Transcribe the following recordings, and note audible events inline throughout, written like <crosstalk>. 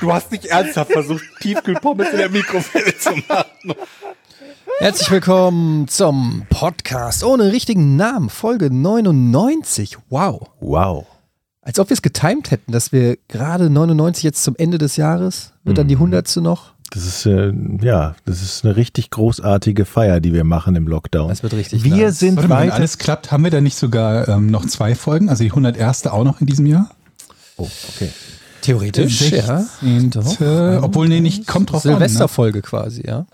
Du hast nicht ernsthaft versucht, Tiefkühlpommes in der Mikrowelle zu machen. Herzlich willkommen zum Podcast ohne richtigen Namen, Folge 99. Wow. Wow. Als ob wir es getimed hätten, dass wir gerade 99 jetzt zum Ende des Jahres, wird dann die 100. noch. Das ist äh, ja, das ist eine richtig großartige Feier, die wir machen im Lockdown. Das wird richtig wir nice. sind Warte mal, wenn weiter. alles klappt, haben wir da nicht sogar ähm, noch zwei Folgen? Also die 101. auch noch in diesem Jahr? Oh, okay. Theoretisch, ja. 16. Doch. Obwohl, nee, nicht, kommt drauf an. Ne? Silvesterfolge quasi, ja.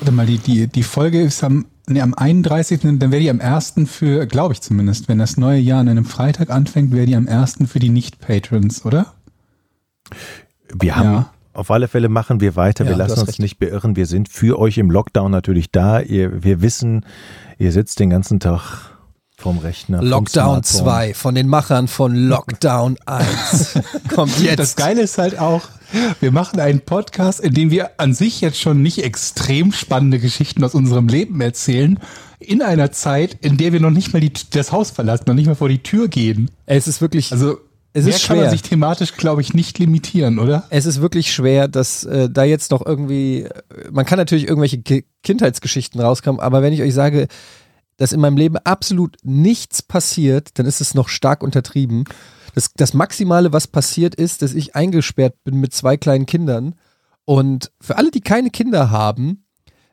Warte mal, die, die, die Folge ist am, nee, am 31. Dann wäre die am 1. für, glaube ich zumindest, wenn das neue Jahr an einem Freitag anfängt, wäre die am 1. für die Nicht-Patrons, oder? Wir haben Ja. auf alle Fälle machen wir weiter. Ja, wir lassen uns recht. nicht beirren. Wir sind für euch im Lockdown natürlich da. Ihr, wir wissen, ihr sitzt den ganzen Tag vorm Rechner. vom Lockdown Smartphone. 2 von den Machern von Lockdown <laughs> 1 kommt jetzt. Das Geile ist halt auch, wir machen einen Podcast, in dem wir an sich jetzt schon nicht extrem spannende Geschichten aus unserem Leben erzählen, in einer Zeit, in der wir noch nicht mal die, das Haus verlassen, noch nicht mal vor die Tür gehen. Es ist wirklich, Also Es mehr ist kann man schwer. sich thematisch, glaube ich, nicht limitieren, oder? es ist wirklich schwer, dass äh, da jetzt noch irgendwie, man kann natürlich irgendwelche Ki Kindheitsgeschichten rauskommen, aber wenn ich euch sage, dass in meinem Leben absolut nichts passiert, dann ist es noch stark untertrieben. Das, das Maximale, was passiert ist, dass ich eingesperrt bin mit zwei kleinen Kindern. Und für alle, die keine Kinder haben,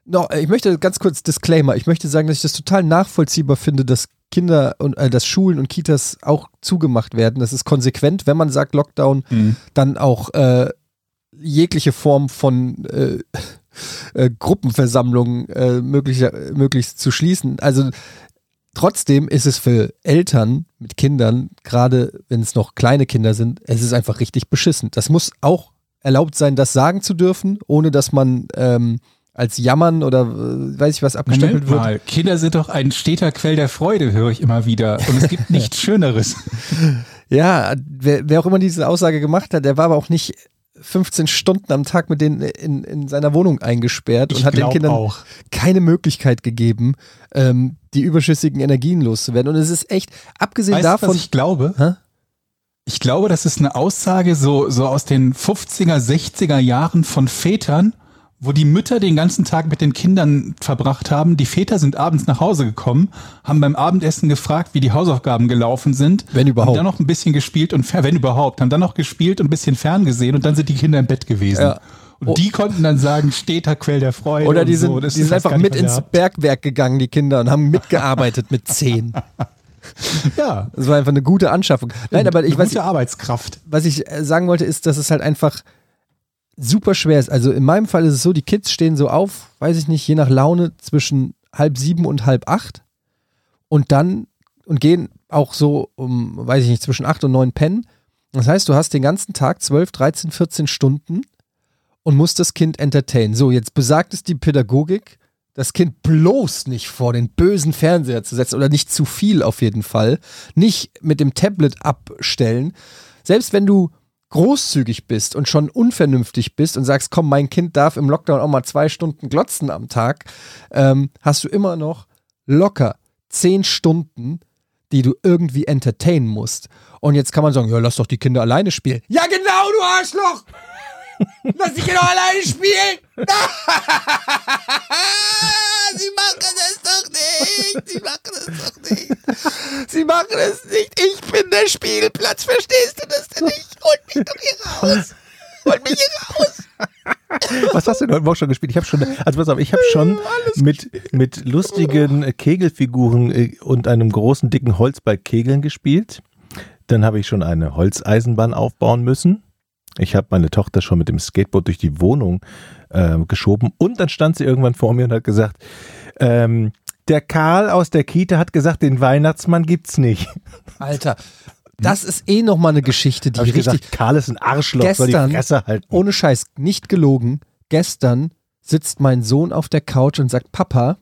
noch, ich möchte ganz kurz Disclaimer, ich möchte sagen, dass ich das total nachvollziehbar finde, dass Kinder und äh, dass Schulen und Kitas auch zugemacht werden. Das ist konsequent, wenn man sagt Lockdown, dann auch äh, jegliche Form von äh, äh, Gruppenversammlungen äh, möglicher, möglichst zu schließen. Also trotzdem ist es für Eltern mit Kindern, gerade wenn es noch kleine Kinder sind, es ist einfach richtig beschissen. Das muss auch erlaubt sein, das sagen zu dürfen, ohne dass man ähm, als Jammern oder äh, weiß ich was abgestempelt Moment wird. mal, Kinder sind doch ein steter Quell der Freude, höre ich immer wieder. Und es gibt <laughs> nichts Schöneres. Ja, wer, wer auch immer diese Aussage gemacht hat, der war aber auch nicht 15 Stunden am Tag mit denen in, in seiner Wohnung eingesperrt und Ich hat den Kindern auch. keine Möglichkeit gegeben, ähm, die überschüssigen Energien loszuwerden. Und es ist echt, abgesehen Weißt du, davon, was ich glaube? Hä? Ich glaube, das ist eine Aussage so, so aus den 50er, 60er Jahren von Vätern, wo die Mütter den ganzen Tag mit den Kindern verbracht haben. Die Väter sind abends nach Hause gekommen, haben beim Abendessen gefragt, wie die Hausaufgaben gelaufen sind. Wenn überhaupt. Haben dann noch ein bisschen gespielt und, wenn überhaupt, haben dann noch gespielt und ein bisschen ferngesehen und dann sind die Kinder im Bett gewesen. Ja. Und Oh. die konnten dann sagen, steter Quell der Freude. oder die sind, so. Die sind einfach mit ins. Bergwerk gegangen, die Kinder, und haben mitgearbeitet mit zehn. <laughs> Ja. Das war einfach eine gute Anschaffung. Nein, aber ich Eine weiß, gute Arbeitskraft. was ich äh, sagen wollte, ist, dass es halt einfach super schwer ist. Also in meinem Fall ist es so, die Kids stehen so auf, weiß ich nicht, je nach Laune zwischen halb sieben und halb acht und dann und gehen auch so um, weiß ich nicht, zwischen acht und neun pennen. Das heißt, du hast den ganzen Tag 12, 13, 14 Stunden und musst das Kind entertainen. So, jetzt besagt es die Pädagogik, das Kind bloß nicht vor den bösen Fernseher zu setzen oder nicht zu viel auf jeden Fall. Nicht mit dem Tablet abstellen. Selbst wenn du großzügig bist und schon unvernünftig bist und sagst, komm, mein Kind darf im Lockdown auch mal zwei Stunden glotzen am Tag, ähm, hast du immer noch locker zehn Stunden, die du irgendwie entertainen musst. Und jetzt kann man sagen, ja, lass doch die Kinder alleine spielen. Ja, genau, du Arschloch! Lass die Kinder alleine spielen! <laughs> Sie machen es doch nicht! Sie machen es doch nicht! Sie machen es nicht! Ich bin der Spielplatz, verstehst du das denn nicht? Holt mich doch hier raus! Holt mich hier raus! Was hast du denn heute Morgen schon gespielt? Ich habe schon, also pass auf, ich habe schon <laughs> mit, mit lustigen äh, Kegelfiguren äh, und einem großen dicken Holzball Kegeln gespielt. Dann habe ich schon eine Holzeisenbahn aufbauen müssen. Ich habe meine Tochter schon mit dem Skateboard durch die Wohnung äh, geschoben und dann stand sie irgendwann vor mir und hat gesagt, ähm, der Karl aus der Kita hat gesagt, den Weihnachtsmann gibt's nicht. Alter, das ist eh nochmal eine Geschichte, die Habe ich richtig gesagt, Karl ist ein Arschloch, soll die Gestern- Fresse halten. ohne Scheiß, nicht gelogen, gestern sitzt mein Sohn auf der Couch und sagt, Papa,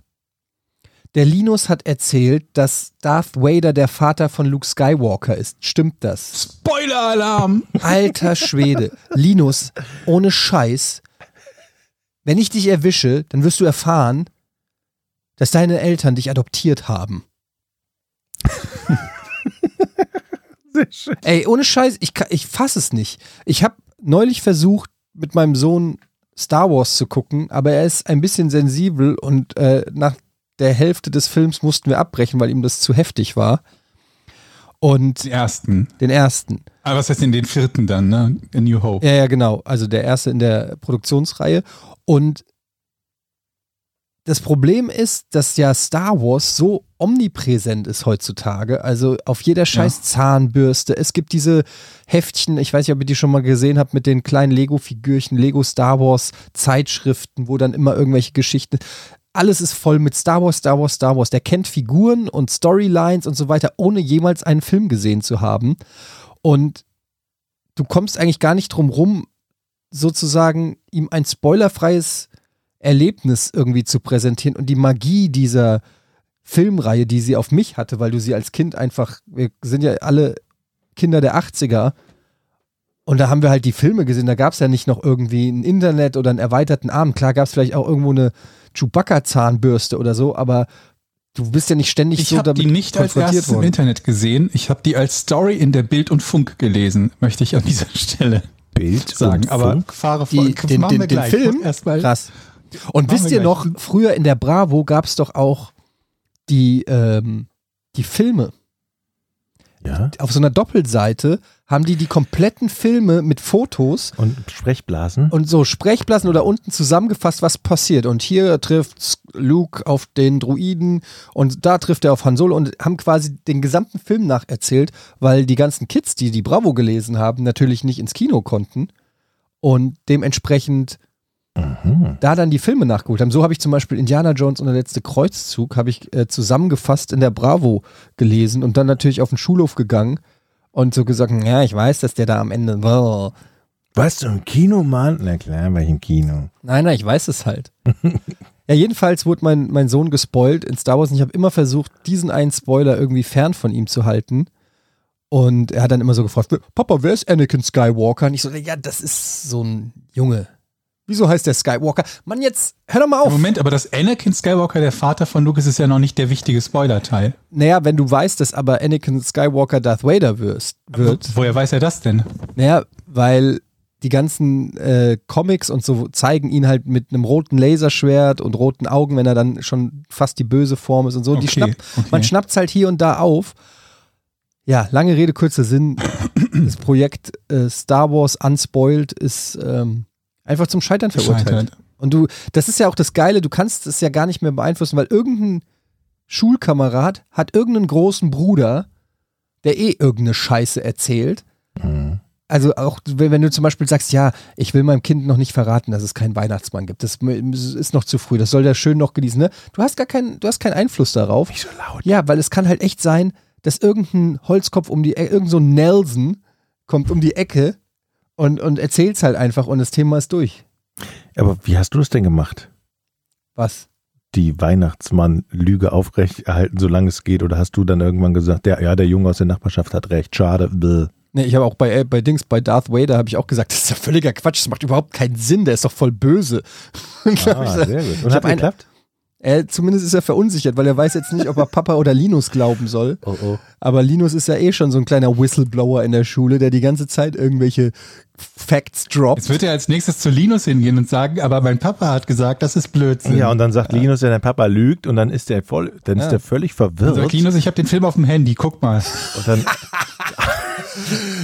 der Linus hat erzählt, dass Darth Vader der Vater von Luke Skywalker ist. Stimmt das? Spoiler-Alarm! Alter Schwede. Linus, ohne Scheiß. Wenn ich dich erwische, dann wirst du erfahren, dass deine Eltern dich adoptiert haben. Sehr schön. Ey, ohne Scheiß, ich, ich fass es nicht. Ich habe neulich versucht, mit meinem Sohn Star Wars zu gucken, aber er ist ein bisschen sensibel und äh, nach der Hälfte des Films mussten wir abbrechen, weil ihm das zu heftig war. Und Den ersten. den ersten. Aber was heißt denn den vierten dann, ne? A New Hope. Ja, ja, genau. Also der erste in der Produktionsreihe. Und das Problem ist, dass ja Star Wars so omnipräsent ist heutzutage. Also auf jeder scheiß Zahnbürste. Es gibt diese Heftchen, ich weiß nicht, ob ihr die schon mal gesehen habt, mit den kleinen Lego-Figürchen, Lego Star Wars Zeitschriften, wo dann immer irgendwelche Geschichten. Alles ist voll mit Star Wars, Star Wars, Star Wars. Der kennt Figuren und Storylines und so weiter, ohne jemals einen Film gesehen zu haben. Und du kommst eigentlich gar nicht drum rum, sozusagen ihm ein spoilerfreies Erlebnis irgendwie zu präsentieren und die Magie dieser Filmreihe, die sie auf mich hatte, weil du sie als Kind einfach, wir sind ja alle Kinder der 80er und da haben wir halt die Filme gesehen, da gab es ja nicht noch irgendwie ein Internet oder einen erweiterten Arm. Klar gab es vielleicht auch irgendwo eine Chewbacca-Zahnbürste oder so, aber du bist ja nicht ständig Ich so habe damit die nicht als erstes im worden. Internet gesehen. Ich habe die als Story in der Bild und Funk gelesen, möchte ich an dieser <laughs> Stelle Bild sagen. und Aber Funk. fahre die, vor, den, machen den, wir den gleich. Film, Erstmal. krass. Und wisst ihr noch, früher in der Bravo gab es doch auch die, ähm, die Filme. Ja. Auf so einer Doppelseite haben die die kompletten Filme mit Fotos Und Sprechblasen. und so Sprechblasen oder unten zusammengefasst, was passiert. Und hier trifft Luke auf den Druiden und da trifft er auf Han Solo und haben quasi den gesamten Film nacherzählt, weil die ganzen Kids, die die Bravo gelesen haben, natürlich nicht ins Kino konnten und dementsprechend Mhm. da dann die Filme nachgeholt haben. So habe ich zum Beispiel Indiana Jones und der letzte Kreuzzug habe ich äh, zusammengefasst in der Bravo gelesen und dann natürlich auf den Schulhof gegangen und so gesagt, ja, ich weiß, dass der da am Ende war. Warst du im Kino, Mann? Na klar, war ich im Kino. Nein, nein, ich weiß es halt. <laughs> ja, jedenfalls wurde mein, mein Sohn gespoilt in Star Wars und ich habe immer versucht, diesen einen Spoiler irgendwie fern von ihm zu halten. Und er hat dann immer so gefragt, Papa, wer ist Anakin Skywalker? Und ich so, ja, das ist so ein Junge. Wieso heißt der Skywalker? Mann, jetzt hör doch mal auf. Moment, aber dass Anakin Skywalker der Vater von Luke ist, ja noch nicht der wichtige Spoiler-Teil. Naja, wenn du weißt, dass aber Anakin Skywalker Darth Vader wirst, wird, Woher weiß er das denn? naja, weil die ganzen äh, Comics und so zeigen ihn halt mit einem roten Laserschwert und roten Augen, wenn er dann schon fast die böse Form ist und so. Die Okay, schnappt, okay. Man schnappt es halt hier und da auf. Ja, lange Rede, kurzer Sinn. <clears throat> Das Projekt äh, Star Wars Unspoiled ist ähm, einfach zum Scheitern verurteilt. Und du, das ist ja auch das Geile, du kannst es ja gar nicht mehr beeinflussen, weil irgendein Schulkamerad hat irgendeinen großen Bruder, der eh irgendeine Scheiße erzählt. Mhm. Also auch, wenn du zum Beispiel sagst, ja, ich will meinem Kind noch nicht verraten, dass es keinen Weihnachtsmann gibt. Das ist noch zu früh, das soll der schön noch genießen. Ne? Du hast gar keinen, du hast keinen Einfluss darauf. Nicht so laut. Ja, weil es kann halt echt sein, dass irgendein Holzkopf um die Ecke, irgend so Nelson kommt um die Ecke und, und erzählt's halt einfach und das Thema ist durch. Aber wie hast du es denn gemacht? Was? Die Weihnachtsmann-Lüge aufrechterhalten, solange es geht? Oder hast du dann irgendwann gesagt, der, ja, der Junge aus der Nachbarschaft hat recht, schade. bläh. Ne, ich habe auch bei, äh, bei Dings, bei Darth Vader habe ich auch gesagt, das ist ja völliger Quatsch, das macht überhaupt keinen Sinn, der ist doch voll böse. <laughs> Ah, sehr gut. Und hat ein- geklappt? Äh, zumindest ist er verunsichert, weil er weiß jetzt nicht, ob er Papa oder Linus glauben soll. Oh, oh. Aber Linus ist ja eh schon so ein kleiner Whistleblower in der Schule, der die ganze Zeit irgendwelche Facts droppt. Jetzt wird er als nächstes zu Linus hingehen und sagen, aber mein Papa hat gesagt, das ist Blödsinn. Ja, und dann sagt Linus, ja, dein Papa lügt und dann ist der voll, dann Ja. ist der völlig Dann verwirrt. sagt Linus, ich habe den Film auf dem Handy, guck mal. Und dann, <laughs>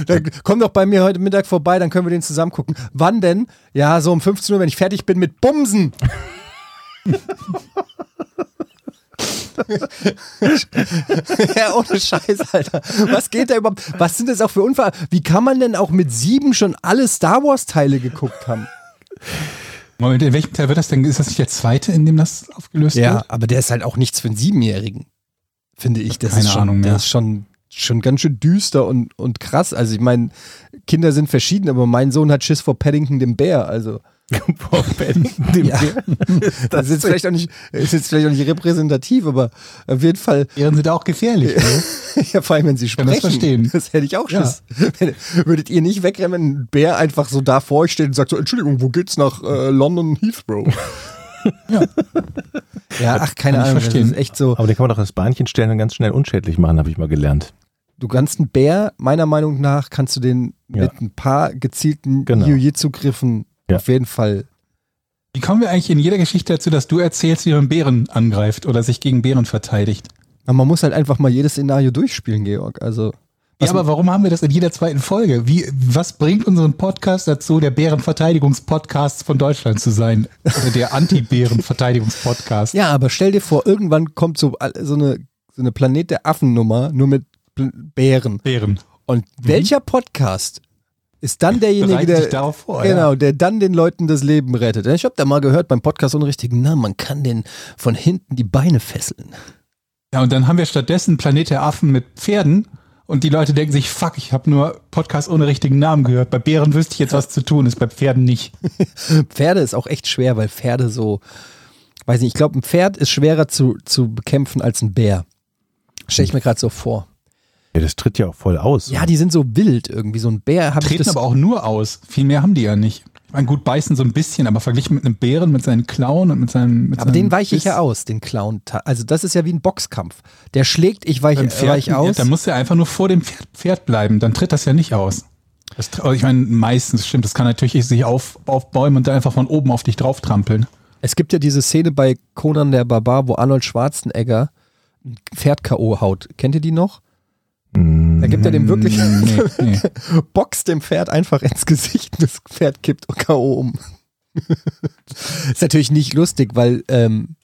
Dann komm doch bei mir heute Mittag vorbei, dann können wir den zusammen gucken. Wann denn? Ja, so um 15 Uhr, wenn ich fertig bin mit Bumsen. <laughs> ja, ohne Scheiß, Alter. Was geht da überhaupt? Was sind das auch für Unfall? Wie kann man denn auch mit sieben schon alle Star Wars Teile geguckt haben? Moment, in welchem Teil wird das denn? Ist das nicht der zweite, in dem das aufgelöst Ja, wird? aber der ist halt auch nichts für einen Siebenjährigen, finde ich. Das Keine ist schon, Ahnung mehr. Der ist schon, schon ganz schön düster und, und krass. Also ich meine, Kinder sind verschieden, aber mein Sohn hat Schiss vor Paddington dem Bär. Also Dem <laughs> Ja. Das ist jetzt vielleicht auch nicht, ist jetzt vielleicht auch nicht repräsentativ, aber auf jeden Fall, Bären sind auch gefährlich. ne? <laughs> ja, vor allem, wenn sie kann sprechen. das verstehen. Das hätte ich auch Ja. Schiss. Wenn- <laughs> Würdet ihr nicht wegrennen, wenn ein Bär einfach so da vor euch steht und sagt so, Entschuldigung, wo geht's nach äh, London Heathrow? ja. ach, keine Kann ich Ahnung, das ist echt so. Aber den kann man doch das Bahnchen stellen und ganz schnell unschädlich machen, habe ich mal gelernt. Du kannst einen Bär, meiner Meinung nach, kannst du den Ja. mit ein paar gezielten Genau. Jiu-Jitsu-Griffen Ja. auf jeden Fall. Wie kommen wir eigentlich in jeder Geschichte dazu, dass du erzählst, wie man Bären angreift oder sich gegen Bären verteidigt? Aber man muss halt einfach mal jedes Szenario durchspielen, Georg. Also, Ja, aber warum haben wir das in jeder zweiten Folge? Wie, was bringt unseren Podcast dazu, der Bärenverteidigungspodcast von Deutschland zu sein? Oder der Anti-Bären-Verteidigungspodcast? ja, aber stell dir vor, irgendwann kommt so, so eine, so eine Planet der Affen-Nummer, nur mit Bären. Bären. Und welcher Podcast ist dann derjenige, der, vor, genau, ja. der dann den Leuten das Leben rettet? Ich habe da mal gehört beim Podcast einen richtigen Namen, man kann den von hinten die Beine fesseln. Ja, und dann haben wir stattdessen Planet der Affen mit Pferden und die Leute denken sich, fuck, ich habe nur Podcast ohne richtigen Namen gehört. Bei Bären wüsste ich jetzt, was zu tun ist, bei Pferden nicht. <laughs> Pferde ist auch echt schwer, weil Pferde so, weiß nicht, ich glaube, ein Pferd ist schwerer zu, zu bekämpfen als ein Bär. Stell ich mir gerade so vor. Ja, das tritt ja auch voll aus. Ja, die sind so wild irgendwie. So ein Bär habe ich Treten das. aber auch nur aus. Viel mehr haben die ja nicht. Ich meine, gut, beißen so ein bisschen, aber verglichen mit einem Bären, mit seinen Klauen und mit seinem. Mit aber seinem den weiche ich ja aus, den Clown. Also das ist ja wie ein Boxkampf. Der schlägt, ich weiche Pferd, weich ja, aus. dann muss er einfach nur vor dem Pferd, Pferd bleiben, dann tritt das ja nicht aus. Das, also ich meine, meistens stimmt, das kann natürlich sich auf, aufbäumen und dann einfach von oben auf dich drauf trampeln. Es gibt ja diese Szene bei Conan der Barbar, wo Arnold Schwarzenegger ein Pferd K.O. haut. Kennt ihr die noch? Da gibt er dem wirklich, Nee, nee. <laughs> boxt dem Pferd einfach ins Gesicht und das Pferd kippt K.O. um. <laughs> ist natürlich nicht lustig, weil ähm,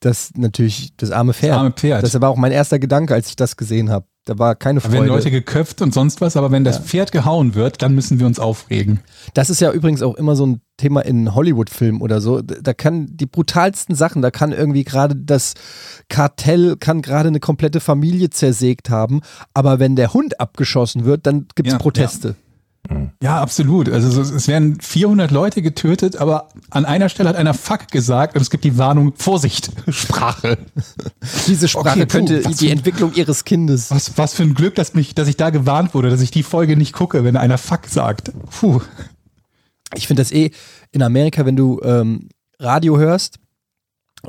das natürlich das arme Pferd. Das arme Pferd. Das war auch mein erster Gedanke, als ich das gesehen habe. Da war keine Da werden Freude. Leute geköpft und sonst was, aber wenn das Pferd gehauen wird, dann müssen wir uns aufregen. Das ist ja übrigens auch immer so ein Thema in Hollywood-Filmen oder so. Da kann die brutalsten Sachen, da kann irgendwie gerade das Kartell, kann gerade eine komplette Familie zersägt haben. Aber wenn der Hund abgeschossen wird, dann gibt es Ja, Proteste. Ja, absolut. Also so- es werden 400 Leute getötet, aber an einer Stelle hat einer Fuck gesagt und es gibt die Warnung, Vorsicht, <laughs> Sprache. Diese Sprache Okay, puh, könnte die Entwicklung ihres Kindes. Was, was für ein Glück, dass, mich, dass ich da gewarnt wurde, dass ich die Folge nicht gucke, wenn einer Fuck sagt. Puh. Ich finde das eh in Amerika, wenn du ähm, Radio hörst,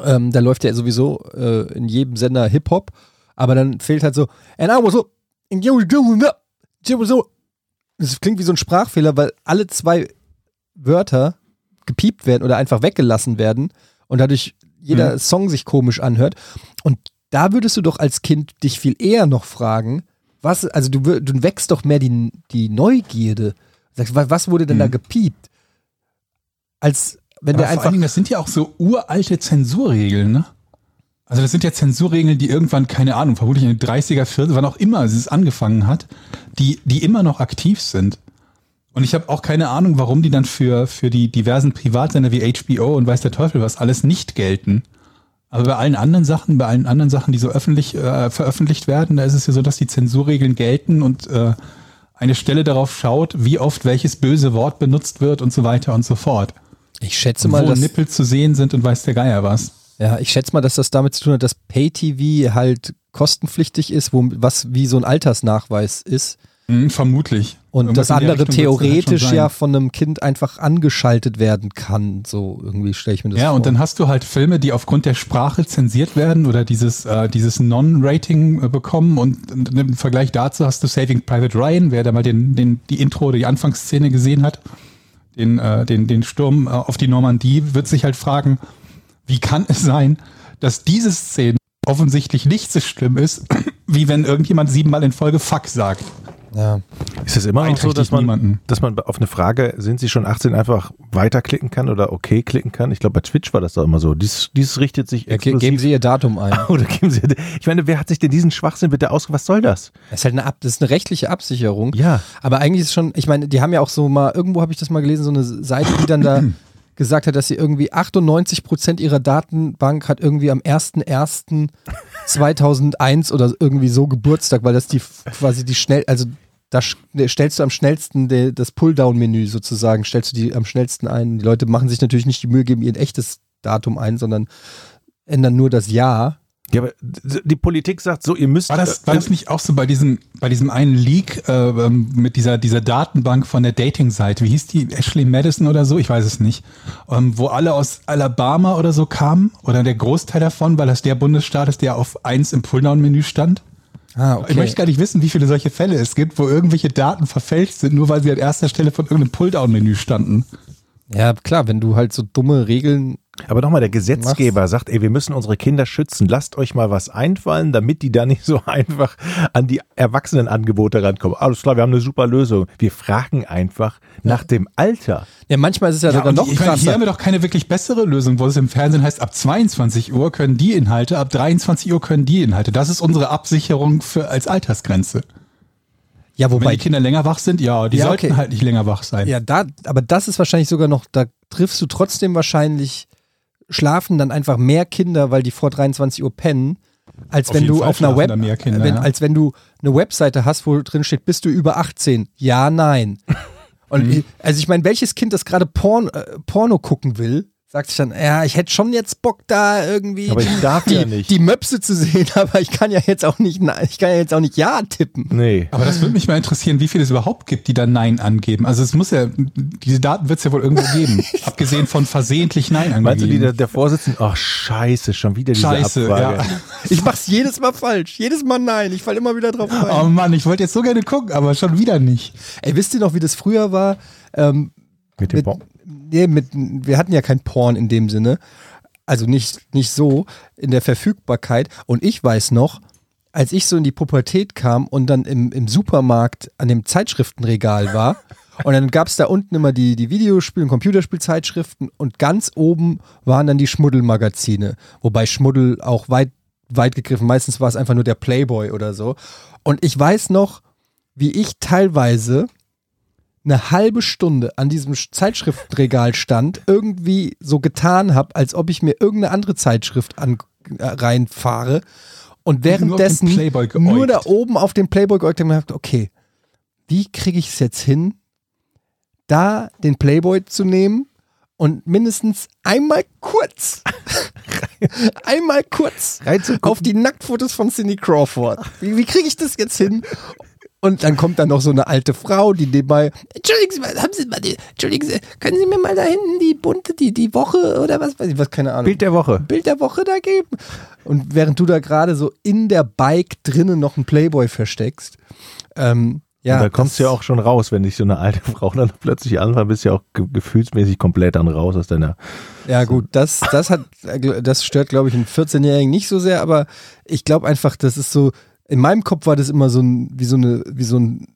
ähm, da läuft ja sowieso äh, in jedem Sender Hip-Hop, aber dann fehlt halt so, and I was so, and you were doing that, you were so. Das klingt wie so ein Sprachfehler, weil alle zwei Wörter gepiept werden oder einfach weggelassen werden und dadurch jeder Song sich komisch anhört. Und da würdest du doch als Kind dich viel eher noch fragen, was, also du, du wächst doch mehr die, die Neugierde. Sagst, wa- was wurde denn da gepiept? Als wenn Aber der vor allen einfach. Dingen, das sind ja auch so uralte Zensurregeln, ne? Also das sind ja Zensurregeln, die irgendwann, keine Ahnung, vermutlich in den 30er, 40er, wann auch immer es angefangen hat, die, die immer noch aktiv sind. Und ich habe auch keine Ahnung, warum die dann für, für die diversen Privatsender wie HBO und weiß der Teufel was alles nicht gelten. Aber bei allen anderen Sachen, bei allen anderen Sachen, die so öffentlich äh, veröffentlicht werden, da ist es ja so, dass die Zensurregeln gelten und äh, eine Stelle darauf schaut, wie oft welches böse Wort benutzt wird und so weiter und so fort. Ich schätze Wo mal, dass, Nippel zu sehen sind und weiß der Geier was. Ja, ich schätze mal, dass das damit zu tun hat, dass Pay-TV halt kostenpflichtig ist, wo, was wie so ein Altersnachweis ist. Hm, vermutlich. Und Irgendwas das andere Richtung halt theoretisch sein. ja von einem Kind einfach angeschaltet werden kann. So irgendwie stelle ich mir das Ja, vor. und dann hast du halt Filme, die aufgrund der Sprache zensiert werden oder dieses, äh, dieses Non-Rating äh, bekommen. Und, und im Vergleich dazu hast du Saving Private Ryan, wer da mal den, den, die Intro oder die Anfangsszene gesehen hat, den, äh, den, den Sturm äh, auf die Normandie, wird sich halt fragen, wie kann es sein, dass diese Szene offensichtlich nicht so schlimm ist, <clears throat> wie wenn irgendjemand siebenmal in Folge Fuck sagt. ja. Ist es immer noch so, dass man, niemanden. dass man auf eine Frage, sind Sie schon 18, einfach weiterklicken kann oder okay klicken kann? Ich glaube, bei Twitch war das doch immer so. Dies, dies richtet sich Ja, ge- exklusiv. geben Sie Ihr Datum ein. <laughs> oder geben Sie, ich meine, wer hat sich denn diesen Schwachsinn bitte aus, was soll das? Das ist halt eine, Ab das ist eine rechtliche Absicherung. Ja. Aber eigentlich ist schon, ich meine, die haben ja auch so mal, irgendwo habe ich das mal gelesen, so eine Seite, die dann da <clears throat> gesagt hat, dass sie irgendwie 98 Prozent ihrer Datenbank hat irgendwie am 1.1.2001 oder irgendwie so Geburtstag, weil das die quasi die schnell, also da sch- stellst du am schnellsten das Pulldown-Menü sozusagen, stellst du die am schnellsten ein. Die Leute machen sich natürlich nicht die Mühe, geben ihr echtes Datum ein, sondern ändern nur das Jahr. Ja, aber die Politik sagt so, ihr müsst. War das, war äh, das nicht auch so bei diesem, bei diesem einen Leak äh, ähm, mit dieser, dieser Datenbank von der Dating-Seite? Wie hieß die? Ashley Madison oder so? Ich weiß es nicht. Ähm, wo alle aus Alabama oder so kamen? Oder der Großteil davon, weil das der Bundesstaat ist, der auf eins im Pulldown-Menü stand? Ah, Ich möchte gar nicht wissen, wie viele solche Fälle es gibt, wo irgendwelche Daten verfälscht sind, nur weil sie an erster Stelle von irgendeinem Pulldown-Menü standen. Ja, klar, wenn du halt so dumme Regeln. Aber nochmal, der Gesetzgeber sagt, ey, wir müssen unsere Kinder schützen. Lasst euch mal was einfallen, damit die da nicht so <laughs> einfach an die Erwachsenenangebote rankommen. Alles klar, wir haben eine super Lösung. Wir fragen einfach nach dem Alter. Ja, manchmal ist es ja, sogar und noch ich meine, hier krasser. haben wir doch keine wirklich bessere Lösung, wo es im Fernsehen heißt, ab 22 Uhr können die Inhalte, ab 23 Uhr können die Inhalte. Das ist unsere Absicherung für, als Altersgrenze. ja, Wenn wobei die Kinder länger wach sind, ja, die Ja, sollten okay. halt nicht länger wach sein. Ja, da, aber das ist wahrscheinlich sogar noch, da triffst du trotzdem wahrscheinlich, schlafen dann einfach mehr Kinder, weil die vor 23 Uhr pennen, als Auf wenn du Fall auf einer Web, Kinder, wenn, ja. als wenn du eine Webseite hast, wo drin steht, bist du über 18? Ja, nein. Und <laughs> Mhm. ich- also ich meine, welches Kind, das gerade Porn, äh, Porno gucken will, sagt sich dann, ja, ich hätte schon jetzt Bock da irgendwie Aber ich darf die, ja nicht. die Möpse zu sehen, <laughs> aber ich kann ja jetzt auch nicht, nein, ich kann ja jetzt auch nicht Ja tippen. Nee. Aber das würde mich mal interessieren, wie viele es überhaupt gibt, die da Nein angeben. Also es muss ja, diese Daten wird es ja wohl irgendwo geben. <laughs> Abgesehen von versehentlich Nein angegeben. Meinst du, die der Vorsitzende, ach scheiße, schon wieder diese Scheiße, Abfrage. ja. <laughs> Ich mach's jedes Mal falsch, jedes Mal nein, ich falle immer wieder drauf rein. Oh Mann, ich wollte jetzt so gerne gucken, aber schon wieder nicht. Ey, wisst ihr noch, wie das früher war? Ähm, Mit dem mit, Bon. Nee, mit, wir hatten ja kein Porn in dem Sinne. Also nicht, nicht so in der Verfügbarkeit. Und ich weiß noch, als ich so in die Pubertät kam und dann im, im Supermarkt an dem Zeitschriftenregal war, <laughs> und dann gab es da unten immer die, die Videospiel- und Computerspielzeitschriften und ganz oben waren dann die Schmuddelmagazine. Wobei Schmuddel auch weit, weit gegriffen, meistens war es einfach nur der Playboy oder so. Und ich weiß noch, wie ich teilweise eine halbe Stunde an diesem Sch- Zeitschriftenregal stand, irgendwie so getan habe, als ob ich mir irgendeine andere Zeitschrift an, äh, reinfahre und währenddessen Nur nur da oben auf den Playboy geäugt habe und gedacht, okay, wie kriege ich es jetzt hin, da den Playboy zu nehmen und mindestens einmal kurz, <laughs> einmal kurz auf die Nacktfotos von Cindy Crawford. Wie, wie kriege ich das jetzt hin? Und dann kommt dann noch so eine alte Frau, die nebenbei, entschuldigen Sie mal, haben Sie mal die, entschuldigen Sie, können Sie mir mal da hinten die bunte, die, die Woche oder was weiß ich, was, keine Ahnung. Bild der Woche. Bild der Woche da geben. Und während du da gerade so in der Bike drinnen noch einen Playboy versteckst, ähm, ja. und da kommst du ja auch schon raus, wenn dich so eine alte <laughs> Frau dann plötzlich anfängt, bist du ja auch ge gefühlsmäßig komplett dann raus aus deiner. Ja, gut, das, das hat, das stört, glaube ich, einen 14-Jährigen nicht so sehr, aber ich glaube einfach, das ist so, in meinem Kopf war das immer so ein, wie so eine, wie so ein,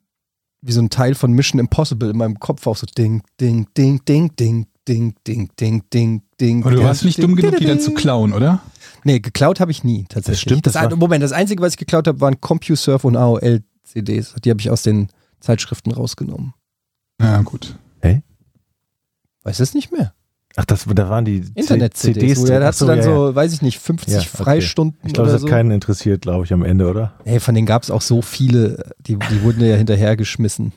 wie so ein Teil von Mission Impossible in meinem Kopf auch so ding, ding, ding, ding, ding, ding, ding, ding, ding, ding. Aber du warst nicht dumm genug, die dann zu klauen, oder? Nee, geklaut habe ich nie, tatsächlich. Das stimmt, das war- Moment, das Einzige, was ich geklaut habe, waren CompuServe und AOL-CDs. Die habe ich aus den Zeitschriften rausgenommen. Ja, gut. Weiß es nicht mehr. Ach, das, da waren die Internet-CDs. drin. Da hast du dann ja, so, ja. weiß ich nicht, 50 Ja, okay. Freistunden Ich glaube, das so. hat keinen interessiert, glaube ich, am Ende, oder? Nee, von denen gab es auch so viele, die, die wurden ja hinterhergeschmissen.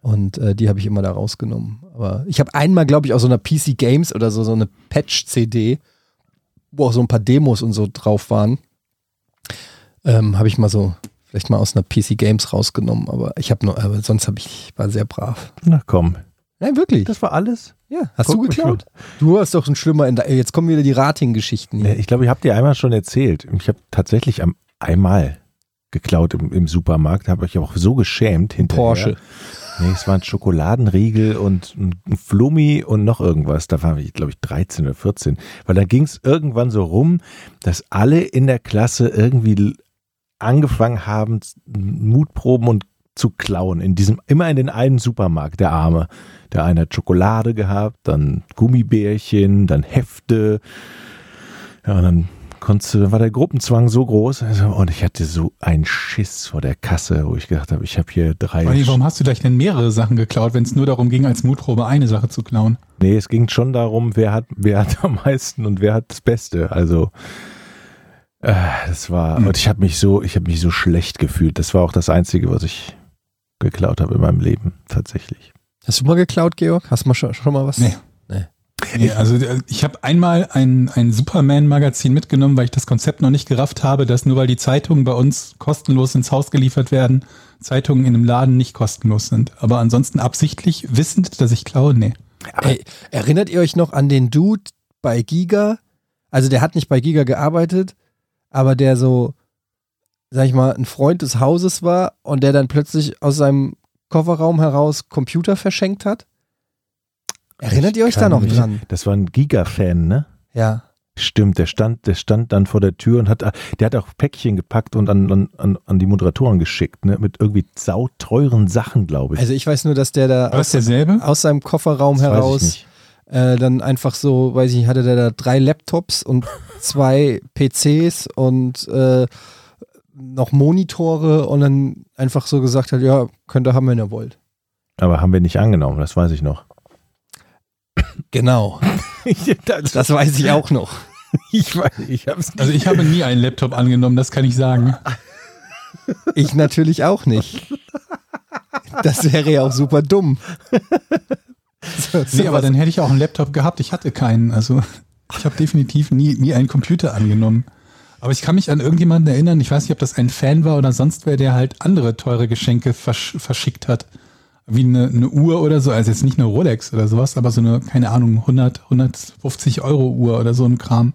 Und äh, die habe ich immer da rausgenommen. Aber ich habe einmal, glaube ich, aus so einer PC Games oder so, so eine Patch-CD, wo auch so ein paar Demos und so drauf waren, ähm, habe ich mal so, vielleicht mal aus einer PC Games rausgenommen. Aber ich habe nur, aber sonst habe ich, war sehr brav. Na komm. Nein, wirklich. Das war alles? ja, hast Guck du geklaut? Du warst doch ein schlimmer in der, jetzt kommen wieder die Rating-Geschichten hier. Ich glaube, ich habe dir einmal schon erzählt. Ich habe tatsächlich am, einmal geklaut im, im Supermarkt, habe ich auch so geschämt hinterher. Porsche. Nee, es waren Schokoladenriegel und ein Flummi und noch irgendwas. Da war ich, glaube ich, 13 oder 14. Weil da ging es irgendwann so rum, dass alle in der Klasse irgendwie angefangen haben, Mutproben und zu klauen. In diesem, immer in den einen Supermarkt, der Arme. Der eine hat Schokolade gehabt, dann Gummibärchen, dann Hefte. Ja, und dann konntest war der Gruppenzwang so groß. Also, und ich hatte so einen Schiss vor der Kasse, wo ich gedacht habe, ich habe hier drei. Olli, warum hast du gleich denn mehrere Sachen geklaut, wenn es nur darum ging, als Mutprobe eine Sache zu klauen? Nee, es ging schon darum, wer hat, wer hat am meisten und wer hat das Beste. Also äh, das war Hm. und ich habe mich so, ich habe mich so schlecht gefühlt. Das war auch das Einzige, was ich geklaut habe in meinem Leben, tatsächlich. Hast du mal geklaut, Georg? Hast du mal schon, schon mal was? Nee. Nee, also äh, ich habe einmal ein, ein Superman-Magazin mitgenommen, weil ich das Konzept noch nicht gerafft habe, dass nur weil die Zeitungen bei uns kostenlos ins Haus geliefert werden, Zeitungen in einem Laden nicht kostenlos sind. Aber ansonsten absichtlich wissend, dass ich klaue, nee. Ey, erinnert ihr euch noch an den Dude bei Giga? Also der hat nicht bei Giga gearbeitet, aber der so, sag ich mal, ein Freund des Hauses war und der dann plötzlich aus seinem Kofferraum heraus Computer verschenkt hat? Erinnert ihr euch da noch mich- dran? Das war ein Giga-Fan, ne? Ja. Stimmt, der stand, der stand dann vor der Tür und hat, der hat auch Päckchen gepackt und an, an- an, an die Moderatoren geschickt, ne? Mit irgendwie sauteuren Sachen, glaube ich. Also ich weiß nur, dass der da aus, derselbe? aus seinem Kofferraum Das ich heraus äh, dann einfach so, weiß ich nicht, hatte der da drei Laptops und <laughs> zwei PCs und äh, noch Monitore und dann einfach so gesagt hat, ja, könnt ihr haben, wenn ihr wollt. Aber haben wir nicht angenommen, das weiß ich noch. Genau. <laughs> das, Das weiß ich auch noch. <laughs> ich weiß, ich hab's nicht. Also ich habe nie einen Laptop angenommen, das kann ich sagen. Ich natürlich auch nicht. Das wäre ja auch super dumm. So, Nee, aber dann hätte ich auch einen Laptop gehabt. Ich hatte keinen. Also ich habe definitiv nie, nie einen Computer angenommen. Aber ich kann mich an irgendjemanden erinnern, ich weiß nicht, ob das ein Fan war oder sonst wer, der halt andere teure Geschenke versch verschickt hat. Wie eine, eine Uhr oder so, also jetzt nicht eine Rolex oder sowas, aber so eine, keine Ahnung, 100, 150 Euro Uhr oder so ein Kram.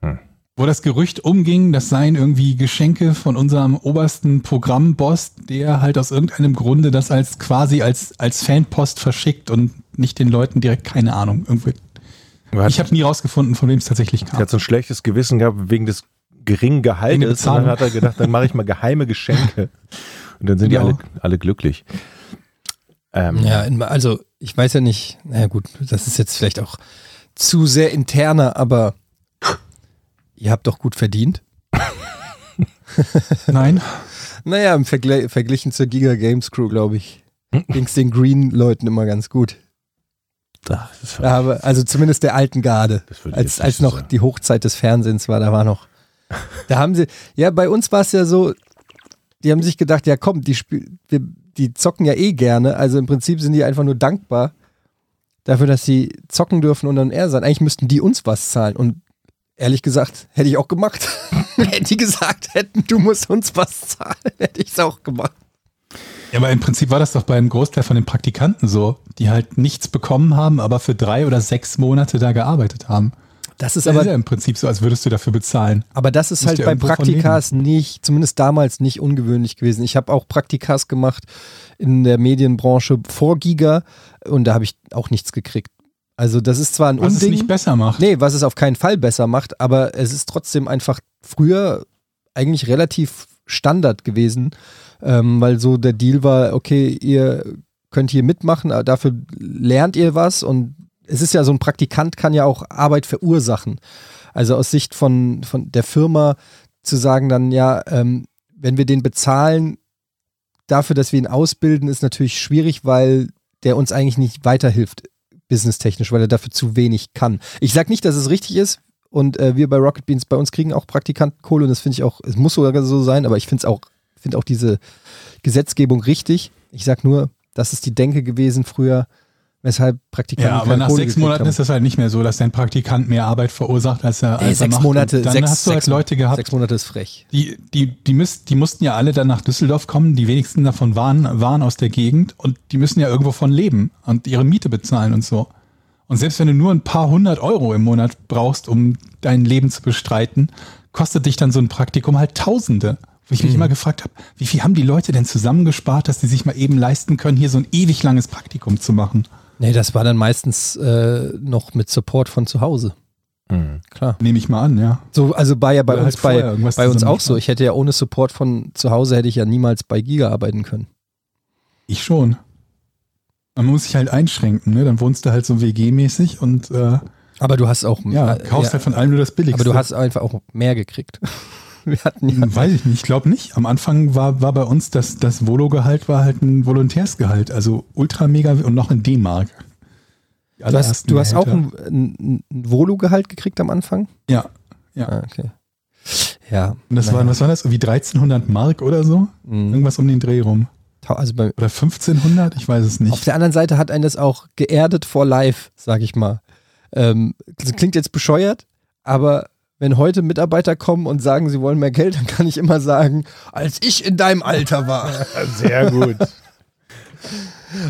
Hm. Wo das Gerücht umging, das seien irgendwie Geschenke von unserem obersten Programmboss, der halt aus irgendeinem Grunde das als quasi als, als Fanpost verschickt und nicht den Leuten direkt, keine Ahnung, irgendwie. Ich habe nie rausgefunden, von wem es tatsächlich er kam. hat so ein schlechtes Gewissen gehabt wegen des geringen Gehaltes. Und dann hat er gedacht, dann mache ich mal geheime Geschenke. Und dann sind die Ja. alle, alle glücklich. Ähm, Ja, in- also ich weiß ja nicht, naja gut, das ist jetzt vielleicht auch zu sehr interner, aber ihr habt doch gut verdient. <laughs> Nein, Naja, im Vergle verglichen zur Giga Games Crew, glaube ich, ging es den Green-Leuten immer ganz gut. Ach, Aber, also zumindest der alten Garde. Als, als noch sagen. die Hochzeit des Fernsehens war, da war noch. Da haben sie, ja, bei uns war es ja so, die haben sich gedacht, ja komm, die, spiel, wir, die zocken ja eh gerne. Also im Prinzip sind die einfach nur dankbar dafür, dass sie zocken dürfen und dann er sein. Eigentlich müssten die uns was zahlen. Und ehrlich gesagt, hätte ich auch gemacht. <laughs> Wenn die gesagt hätten, du musst uns was zahlen, hätte ich es auch gemacht. Ja, aber im Prinzip war das doch beim Großteil von den Praktikanten so, die halt nichts bekommen haben, aber für drei oder sechs Monate da gearbeitet haben. Das ist Das ist aber ja im Prinzip so, als würdest du dafür bezahlen. Aber das ist Musst halt bei Praktikas nicht, zumindest damals nicht ungewöhnlich gewesen. Ich habe auch Praktikas gemacht in der Medienbranche vor Giga und da habe ich auch nichts gekriegt. Also das ist zwar ein Was es Unding. nicht besser macht. Nee, was es auf keinen Fall besser macht, aber es ist trotzdem einfach früher eigentlich relativ Standard gewesen, ähm, weil so der Deal war, okay, ihr könnt hier mitmachen, aber dafür lernt ihr was und es ist ja so ein Praktikant kann ja auch Arbeit verursachen. Also aus Sicht von, von der Firma zu sagen dann, ja, ähm, wenn wir den bezahlen dafür, dass wir ihn ausbilden, ist natürlich schwierig, weil der uns eigentlich nicht weiterhilft businesstechnisch, weil er dafür zu wenig kann. Ich sage nicht, dass es richtig ist und äh, wir bei Rocket Beans, bei uns kriegen auch Praktikanten Kohle und das finde ich auch, es muss sogar so sein, aber ich finde es auch, finde auch diese Gesetzgebung richtig. Ich sage nur, das ist die Denke gewesen früher, weshalb Praktikanten Ja, aber nach Kohle sechs Monaten haben. ist das halt nicht mehr so, dass dein Praktikant mehr Arbeit verursacht, als er, Ey, als er sechs macht. Monate, Und dann sechs, hast du halt Leute gehabt, Sechs Monate ist frech. die, die, die, müsst, die mussten ja alle dann nach Düsseldorf kommen. Die wenigsten davon waren, waren aus der Gegend und die müssen ja irgendwo von leben und ihre Miete bezahlen und so. Und selbst wenn du nur ein paar hundert Euro im Monat brauchst, um dein Leben zu bestreiten, kostet dich dann so ein Praktikum halt Tausende. Wo ich mich Mhm. immer gefragt habe, wie viel haben die Leute denn zusammengespart, dass die sich mal eben leisten können, hier so ein ewig langes Praktikum zu machen? Nee, das war dann meistens äh, noch mit Support von zu Hause. Mhm. Klar. Nehme ich mal an, ja. So, also war ja bei Oder uns halt bei, bei uns auch so. Ich hätte ja ohne Support von zu Hause hätte ich ja niemals bei Giga arbeiten können. Ich schon. Man muss sich halt einschränken, ne? Dann wohnst du halt so WG-mäßig und äh, Aber du hast auch ja, kaufst ja, halt von allem nur das Billigste. aber du hast einfach auch mehr gekriegt. <laughs> <laughs> Wir hatten ja, Weiß ich nicht, ich glaube nicht. Am Anfang war, war bei uns das, das Volo-Gehalt war halt ein Volontärsgehalt, also ultra mega und noch in D-Mark. Du hast, du hast auch ein, ein, ein Volo-Gehalt gekriegt am Anfang? Ja, ja. Ah, okay. Ja. Und das naja. waren, was war das? Wie 1300 Mark oder so? Mhm. Irgendwas um den Dreh rum. Also bei, Oder 1500? Ich weiß es auf nicht. der anderen Seite hat einen das auch geerdet vor live, sag ich mal. Ähm, das klingt jetzt bescheuert, aber wenn heute Mitarbeiter kommen und sagen, sie wollen mehr Geld, dann kann ich immer sagen, als ich in deinem Alter war. <laughs> Sehr gut.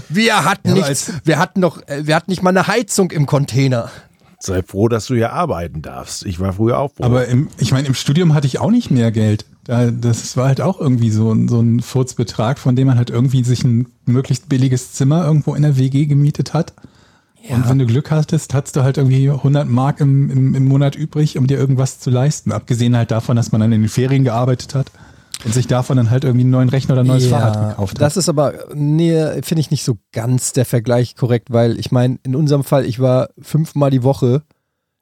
Wir hatten aber nichts, wir hatten noch, äh, wir hatten nicht mal eine Heizung im Container. Sei froh, dass du hier arbeiten darfst. Ich war früher auch froh. Aber im, ich meine, im Studium hatte ich auch nicht mehr Geld. Da, das war halt auch irgendwie so, ein- so ein Furzbetrag, von dem man halt irgendwie sich ein möglichst billiges Zimmer irgendwo in der WG gemietet hat. Und wenn du Glück hattest, hattest du halt irgendwie 100 Mark im, im, im Monat übrig, um dir irgendwas zu leisten. Abgesehen halt davon, dass man dann in den Ferien gearbeitet hat und sich davon dann halt irgendwie einen neuen Rechner oder ein neues Fahrrad gekauft hat. Das ist aber, nee, finde ich nicht so ganz der Vergleich korrekt, weil ich meine, in unserem Fall, ich war fünfmal die Woche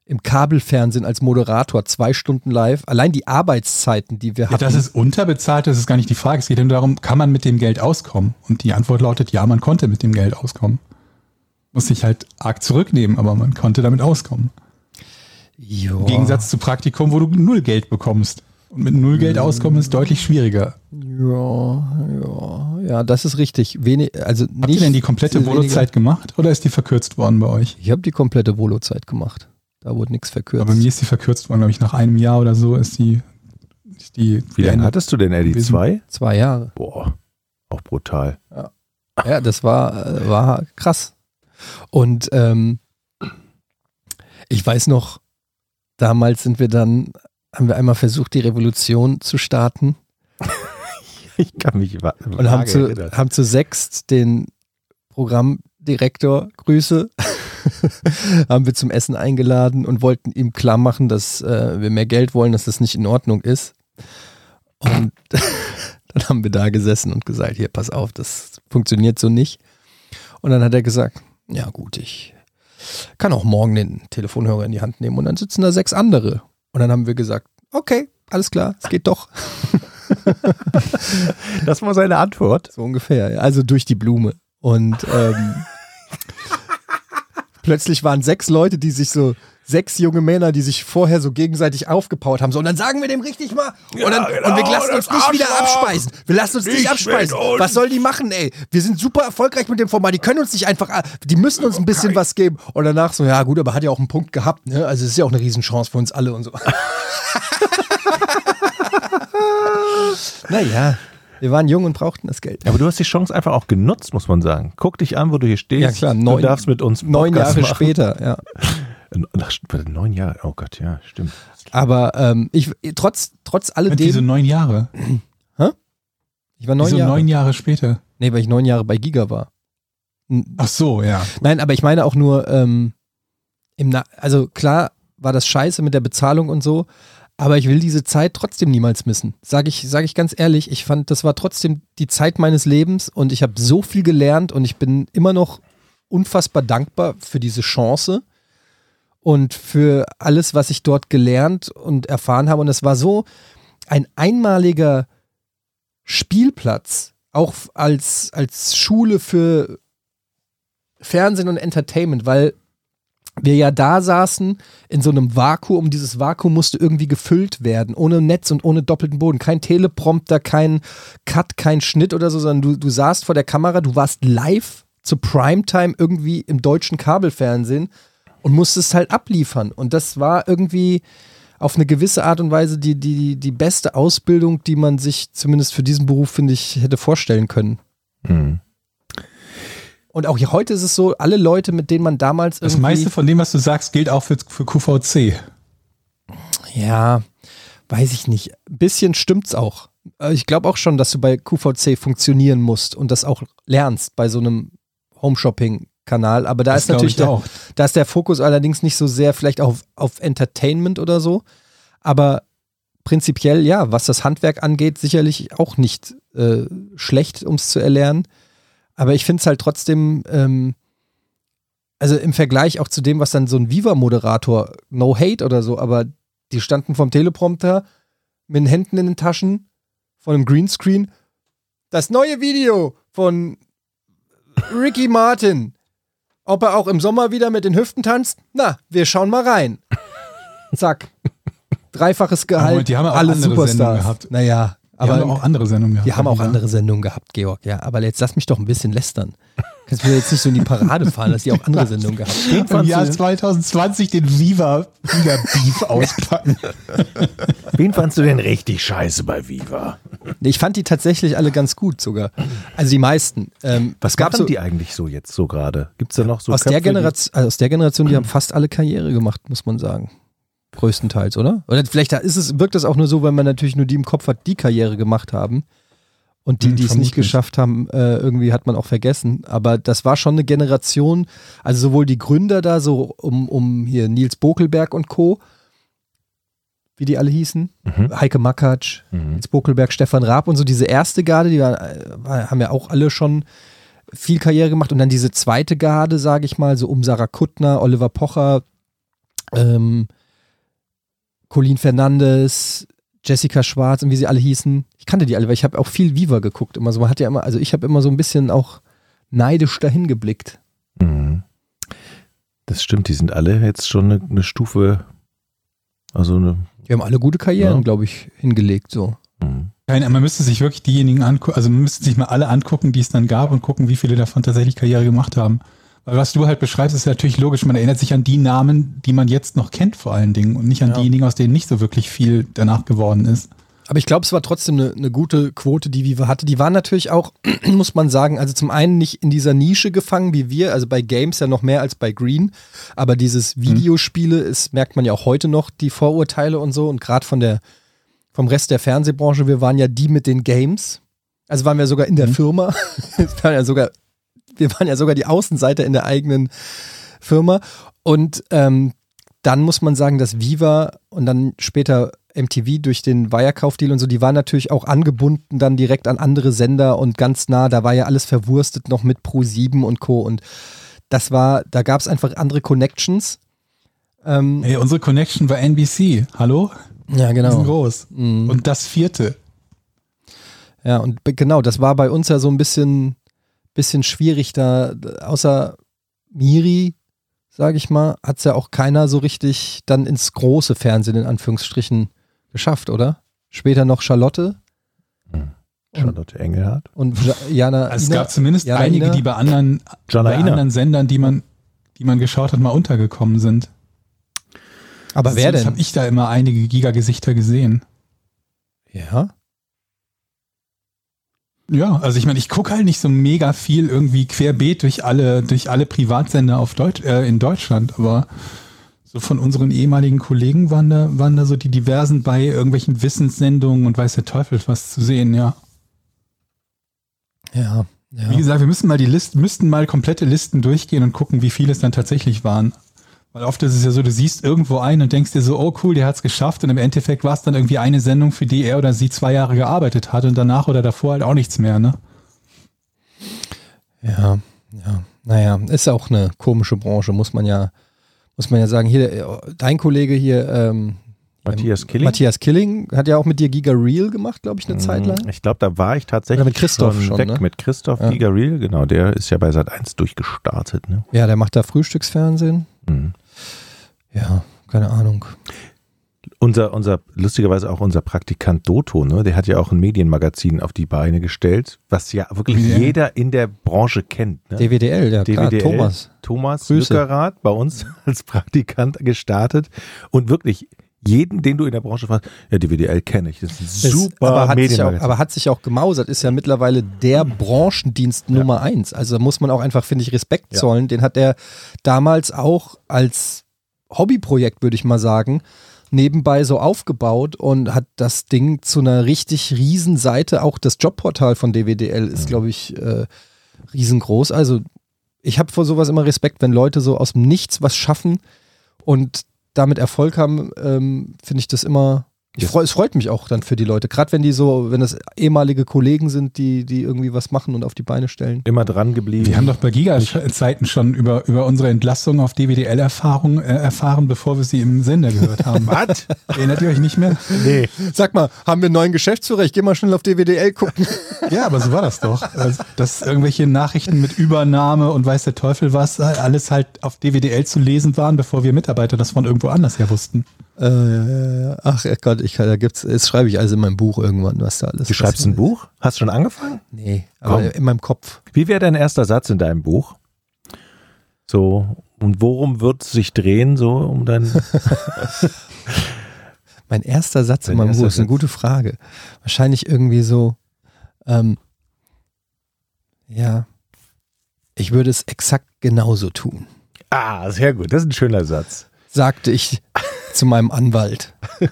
im Kabelfernsehen als Moderator, zwei Stunden live. Allein die Arbeitszeiten, die wir Ja, hatten. das ist unterbezahlt, das ist gar nicht die Frage. Es geht nur darum, kann man mit dem Geld auskommen? Und die Antwort lautet, ja, man konnte mit dem Geld auskommen. Muss sich halt arg zurücknehmen, aber man konnte damit auskommen. Jo. Im Gegensatz zu Praktikum, wo du null Geld bekommst. Und mit null Geld auskommen ist deutlich schwieriger. Ja, ja, ja, das ist richtig. Wenig, also Habt nicht ihr denn die komplette Volozeit gemacht oder ist die verkürzt worden bei euch? Ich habe die komplette Volozeit gemacht. Da wurde nichts verkürzt. Aber bei mir ist die verkürzt worden, glaube ich, nach einem Jahr oder so ist die, ist die Wie lange hattest du denn, Eddie? Zwei? Zwei Jahre. Boah, auch brutal. Ja, das war, äh, war krass. Und ähm, ich weiß noch, damals sind wir dann, haben wir einmal versucht, die Revolution zu starten <laughs> Ich kann mich wa- und haben zu, erinnern. haben zu sechst den Programmdirektor, Grüße, <laughs> haben wir zum Essen eingeladen und wollten ihm klar machen, dass äh, wir mehr Geld wollen, dass das nicht in Ordnung ist. Und <laughs> dann haben wir da gesessen und gesagt, hier, pass auf, das funktioniert so nicht. Und dann hat er gesagt, ja gut, ich kann auch morgen den Telefonhörer in die Hand nehmen und dann sitzen da sechs andere. Und dann haben wir gesagt, okay, alles klar, es geht doch. <laughs> Das war seine Antwort. So ungefähr, also durch die Blume. Und ähm, <laughs> plötzlich waren sechs Leute, die sich so, sechs junge Männer, die sich vorher so gegenseitig aufgepowert haben. So, und dann sagen wir dem richtig mal. Und, dann, genau, und wir lassen uns nicht wieder abspeisen. Wir lassen uns nicht Nicht abspeisen. Was soll die machen, ey? Wir sind super erfolgreich mit dem Format. Die können uns nicht einfach, die müssen uns ein bisschen was geben. Und danach so, ja gut, aber hat ja auch einen Punkt gehabt. Ne? Also es ist ja auch eine Riesenchance für uns alle und so. <laughs> naja, wir waren jung und brauchten das Geld. Aber du hast die Chance einfach auch genutzt, muss man sagen. Guck dich an, wo du hier stehst. Ja, klar, du neun- darfst mit uns Neun Podcast Jahre machen. später, ja. Ach, warte, neun Jahre. Oh Gott, ja, stimmt. Aber ähm, ich trotz trotz Und diese alledem, neun Jahre. <clears throat> ich war neun Wieso Jahre. neun Jahre später? Nee, weil ich neun Jahre bei Giga war. Ach so, ja. Nein, aber ich meine auch nur, ähm, im Na also klar war das scheiße mit der Bezahlung und so, aber ich will diese Zeit trotzdem niemals missen. Sage ich, sag ich ganz ehrlich, ich fand, das war trotzdem die Zeit meines Lebens und ich habe so viel gelernt und ich bin immer noch unfassbar dankbar für diese Chance und für alles, was ich dort gelernt und erfahren habe. Und es war so ein einmaliger Spielplatz, auch als, als Schule für Fernsehen und Entertainment, weil wir ja da saßen in so einem Vakuum. Dieses Vakuum musste irgendwie gefüllt werden, ohne Netz und ohne doppelten Boden. Kein Teleprompter, kein Cut, kein Schnitt oder so, sondern du, du saßt vor der Kamera, du warst live zu Primetime irgendwie im deutschen Kabelfernsehen und musstest halt abliefern. Und das war irgendwie auf eine gewisse Art und Weise die, die, die beste Ausbildung, die man sich zumindest für diesen Beruf, finde ich, hätte vorstellen können. Mhm. Und auch hier- heute ist es so, alle Leute, mit denen man damals Das irgendwie... meiste von dem, was du sagst, gilt auch für, für QVC. Ja, weiß ich nicht. Ein bisschen stimmt's auch. Äh, Ich glaube auch schon, dass du bei QVC funktionieren musst und das auch lernst bei so einem Home-Shopping-Kanal. Aber da Das ist natürlich ich der, auch. da ist der Fokus allerdings nicht so sehr vielleicht auf, auf Entertainment oder so. Aber prinzipiell, ja, was das Handwerk angeht, sicherlich auch nicht äh, schlecht, um es zu erlernen. Aber ich finde es halt trotzdem, ähm, also im Vergleich auch zu dem, was dann so ein Viva-Moderator, no hate oder so, aber die standen vom Teleprompter mit den Händen in den Taschen von einem Greenscreen. Das neue Video von Ricky Martin. Ob er auch im Sommer wieder mit den Hüften tanzt? Na, wir schauen mal rein. <laughs> Zack. Dreifaches Gehalt, Moment, die haben ja auch alle andere Superstars. Sendungen gehabt. Naja, Aber haben auch andere Sendungen gehabt. die haben auch Ja. andere Sendungen gehabt, Georg, ja. Aber jetzt lass mich doch ein bisschen lästern. Kannst mir jetzt nicht so in die Parade fahren, dass die auch andere Sendungen gehabt haben. Im Jahr 2020 den Viva, Viva Beef auspacken. <laughs> Wen fandst du denn richtig scheiße bei Viva? Ich fand die tatsächlich alle ganz gut sogar. Also die meisten. Ähm, Was gab so, die eigentlich so jetzt so gerade? Gibt es da noch so aus, der Köpfe, die- Generation, also aus der Generation, die haben fast alle Karriere gemacht, muss man sagen. Größtenteils, oder? Oder vielleicht ist es, wirkt das auch nur so, weil man natürlich nur die im Kopf hat, die Karriere gemacht haben. Und die, Hm, die es nicht geschafft haben, äh, irgendwie hat man auch vergessen. Aber das war schon eine Generation, also sowohl die Gründer da, so um, um hier Nils Bokelberg und Co., wie die alle hießen, Mhm. Heike Makatsch, Mhm. Nils Bokelberg, Stefan Raab und so diese erste Garde, die war, war, haben ja auch alle schon viel Karriere gemacht und dann diese zweite Garde, sage ich mal, so um Sarah Kuttner, Oliver Pocher, ähm, Colin Fernandes, Jessica Schwarz und wie sie alle hießen. Ich kannte die alle, weil ich habe auch viel Viva geguckt. Immer so, man hat ja immer, also ich habe immer so ein bisschen auch neidisch dahin geblickt. Mhm. Das stimmt, die sind alle jetzt schon eine, eine Stufe, also eine. Die haben alle gute Karrieren, Ja. glaube ich, hingelegt. So. Mhm. Keine, man müsste sich wirklich diejenigen angucken, also man müsste sich mal alle angucken, die es dann gab und gucken, wie viele davon tatsächlich Karriere gemacht haben. Weil was du halt beschreibst, ist natürlich logisch, man erinnert sich an die Namen, die man jetzt noch kennt vor allen Dingen und nicht an diejenigen, aus denen nicht so wirklich viel danach geworden ist. Aber ich glaube, es war trotzdem eine, eine gute Quote, die Viva hatte. Die waren natürlich auch, <clears throat> muss man sagen, also zum einen nicht in dieser Nische gefangen wie wir, also bei Games ja noch mehr als bei Green. Aber dieses Videospiele ist, merkt man ja auch heute noch, die Vorurteile und so. Und gerade von der, vom Rest der Fernsehbranche, wir waren ja die mit den Games. Also waren wir sogar in der Firma. <laughs> wir, waren ja sogar, wir waren ja sogar die Außenseiter in der eigenen Firma. Und ähm, dann muss man sagen, dass Viva und dann später MTV durch den Wirecard-Deal und so, die waren natürlich auch angebunden dann direkt an andere Sender und ganz nah, da war ja alles verwurstet noch mit Pro7 und Co. Und das war, da gab es einfach andere Connections. Ähm, Ey, unsere Connection war NBC. Hallo? ja, genau. Riesengroß. Mhm. Und das vierte. Ja, und genau, das war bei uns ja so ein bisschen, bisschen schwierig, da außer Miri, sage ich mal, hat es ja auch keiner so richtig dann ins große Fernsehen in Anführungsstrichen geschafft, oder? Später noch Charlotte Charlotte Engelhardt. und Ja- Jana. Also es Ina- gab zumindest Jana einige, Ina. die bei anderen, Jana bei Ina. anderen Sendern, die man, die man geschaut hat, mal untergekommen sind. Aber wer Das denn? habe ich da immer einige Giga-Gesichter gesehen. ja. Ja, also ich meine, ich gucke halt nicht so mega viel irgendwie querbeet durch alle, durch alle Privatsender auf Deutsch, äh, in Deutschland, aber so von unseren ehemaligen Kollegen waren da, waren da so die diversen bei irgendwelchen Wissenssendungen und weiß der Teufel was zu sehen, ja. Ja. Wie ja. gesagt, wir müssen mal die Listen, müssten mal komplette Listen durchgehen und gucken, wie viele es dann tatsächlich waren. Weil oft ist es ja so, du siehst irgendwo einen und denkst dir so, oh cool, der hat's geschafft und im Endeffekt war es dann irgendwie eine Sendung, für die er oder sie zwei Jahre gearbeitet hat und danach oder davor halt auch nichts mehr, ne? Ja, ja. Naja, ist auch eine komische Branche, muss man ja, muss man ja sagen. Hier, äh, dein Kollege hier, ähm, Matthias Killing. Matthias Killing hat ja auch mit dir Giga Real gemacht, glaube ich, eine Zeit lang. Ich glaube, da war ich tatsächlich Oder mit Christoph schon, weg ne? mit Christoph Ja. Giga Real, genau, der ist ja bei Sat 1 durchgestartet, ne? Ja, der macht da Frühstücksfernsehen. Mhm. Ja, keine Ahnung. Unser, unser, lustigerweise auch unser Praktikant Doto, ne, der hat ja auch ein Medienmagazin auf die Beine gestellt, was ja wirklich Ja. jeder in der Branche kennt. Ne? DWDL, ja klar, DWDL, Thomas. Thomas Grüße. Lückerath bei uns <laughs> als Praktikant gestartet und wirklich jeden, den du in der Branche fragst, ja, DWDL kenne ich, das ist ein Ist- super aber, hat sich auch, aber hat sich auch gemausert, ist ja mittlerweile der Branchendienst Nummer eins. Also da muss man auch einfach, finde ich, Respekt Ja. zollen. Den hat er damals auch als Hobbyprojekt, würde ich mal sagen, nebenbei so aufgebaut und hat das Ding zu einer richtig riesen Seite, auch das Jobportal von DWDL ist, glaube ich, äh, riesengroß. Also ich habe vor sowas immer Respekt, wenn Leute so aus dem Nichts was schaffen und damit Erfolg haben, ähm, finde ich das immer. Ich freu, es freut mich auch dann für die Leute, gerade wenn die so, wenn das ehemalige Kollegen sind, die, die irgendwie was machen und auf die Beine stellen. Immer dran geblieben. Wir haben doch bei Giga-Zeiten schon über, über unsere Entlassung auf DWDL-Erfahrung äh, erfahren, bevor wir sie im Sender gehört haben. <laughs> Was? Erinnert ihr euch nicht mehr? Nee. Sag mal, haben wir einen neuen Geschäftsführer? Ich gehe mal schnell auf DWDL gucken. Ja, aber so war das doch. Also, Dass irgendwelche Nachrichten mit Übernahme und weiß der Teufel was, alles halt auf DWDL zu lesen waren, bevor wir Mitarbeiter das von irgendwo anders her wussten. Äh, ach Gott, ich kann, da gibt's, das schreibe ich also in meinem Buch irgendwann, was da alles Du schreibst ein Buch? Hast du schon angefangen? ist. Nee, aber Komm. in meinem Kopf. Wie wäre dein erster Satz in deinem Buch? So, und worum wird es sich drehen, so um dein. <laughs> Mein erster Satz Dein in meinem Buch ist eine gute Frage. Wahrscheinlich irgendwie so, ähm, ja, ich würde es exakt genauso tun, ah, sehr gut, das ist ein schöner Satz. sagte ich zu meinem Anwalt. <laughs>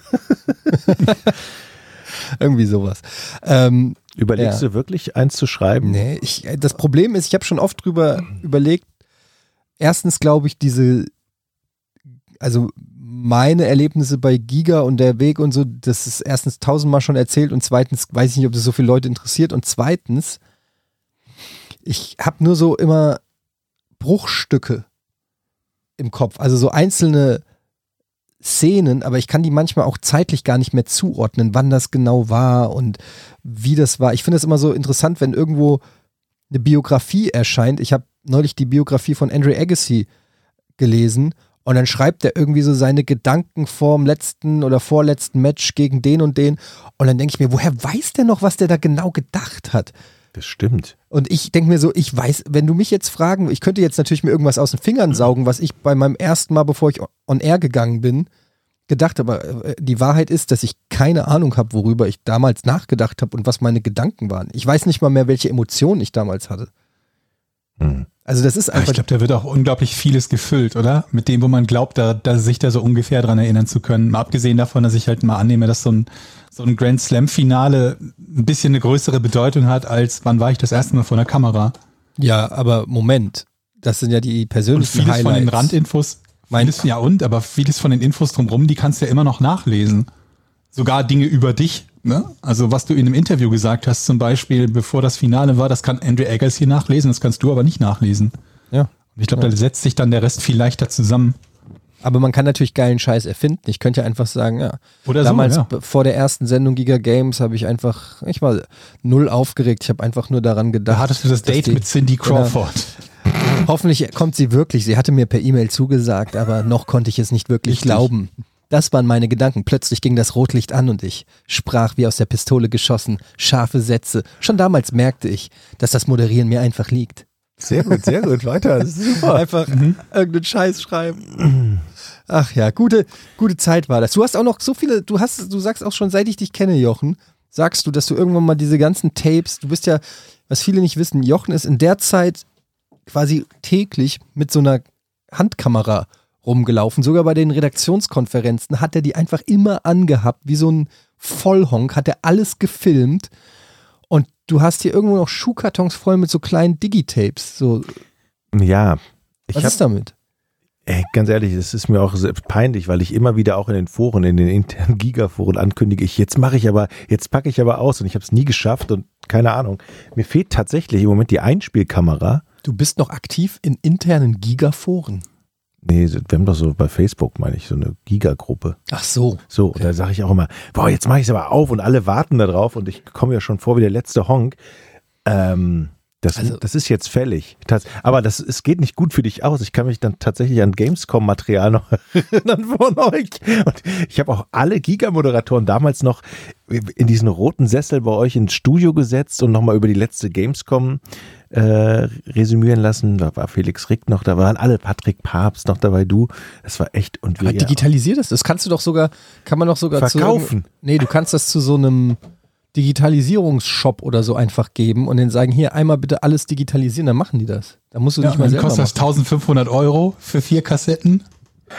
irgendwie sowas. Ähm, Überlegst Ja. du wirklich, eins zu schreiben? Nee, ich, das Problem ist, ich habe schon oft drüber überlegt. Erstens glaube ich, diese, also meine Erlebnisse bei Giga und der Weg und so, das ist erstens tausendmal schon erzählt und zweitens weiß ich nicht, ob das so viele Leute interessiert und zweitens, ich habe nur so immer Bruchstücke im Kopf, also so einzelne Szenen, aber ich kann die manchmal auch zeitlich gar nicht mehr zuordnen, wann das genau war und wie das war. Ich finde es immer so interessant, wenn irgendwo eine Biografie erscheint. Ich habe neulich die Biografie von Andre Agassi gelesen und dann schreibt er irgendwie so seine Gedanken vorm letzten oder vorletzten Match gegen den und den und dann denke ich mir, woher weiß der noch, was der da genau gedacht hat? Das stimmt. Und ich denke mir so, ich weiß, wenn du mich jetzt fragen, ich könnte jetzt natürlich mir irgendwas aus den Fingern saugen, was ich bei meinem ersten Mal, bevor ich on air gegangen bin, gedacht habe. Aber äh, die Wahrheit ist, dass ich keine Ahnung habe, worüber ich damals nachgedacht habe und was meine Gedanken waren. Ich weiß nicht mal mehr, welche Emotionen ich damals hatte. Hm. Also das ist Aber ich einfach. glaube, da wird auch unglaublich vieles gefüllt, oder? Mit dem, wo man glaubt, da, da sich da so ungefähr dran erinnern zu können. Mal abgesehen davon, dass ich halt mal annehme, dass so ein, so ein Grand Slam-Finale ein bisschen eine größere Bedeutung hat, als wann war ich das erste Mal vor der Kamera. ja, aber Moment. Das sind ja die Und persönlichen vieles Highlights. von den Randinfos, Mein- vieles, ja und, aber vieles von den Infos drumherum, die kannst du ja immer noch nachlesen. Sogar Dinge über dich. Ne? Also was du in einem Interview gesagt hast, zum Beispiel, bevor das Finale war, das kann Andrew Eggers hier nachlesen, das kannst du aber nicht nachlesen. Ja. Und ich glaube, da setzt sich dann der Rest viel leichter zusammen. Aber man kann natürlich geilen Scheiß erfinden. Ich könnte ja einfach sagen, ja, Oder damals so, ja. vor der ersten Sendung Giga Games habe ich einfach, ich war null aufgeregt. Ich habe einfach nur daran gedacht. Da hattest du das Date die- mit Cindy Crawford. Hoffentlich kommt sie wirklich. Sie hatte mir per E-Mail zugesagt, aber noch konnte ich es nicht wirklich Richtig. glauben. Das waren meine Gedanken. Plötzlich ging das Rotlicht an und ich sprach wie aus der Pistole geschossen, scharfe Sätze. Schon damals merkte ich, dass das Moderieren mir einfach liegt. Sehr gut, sehr gut. Weiter. <laughs> Super. Einfach irgendeinen Scheiß schreiben. Ach ja, gute, gute Zeit war das. Du hast auch noch so viele, du hast, du sagst auch schon, seit ich dich kenne, Jochen, sagst du, dass du irgendwann mal diese ganzen Tapes, du bist ja, was viele nicht wissen, Jochen ist in der Zeit quasi täglich mit so einer Handkamera rumgelaufen. Sogar bei den Redaktionskonferenzen hat er die einfach immer angehabt, wie so ein Vollhonk, hat er alles gefilmt. Und du hast hier irgendwo noch Schuhkartons voll mit so kleinen Digitapes. So, Ja. Ich was ist damit? ey, ganz ehrlich, das ist mir auch sehr peinlich, weil ich immer wieder auch in den Foren, in den internen <laughs> Gigaforen ankündige, ich, jetzt mache ich aber, jetzt packe ich aber aus und ich habe es nie geschafft und keine Ahnung. Mir fehlt tatsächlich im Moment die Einspielkamera. Du bist noch aktiv in internen Gigaforen. Nee, wir haben doch so bei Facebook, meine ich, so eine Giga-Gruppe. Ach so. So, und da sage ich auch immer, boah, jetzt mache ich es aber auf und alle warten da drauf und ich komme ja schon vor wie der letzte Honk. Ähm, das, Also- das ist jetzt fällig. Aber das, es geht nicht gut für dich aus. Ich kann mich dann tatsächlich an Gamescom-Material noch <laughs> erinnern von euch. Und ich habe auch alle Giga-Moderatoren damals noch in diesen roten Sessel bei euch ins Studio gesetzt und nochmal über die letzte Gamescom äh, resümieren lassen. Da war Felix Rick noch, da waren alle, Patrick Papst noch dabei, du. Das war echt und wir Aber digitalisier das. Das kannst du doch sogar, kann man doch sogar Verkaufen. zu. Nee, du kannst das zu so einem Digitalisierungsshop oder so einfach geben und denen sagen, hier einmal bitte alles digitalisieren, dann machen die das. Da musst du Ja, nicht mal dann selber kostet das machen. 1500 Euro für vier Kassetten.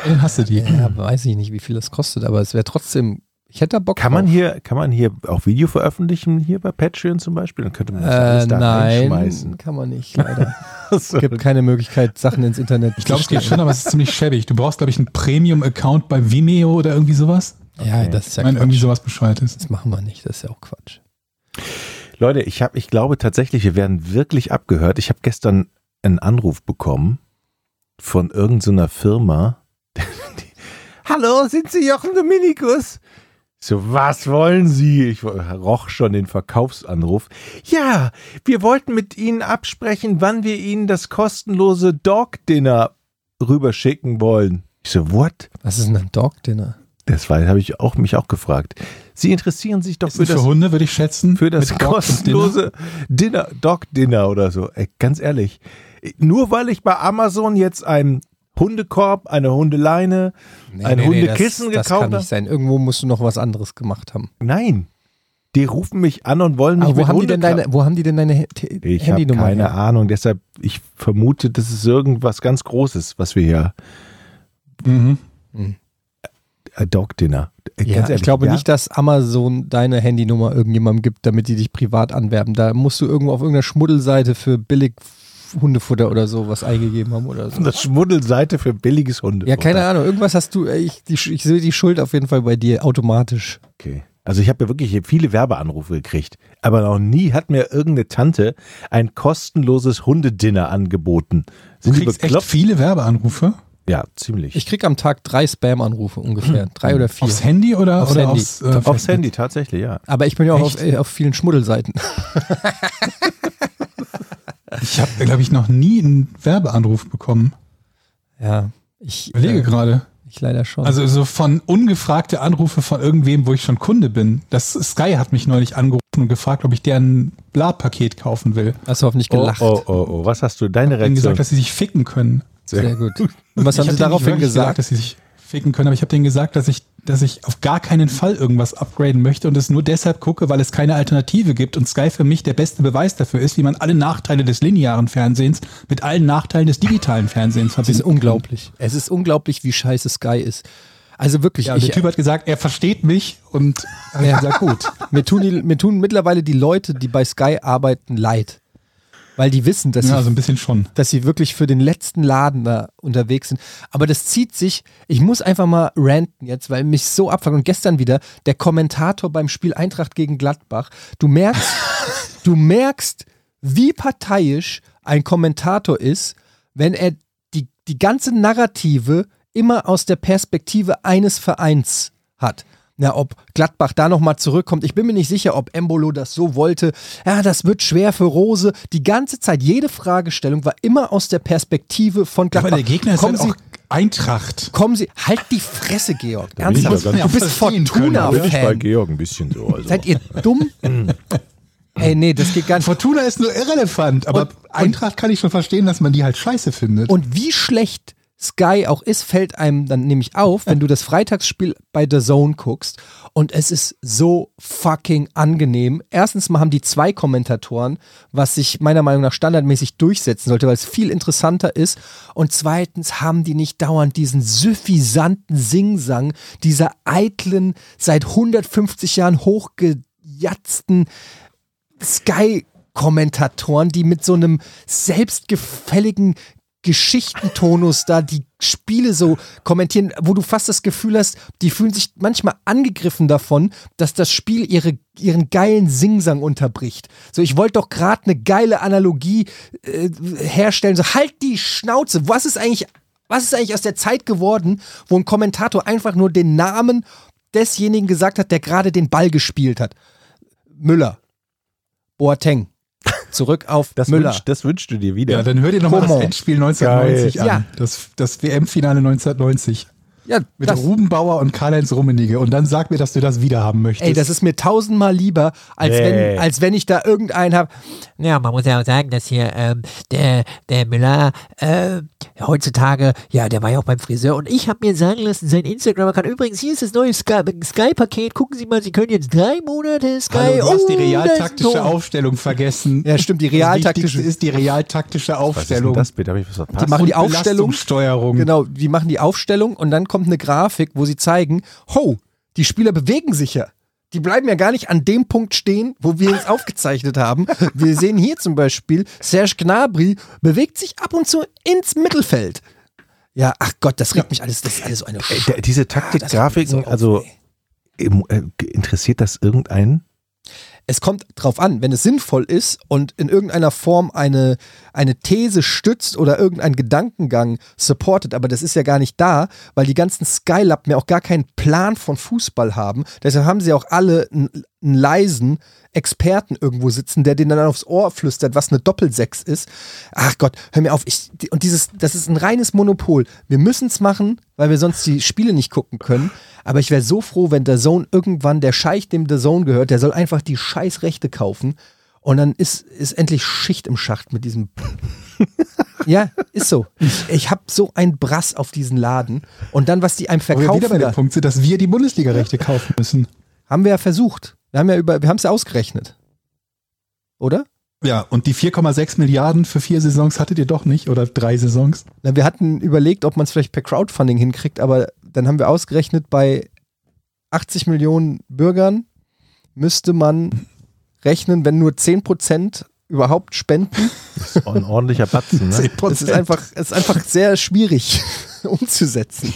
Dann hast du die. Ja, weiß ich nicht, wie viel das kostet, aber es wäre trotzdem, ich hätte da Bock Kann man drauf. hier, kann man hier auch Video veröffentlichen, hier bei Patreon zum Beispiel? Dann könnte man das Äh, alles da nein, reinschmeißen. kann man nicht, <laughs> leider. Es So. gibt keine Möglichkeit, Sachen ins Internet Ich glaube, es geht schon, aber es ist ziemlich schäbig. Du brauchst, glaube ich, einen Premium-Account bei Vimeo oder irgendwie sowas. Ja, das ist Ich ja meine, irgendwie sowas Bescheuertes. Das machen wir nicht, das ist ja auch Quatsch. Leute, ich habe, ich glaube tatsächlich, wir werden wirklich abgehört. Ich habe gestern einen Anruf bekommen von irgendeiner Firma. <laughs> Die, Hallo, sind Sie Jochen Dominikus? So, was wollen Sie? Ich roch schon den Verkaufsanruf. Ja, wir wollten mit Ihnen absprechen, wann wir Ihnen das kostenlose Dog Dinner rüberschicken wollen. Ich so, what? Was ist denn ein Dog Dinner? Das habe ich auch, mich auch gefragt. Sie interessieren sich doch Ist für für das, Hunde, würde ich schätzen. für das Dog und Dinner. kostenlose Dinner, Dog-Dinner oder so. Ey, ganz ehrlich. Nur weil ich bei Amazon jetzt einen Hundekorb, eine Hundeleine, ein Hundekissen das, das gekauft kann habe. nicht sein. Irgendwo musst du noch was anderes gemacht haben. Nein. Die rufen mich an und wollen mich Aber wo mit haben, die denn deine, wo haben die denn deine He- Ich habe Handynummer keine her? Ahnung. Deshalb, ich vermute, das ist irgendwas ganz Großes, was wir hier. Mhm. Äh, Dog Dinner. Äh, Ja, ehrlich, ich glaube ja? nicht, dass Amazon deine Handynummer irgendjemandem gibt, damit die dich privat anwerben. Da musst du irgendwo auf irgendeiner Schmuddelseite für billig Hundefutter oder so was eingegeben haben oder so. Das Schmuddelseite für billiges Hunde. Ja, keine Ahnung. Irgendwas hast du, äh, ich, die, ich sehe die Schuld auf jeden Fall bei dir automatisch. Okay. Also ich habe ja wirklich viele Werbeanrufe gekriegt, aber noch nie hat mir irgendeine Tante ein kostenloses Hundedinner angeboten. Du Sind die kriegst echt viele Werbeanrufe. Ja, ziemlich. Ich krieg am Tag drei Spam-Anrufe ungefähr. Drei oder vier. Aufs Handy oder, Aufs oder Handy. aufs, äh, Aufs? Handy, tatsächlich, ja. Aber ich bin ja auch auf, äh, auf vielen Schmuddelseiten. <laughs> Ich habe, glaube ich, noch nie einen Werbeanruf bekommen. Ja, ich, Ich überlege äh, gerade. ich leider schon. Also so von ungefragte Anrufe von irgendwem, wo ich schon Kunde bin. Das Sky hat mich neulich angerufen und gefragt, ob ich deren Bla-Paket kaufen will. hast du hoffentlich Oh, gelacht. oh, oh, oh. Was hast du? Deine Ich habe Reaktion? gesagt, dass sie sich ficken können. Sehr gut. Und was haben ich sie hab denen nicht daraufhin wirklich gesagt? dass sie sich ficken können, aber ich habe denen gesagt, dass ich, dass ich auf gar keinen Fall irgendwas upgraden möchte und es nur deshalb gucke, weil es keine Alternative gibt und Sky für mich der beste Beweis dafür ist, wie man alle Nachteile des linearen Fernsehens mit allen Nachteilen des digitalen Fernsehens Es ist verbindet. unglaublich. Es ist unglaublich, wie scheiße Sky ist. Also wirklich, Ja, ich, der Typ hat gesagt, er versteht mich und hat Ja. gesagt, gut. <laughs> mir, tun die, mir tun mittlerweile die Leute, die bei Sky arbeiten, leid. Weil die wissen, dass, Ja, sie, so ein bisschen schon. dass sie wirklich für den letzten Laden da unterwegs sind. Aber das zieht sich, ich muss einfach mal ranten jetzt, weil mich so abfuckt. Und gestern wieder, der Kommentator beim Spiel Eintracht gegen Gladbach, du merkst, <laughs> du merkst, wie parteiisch ein Kommentator ist, wenn er die, die ganze Narrative immer aus der Perspektive eines Vereins hat. Na, ob Gladbach da nochmal zurückkommt. Ich bin mir nicht sicher, ob Embolo das so wollte. Ja, das wird schwer für Rose. Die ganze Zeit, jede Fragestellung war immer aus der Perspektive von Gladbach. Aber der Gegner ist kommen halt Sie, auch Eintracht. kommen Sie, halt die Fresse, Georg. Ernsthaft. ganz- Du bist bin ich bei Fortuna-Fan. Georg ein bisschen so. Also. Seid ihr dumm? <laughs> Ey, nee, das geht gar nicht. Fortuna ist nur irrelevant, aber Und- Eintracht kann ich schon verstehen, dass man die halt scheiße findet. Und wie schlecht Sky auch ist, fällt einem dann nämlich auf, wenn du das Freitagsspiel bei The Zone guckst. Und es ist so fucking angenehm. Erstens mal haben die zwei Kommentatoren, was sich meiner Meinung nach standardmäßig durchsetzen sollte, weil es viel interessanter ist. Und zweitens haben die nicht dauernd diesen suffisanten Singsang dieser eitlen, seit 150 Jahren hochgejatzten Sky-Kommentatoren, die mit so einem selbstgefälligen Geschichtentonus da die Spiele so kommentieren, wo du fast das Gefühl hast, die fühlen sich manchmal angegriffen davon, dass das Spiel ihre, ihren geilen Singsang unterbricht. So, ich wollte doch gerade eine geile Analogie äh, herstellen. So, halt die Schnauze. Was ist eigentlich, was ist eigentlich aus der Zeit geworden, wo ein Kommentator einfach nur den Namen desjenigen gesagt hat, der gerade den Ball gespielt hat? Müller. Boateng. Zurück auf Das, Müller. wünsch, das wünschst du dir wieder. ja, dann hör dir nochmal das. Endspiel 1990 Geil. an. Ja. Das, das WM-Finale 1990. ja, Mit das, Rubenbauer und Karl-Heinz Rummenigge. Und dann sag mir, dass du das wieder haben möchtest. ey, das ist mir tausendmal lieber, als, Nee. wenn, als wenn ich da irgendeinen habe. Ja, man muss ja auch sagen, dass hier ähm, der, der Müller äh, heutzutage, ja, der war ja auch beim Friseur und ich habe mir sagen lassen, sein Instagram-Account, übrigens, hier ist das neue Sky- Sky-Paket, gucken Sie mal, Sie können jetzt drei Monate Sky. Hallo, du hast die Oh, da ist ein realtaktische. Aufstellung vergessen. Ja, stimmt, die Das realtaktische. ist die realtaktische was ist denn Aufstellung. das bitte? Habe ich was verpasst? Die machen die Aufstellung. Genau, die machen die Aufstellung und dann kommt eine Grafik, wo sie zeigen, ho, die Spieler bewegen sich ja. Die bleiben ja gar nicht an dem Punkt stehen, wo wir es <laughs> aufgezeichnet haben. Wir sehen hier zum Beispiel, Serge Gnabry bewegt sich ab und zu ins Mittelfeld. Ja, ach Gott, das regt mich alles, das ist alles so eine Äh, Sch der- diese Ah, Taktikgrafiken, so auf, also äh, interessiert das irgendeinen? es kommt drauf an, wenn es sinnvoll ist und in irgendeiner Form eine, eine These stützt oder irgendein Gedankengang supportet, aber das ist ja gar nicht da, weil die ganzen Skylappen ja auch gar keinen Plan von Fußball haben. Deshalb haben sie auch alle einen, leisen Experten irgendwo sitzen, der denen dann aufs Ohr flüstert, was eine Doppelsechs ist. Ach Gott, hör mir auf. Ich, und dieses, das ist ein reines Monopol. Wir müssen es machen, weil wir sonst die Spiele nicht gucken können. Aber ich wäre so froh, wenn der Zone irgendwann, der Scheich, dem der Zone gehört, der soll einfach die scheiß Rechte kaufen. Und dann ist, ist endlich Schicht im Schacht mit diesem. <laughs> ja, ist so. Ich, habe so ein Brass auf diesen Laden. Und dann, was die einem Wo wir wieder bei verkaufen, dem Punkt sind, dass wir die Bundesliga-Rechte <laughs> kaufen müssen. haben wir ja versucht. Wir haben ja über, wir haben es ja ausgerechnet. Oder? Ja, und die 4,6 Milliarden für vier Saisons hattet ihr doch nicht oder drei Saisons. Na, wir hatten überlegt, ob man es vielleicht per Crowdfunding hinkriegt, aber dann haben wir ausgerechnet, bei 80 Millionen Bürgern müsste man rechnen, wenn nur 10% überhaupt spenden. Das ist ein ordentlicher Batzen, ne? <laughs> Es ist einfach, es ist einfach sehr schwierig <laughs> umzusetzen.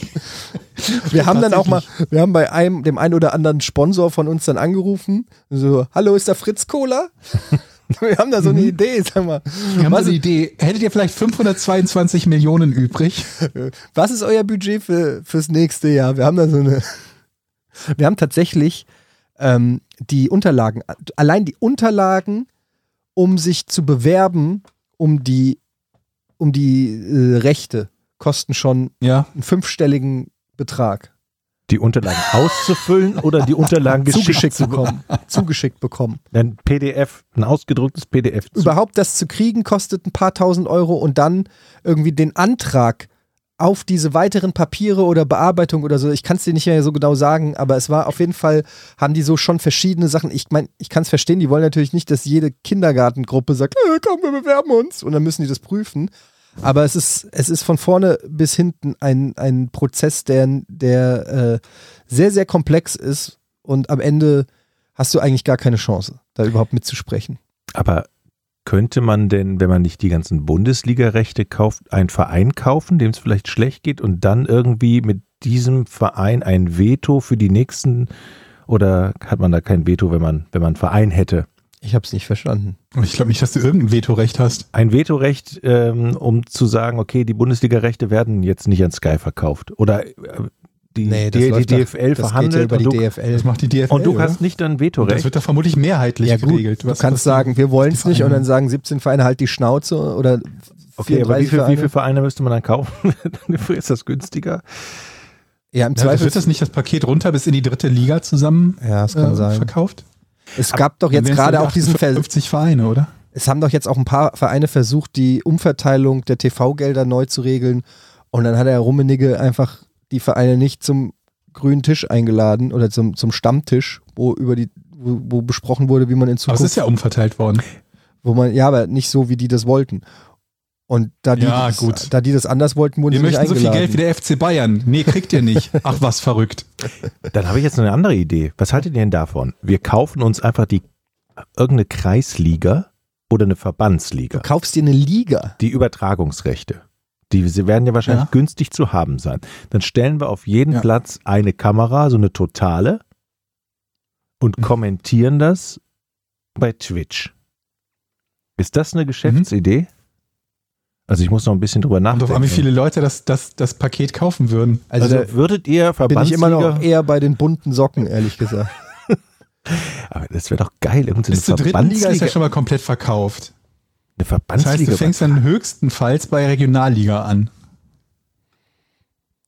Wir haben dann auch mal, wir haben bei einem, dem einen oder anderen Sponsor von uns dann angerufen, so, hallo, ist da Fritz Cola? <laughs> Wir haben da so eine Idee, sag mal. Wir haben Was so eine Idee. Hättet ihr vielleicht 522 Millionen übrig? Was ist euer Budget für, fürs nächste Jahr? Wir haben da so eine. Wir haben tatsächlich ähm, die Unterlagen, allein die Unterlagen, um sich zu bewerben, um die, um die äh, Rechte, kosten schon Ja. einen fünfstelligen Betrag. Die Unterlagen auszufüllen oder die Unterlagen <laughs> geschickt zugeschickt zu bekommen. <laughs> zugeschickt bekommen. Ein PDF, ein ausgedrucktes PDF. Überhaupt das zu kriegen kostet ein paar tausend Euro und dann irgendwie den Antrag auf diese weiteren Papiere oder Bearbeitung oder so, ich kann es dir nicht mehr so genau sagen, aber es war auf jeden Fall, haben die so schon verschiedene Sachen. Ich meine, ich kann es verstehen, die wollen natürlich nicht, dass jede Kindergartengruppe sagt, äh, komm, wir bewerben uns und dann müssen die das prüfen. Aber es ist, es ist von vorne bis hinten ein, ein Prozess, der, der äh, sehr, sehr komplex ist und am Ende hast du eigentlich gar keine Chance, da überhaupt mitzusprechen. Aber könnte man denn, wenn man nicht die ganzen Bundesliga-Rechte kauft, einen Verein kaufen, dem es vielleicht schlecht geht und dann irgendwie mit diesem Verein ein Veto für die nächsten oder hat man da kein Veto, wenn man, wenn man einen Verein hätte? Ich habe es nicht verstanden. Ich glaube nicht, dass du irgendein Vetorecht hast. Ein Vetorecht, ähm, um zu sagen, okay, die Bundesliga-Rechte werden jetzt nicht an Sky verkauft. Oder die, die, die läuft DFL doch- das verhandelt geht ja die du, DFL. Das macht die DFL. und du oder? hast nicht ein Und das Vetorecht. wird da vermutlich mehrheitlich ja gut, geregelt. du kannst sagen, wir wollen es die nicht und dann sagen 17 Vereine halt die Schnauze oder Okay, aber 34 wie, viel, wie Vereine. viele Vereine müsste man dann kaufen? <laughs> ist das günstiger? Ja, im Ja, das Zweifel. wird das nicht das Paket runter bis in die dritte Liga zusammen ja, es kann äh, sein. verkauft? Es gab doch Dann jetzt gerade dann auch diesen Ver 50 Vereine, oder? es haben doch jetzt auch ein paar Vereine versucht, die Umverteilung der TV-Gelder neu zu regeln und dann hat der Rummenigge einfach die Vereine nicht zum grünen Tisch eingeladen oder zum, zum Stammtisch, wo über die wo, wo besprochen wurde, wie man in Aber es Zukunft ist ja umverteilt worden. wo man ja, aber nicht so wie die das wollten. Und da die, Ja, das, gut. da die das anders wollten, wurden Wir sie nicht möchten so viel. Geld wie der FC Bayern. Nee, kriegt ihr nicht. <laughs> Ach, was verrückt. Dann habe ich jetzt noch eine andere Idee. Was haltet ihr denn davon? Wir kaufen uns einfach die irgendeine Kreisliga oder eine Verbandsliga. Du kaufst dir eine Liga. Die Übertragungsrechte. Die sie werden ja wahrscheinlich Ja. günstig zu haben sein. Dann stellen wir auf jeden Ja. Platz eine Kamera, so eine totale, und Mhm. kommentieren das bei Twitch. Ist das eine Geschäftsidee? Also ich muss noch ein bisschen drüber Und nachdenken. auf an, wie viele Leute das, das, das Paket kaufen würden. Also, Also, würdet ihr bin Verbandsliga... ich immer noch eher bei den bunten Socken, ehrlich gesagt. <laughs> Aber das wäre doch geil, Bis zur dritten Liga ist ja schon mal komplett verkauft. Eine Das heißt, Verbandsliga. du fängst dann höchstenfalls bei Regionalliga an.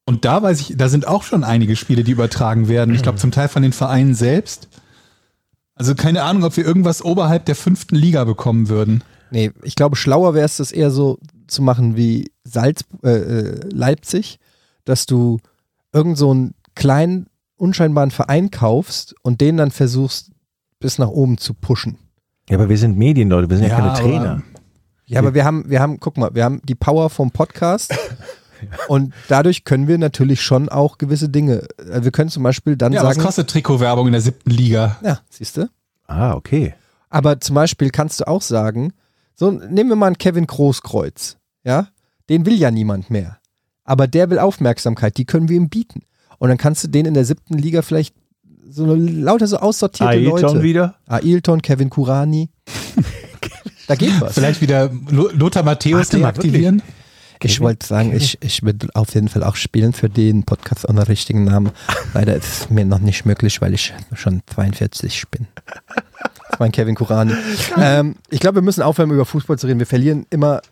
Und da weiß ich, da sind auch schon einige Spiele, die übertragen werden. Ich glaube, zum Teil von den Vereinen selbst. Also keine Ahnung, ob wir irgendwas oberhalb der fünften Liga bekommen würden. Nee, ich glaube, schlauer wäre es, das eher so zu machen wie Salz, äh, äh, Leipzig, dass du irgend so einen kleinen, unscheinbaren Verein kaufst und den dann versuchst, bis nach oben zu pushen. ja, aber wir sind Medienleute, wir sind ja, Ja, keine Trainer. Ja, aber wir haben, wir haben, guck mal, wir haben die Power vom Podcast <laughs> und dadurch können wir natürlich schon auch gewisse Dinge. äh, Wir können zum Beispiel dann Ja, was sagen, kostet Trikotwerbung in der siebten Liga? ja, siehst du? Ah, okay. Aber zum Beispiel kannst du auch sagen, so nehmen wir mal einen Kevin Großkreuz, ja, den will ja niemand mehr. Aber der will Aufmerksamkeit, die können wir ihm bieten. Und dann kannst du den in der siebten Liga vielleicht so lauter so aussortierte Ailton Leute. wieder? Ailton, Kevin Kurani. <laughs> da geht was. Vielleicht wieder Lo- Lothar Matthäus der deaktivieren? Ich wollte sagen, ich, ich würde auf jeden Fall auch spielen für den Podcast unter richtigen Namen. Leider ist es mir noch nicht möglich, weil ich schon 42 bin. Das mein Kevin Kurani. ähm, ich glaube, wir müssen aufhören, über Fußball zu reden. Wir verlieren immer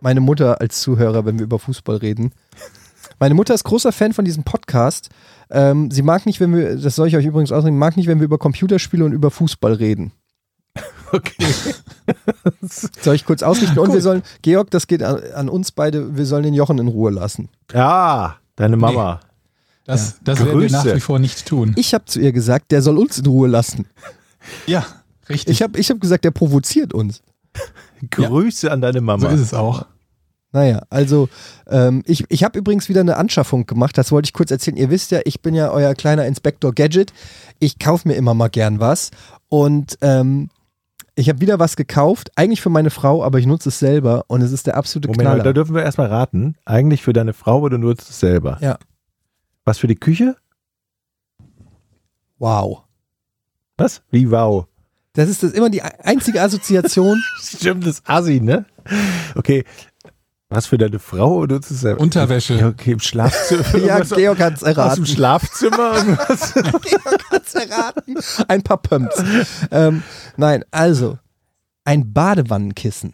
meine Mutter als Zuhörer, wenn wir über Fußball reden. Meine Mutter ist großer Fan von diesem Podcast. Ähm, sie mag nicht, wenn wir, das soll ich euch übrigens ausdrücken, mag nicht, wenn wir über Computerspiele und über Fußball reden. <laughs> Okay. Soll ich kurz ausrichten? Und wir sollen, Georg, das geht an, an uns beide, wir sollen den Jochen in Ruhe lassen. Ja, deine Mama. Das, das werden wir nach wie vor nicht tun. Ich habe zu ihr gesagt, der soll uns in Ruhe lassen. Ja, richtig. Ich habe ich hab gesagt, der provoziert uns. <laughs> Grüße an deine Mama. so ist es auch. Naja, also ähm, ich, ich habe übrigens wieder eine Anschaffung gemacht, das wollte ich kurz erzählen. Ihr wisst ja, ich bin ja euer kleiner Inspektor Gadget. Ich kaufe mir immer mal gern was und ähm, ich habe wieder was gekauft, eigentlich für meine Frau, aber ich nutze es selber und es ist der absolute Moment, Knaller. da dürfen wir erstmal raten. Eigentlich für deine Frau, aber du nutzt es selber. Ja. Was für die Küche? wow. Was? Wie wow. Das ist das immer die einzige Assoziation. <laughs> Stimmt, das ist Assi, ne? Okay. Was für deine Frau oder es selber? Unterwäsche. Ja, okay, im Schlafzimmer. <laughs> ja, Georg hat's aus dem erraten. Schlafzimmer? <laughs> Georg hat's erraten. Ein paar Pumps. ähm, nein, also ein Badewannenkissen.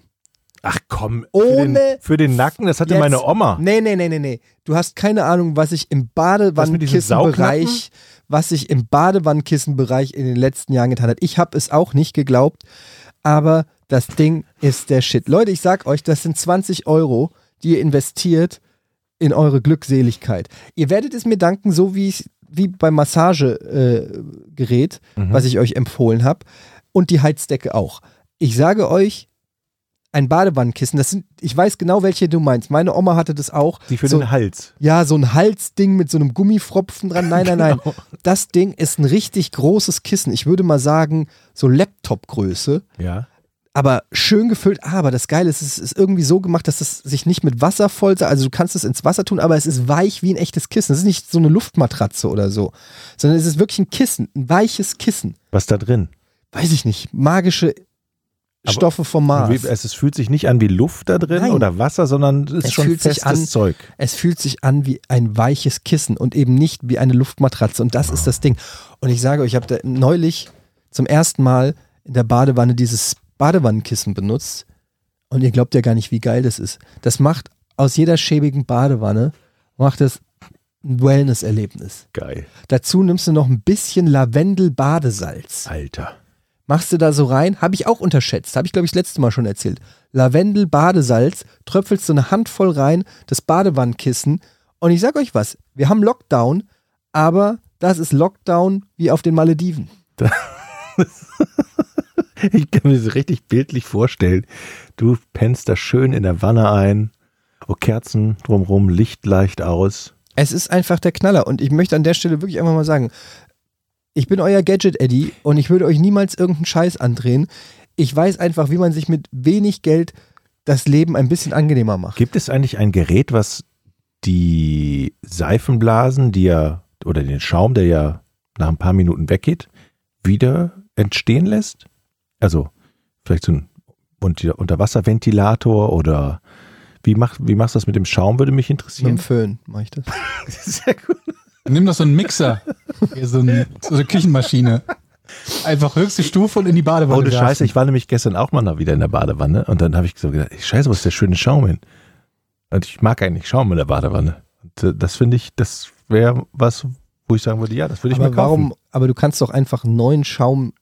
Ach komm, für, Ohne den, für den Nacken, das hatte Jetzt- meine Oma. Nee, nee, nee, nee, nee. Du hast keine Ahnung, was ich im Badewannnkissenbereich, was sich im Badewannnkissenbereich in den letzten Jahren getan hat. Ich habe es auch nicht geglaubt, aber das Ding ist der Shit. Leute, ich sag euch, das sind 20 Euro, die ihr investiert in eure Glückseligkeit. Ihr werdet es mir danken, so wie ich wie beim Massagegerät, äh, Gerät, was ich euch empfohlen habe. Und die Heizdecke auch. Ich sage euch, ein Badewannenkissen, das sind, ich weiß genau, welche du meinst. Meine Oma hatte das auch. Die für so, den Hals. Ja, so ein Halsding mit so einem Gummifropfen dran. Nein, nein, nein. <laughs> Genau. Das Ding ist ein richtig großes Kissen. Ich würde mal sagen, so Laptop-Größe. Ja. Aber schön gefüllt. Aber das Geile ist, es ist irgendwie so gemacht, dass es sich nicht mit Wasser voll, also du kannst es ins Wasser tun, aber es ist weich wie ein echtes Kissen. Es ist nicht so eine Luftmatratze oder so, sondern es ist wirklich ein Kissen, ein weiches Kissen. Was da drin? Weiß ich nicht, magische Aber- Stoffe vom Mars. Wie- Es, es fühlt sich nicht an wie Luft da drin Nein. oder Wasser, sondern es ist schon fühlt sich festes an- Zeug. Es fühlt sich an wie ein weiches Kissen und eben nicht wie eine Luftmatratze. Und das ist das Ding. Und ich sage euch, ich habe neulich zum ersten Mal in der Badewanne dieses Badewannenkissen benutzt. Und ihr glaubt ja gar nicht, wie geil das ist. Das macht aus jeder schäbigen Badewanne, macht das ein Wellness-Erlebnis. Geil. Dazu nimmst du noch ein bisschen Lavendel-Badesalz. Alter. Machst du da so rein, habe ich auch unterschätzt, habe ich glaube ich das letzte Mal schon erzählt. Lavendel, Badesalz, tröpfelst so eine Handvoll rein, das Badewannenkissen und ich sag euch was, wir haben Lockdown, aber das ist Lockdown wie auf den Malediven. <laughs> <laughs> Ich kann mir das richtig bildlich vorstellen. Du pennst da schön in der Wanne ein. Oh, Kerzen drumrum, Licht leicht aus. Es ist einfach der Knaller und ich möchte an der Stelle wirklich einfach mal sagen, ich bin euer Gadget-Eddie und ich würde euch niemals irgendeinen Scheiß andrehen. Ich weiß einfach, wie man sich mit wenig Geld das Leben ein bisschen angenehmer macht. Gibt es eigentlich ein Gerät, was die Seifenblasen, die ja, oder den Schaum, der ja nach ein paar Minuten weggeht, wieder entstehen lässt? Also, vielleicht so ein Unter- Unterwasserventilator oder wie, macht, wie machst du das mit dem Schaum, würde mich Mit dem interessieren. Föhn mache ich das. <laughs> Sehr gut. Nimm doch so einen Mixer. So, ein, so eine Küchenmaschine. Einfach höchste Stufe und in die Badewanne. Ohne werfen. Scheiße, ich war nämlich gestern auch mal noch wieder in der Badewanne und dann habe ich so gedacht, scheiße, was ist der schöne Schaum hin? Und ich mag eigentlich Schaum in der Badewanne. Und äh, das finde ich, das wäre was, wo ich sagen würde, ja, das würde ich aber mir kaufen. warum, aber du kannst doch einfach einen neuen Schaum.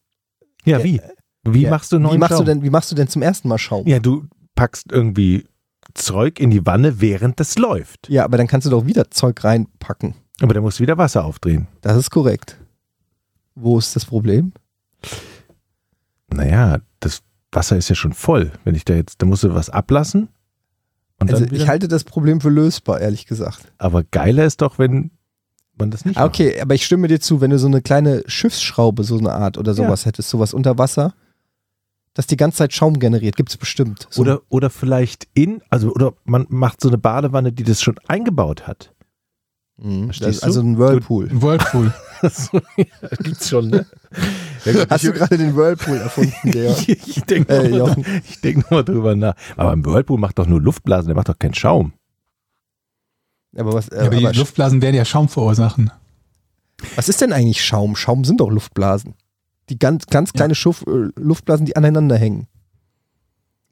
Ja, wie? Wie Ja, machst du neuen Wie machst, du Schaum? denn, wie machst du denn zum ersten Mal Schaum? Ja, du packst irgendwie Zeug in die Wanne, während das läuft. Ja, aber dann kannst du doch wieder Zeug reinpacken. Aber dann musst du wieder Wasser aufdrehen. Das ist korrekt. Wo ist das Problem? Naja, das Wasser ist ja schon voll. Wenn ich da jetzt, da musst du was ablassen. Und Also ich halte das Problem für lösbar, ehrlich gesagt. aber geiler ist doch, wenn man das nicht Ah, Okay, aber ich stimme dir zu, wenn du so eine kleine Schiffsschraube, so eine Art oder sowas hättest, sowas unter Wasser, das die ganze Zeit Schaum generiert, gibt es bestimmt. So Oder, oder vielleicht in, also oder man macht so eine Badewanne, die das schon eingebaut hat. Mhm. Also ein Whirlpool. Ein Whirlpool. <laughs> Gibt's schon, ne? Ja, <laughs> Hast du gerade den Whirlpool erfunden, <laughs> Georg? ich, ich denke Äh, nochmal denk noch mal drüber nach. Aber ein Whirlpool macht doch nur Luftblasen, der macht doch keinen Schaum. Aber was, äh, Ja, aber die aber Luftblasen werden ja Schaum verursachen. was ist denn eigentlich Schaum? Schaum sind doch Luftblasen. Die ganz, ganz kleine Schuff, äh, Luftblasen, die aneinander hängen.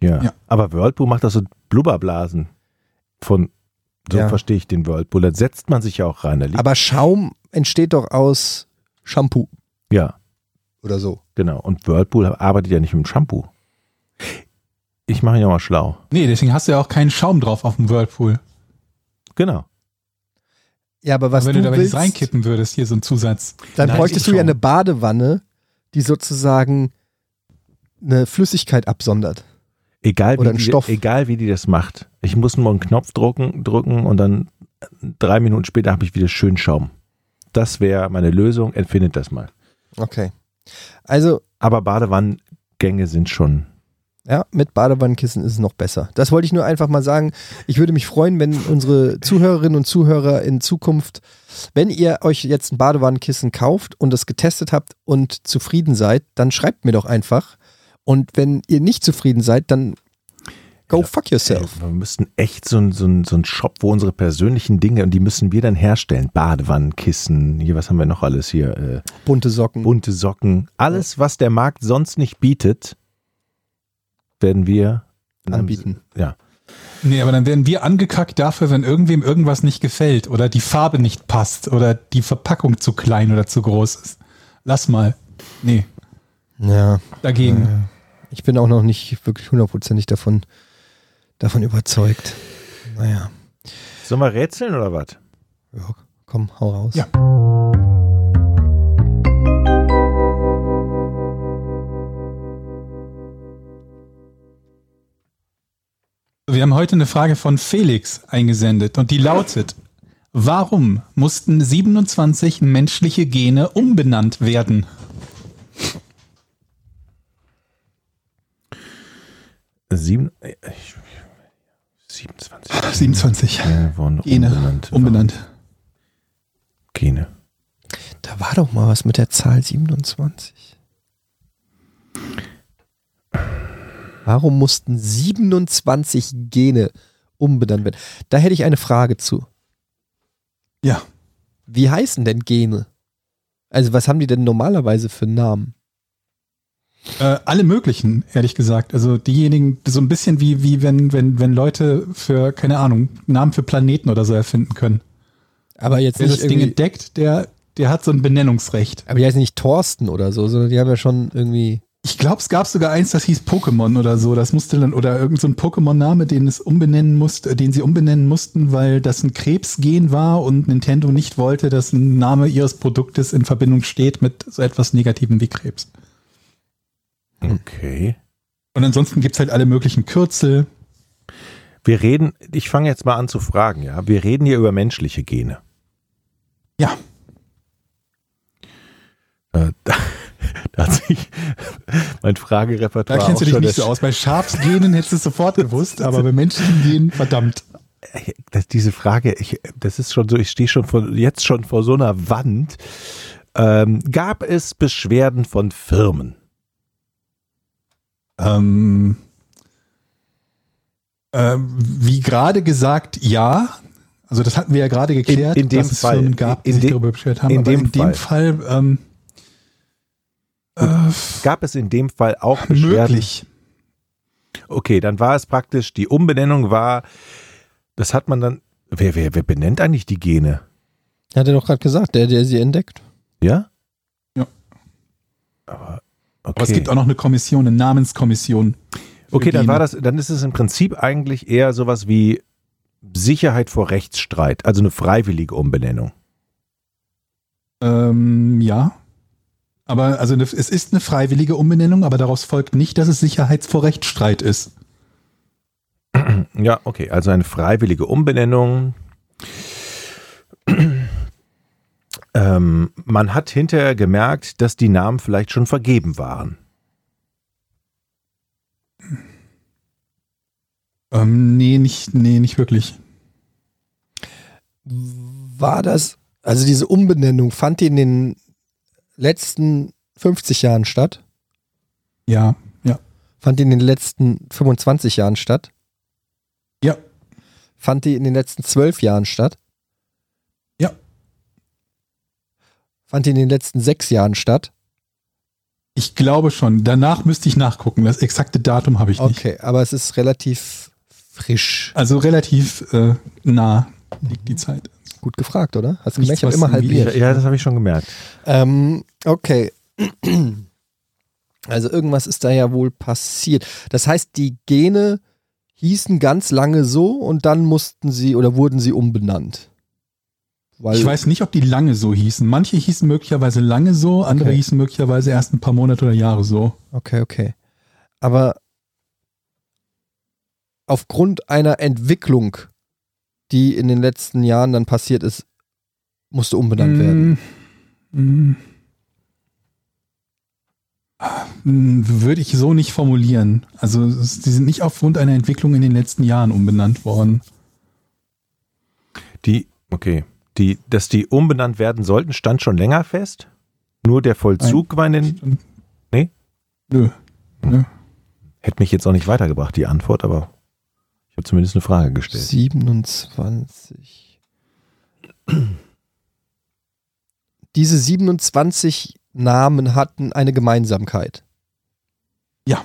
Ja. Ja. Aber Whirlpool macht doch so Blubberblasen von So Ja. verstehe ich den Whirlpool. Da setzt man sich ja auch rein. Aber Schaum entsteht doch aus Shampoo ja, oder so. genau. Und Whirlpool arbeitet ja nicht mit dem Shampoo. Ich mache ihn ja mal schlau. Nee, deswegen hast du ja auch keinen Schaum drauf auf dem Whirlpool. Genau. Ja, aber was Wenn du du da willst, reinkippen würdest, hier so ein Zusatz. dann Nein, bräuchtest du ja eine Badewanne, die sozusagen eine Flüssigkeit absondert. Egal Oder wie, die, Stoff. egal wie die das macht. Ich muss nur einen Knopf drücken, drücken und dann drei Minuten später habe ich wieder schön Schaum. Das wäre meine Lösung. Entfindet das mal. Okay. Also, Aber Badewannengänge sind schon. Ja, mit Badewannenkissen ist es noch besser. Das wollte ich nur einfach mal sagen. Ich würde mich freuen, wenn unsere Zuhörerinnen und Zuhörer in Zukunft, wenn ihr euch jetzt ein Badewannenkissen kauft und es getestet habt und zufrieden seid, dann schreibt mir doch einfach. Und wenn ihr nicht zufrieden seid, dann go fuck yourself. Ey, wir müssten echt so ein, so, ein, so ein Shop, wo unsere persönlichen Dinge, und die müssen wir dann herstellen. Badewannenkissen, hier, was haben wir noch alles hier? Äh, Bunte Socken. bunte Socken. Alles, was der Markt sonst nicht bietet, werden wir einem- Anbieten. Ja. Nee, aber dann werden wir angekackt dafür, wenn irgendwem irgendwas nicht gefällt oder die Farbe nicht passt oder die Verpackung zu klein oder zu groß ist. Lass mal. Nee, Ja. dagegen. Ich bin auch noch nicht wirklich hundertprozentig davon, davon überzeugt. Naja. Sollen wir rätseln oder was? Ja, komm, hau raus. Ja. Wir haben heute eine Frage von Felix eingesendet und die lautet, warum mussten 27 menschliche Gene umbenannt werden? Sieben, äh, ich, 27. 27 Gene wurden Gene umbenannt. umbenannt. Gene. Da war doch mal was mit der Zahl 27. Warum mussten 27 Gene umbenannt werden? Da hätte ich eine Frage zu. Ja. Wie heißen denn Gene? Also was haben die denn normalerweise für Namen? Äh, alle möglichen, ehrlich gesagt. Also diejenigen, so ein bisschen wie, wie wenn, wenn, wenn Leute für, keine Ahnung, Namen für Planeten oder so erfinden können. Aber jetzt Wer nicht das Ding entdeckt, der, der hat so ein Benennungsrecht. aber die heißen nicht Thorsten oder so, sondern die haben ja schon irgendwie Ich glaube, es gab sogar eins, das hieß Pokémon oder so. Das musste dann, oder irgend so Pokémon-Name, den es umbenennen musste, den sie umbenennen mussten, weil das ein Krebsgen war und Nintendo nicht wollte, dass ein Name ihres Produktes in Verbindung steht mit so etwas Negativem wie Krebs. Okay. Und ansonsten gibt's halt alle möglichen Kürzel. Wir reden, ich fange jetzt mal an zu fragen, ja. Wir reden hier über menschliche Gene. Ja. Äh, <laughs> <laughs> da, hat sich <laughs> mein Fragerepertoire Da kennst du dich schon nicht so aus. Bei Schafsgenen hättest du es sofort gewusst, <laughs> aber bei menschlichen Genen, verdammt. das, diese Frage, ich, das ist schon so, ich stehe schon vor, jetzt schon vor so einer Wand. Ähm, gab es Beschwerden von Firmen? Ähm, ähm, wie gerade gesagt, ja. Also das hatten wir ja gerade geklärt, in dem dass es Fall. Firmen gab, die In sich darüber beschwert haben. in aber dem in dem Fall, ähm, äh, Gab es in dem Fall auch Beschwerden? möglich. Okay, dann war es praktisch, die Umbenennung war, das hat man dann, wer, wer, wer benennt eigentlich die Gene? Hat er doch gerade gesagt, der, der sie entdeckt. Ja? Ja. Aber, okay. Aber es gibt auch noch eine Kommission, eine Namenskommission. Okay, dann Gene. war das, dann ist es im Prinzip eigentlich eher sowas wie Sicherheit vor Rechtsstreit, also eine freiwillige Umbenennung. Ähm, ja. Aber also es ist eine freiwillige Umbenennung, aber daraus folgt nicht, dass es Sicherheits vor Rechtsstreit ist. Ja, okay, also eine freiwillige Umbenennung. ähm, man hat hinterher gemerkt, dass die Namen vielleicht schon vergeben waren. Ähm, nee, nicht, nee, nicht wirklich. War das, also diese Umbenennung, fand die in den letzten 50 Jahren statt? Ja, ja. Fand die in den letzten 25 Jahren statt? Ja. Fand die in den letzten 12 Jahren statt? Ja. Fand die in den letzten 6 Jahren statt? Ich glaube schon. Danach müsste ich nachgucken. Das exakte Datum habe ich nicht. Okay, aber es ist relativ frisch. Also relativ äh, nah liegt die Zeit. Gut gefragt, oder? Hast du gemerkt, ich habe immer halbiert. Ja, das habe ich schon gemerkt. Ähm, okay. Also irgendwas ist da ja wohl passiert. Das heißt, die Gene hießen ganz lange so und dann mussten sie oder wurden sie umbenannt. Weil, Ich weiß nicht, ob die lange so hießen. Manche hießen möglicherweise lange so, andere Okay. hießen möglicherweise erst ein paar Monate oder Jahre so. Okay, okay. Aber aufgrund einer Entwicklung, die in den letzten Jahren dann passiert ist, musste umbenannt werden. Mm, mm, Würde ich so nicht formulieren. Also die sind nicht aufgrund einer Entwicklung in den letzten Jahren umbenannt worden. Die, okay. Die, dass die umbenannt werden sollten, stand schon länger fest. Nur der Vollzug war in den. Nee? Nö. Hätte mich jetzt auch nicht weitergebracht, die Antwort, aber ich habe zumindest eine Frage gestellt. 27. Diese 27 Namen hatten eine Gemeinsamkeit. Ja.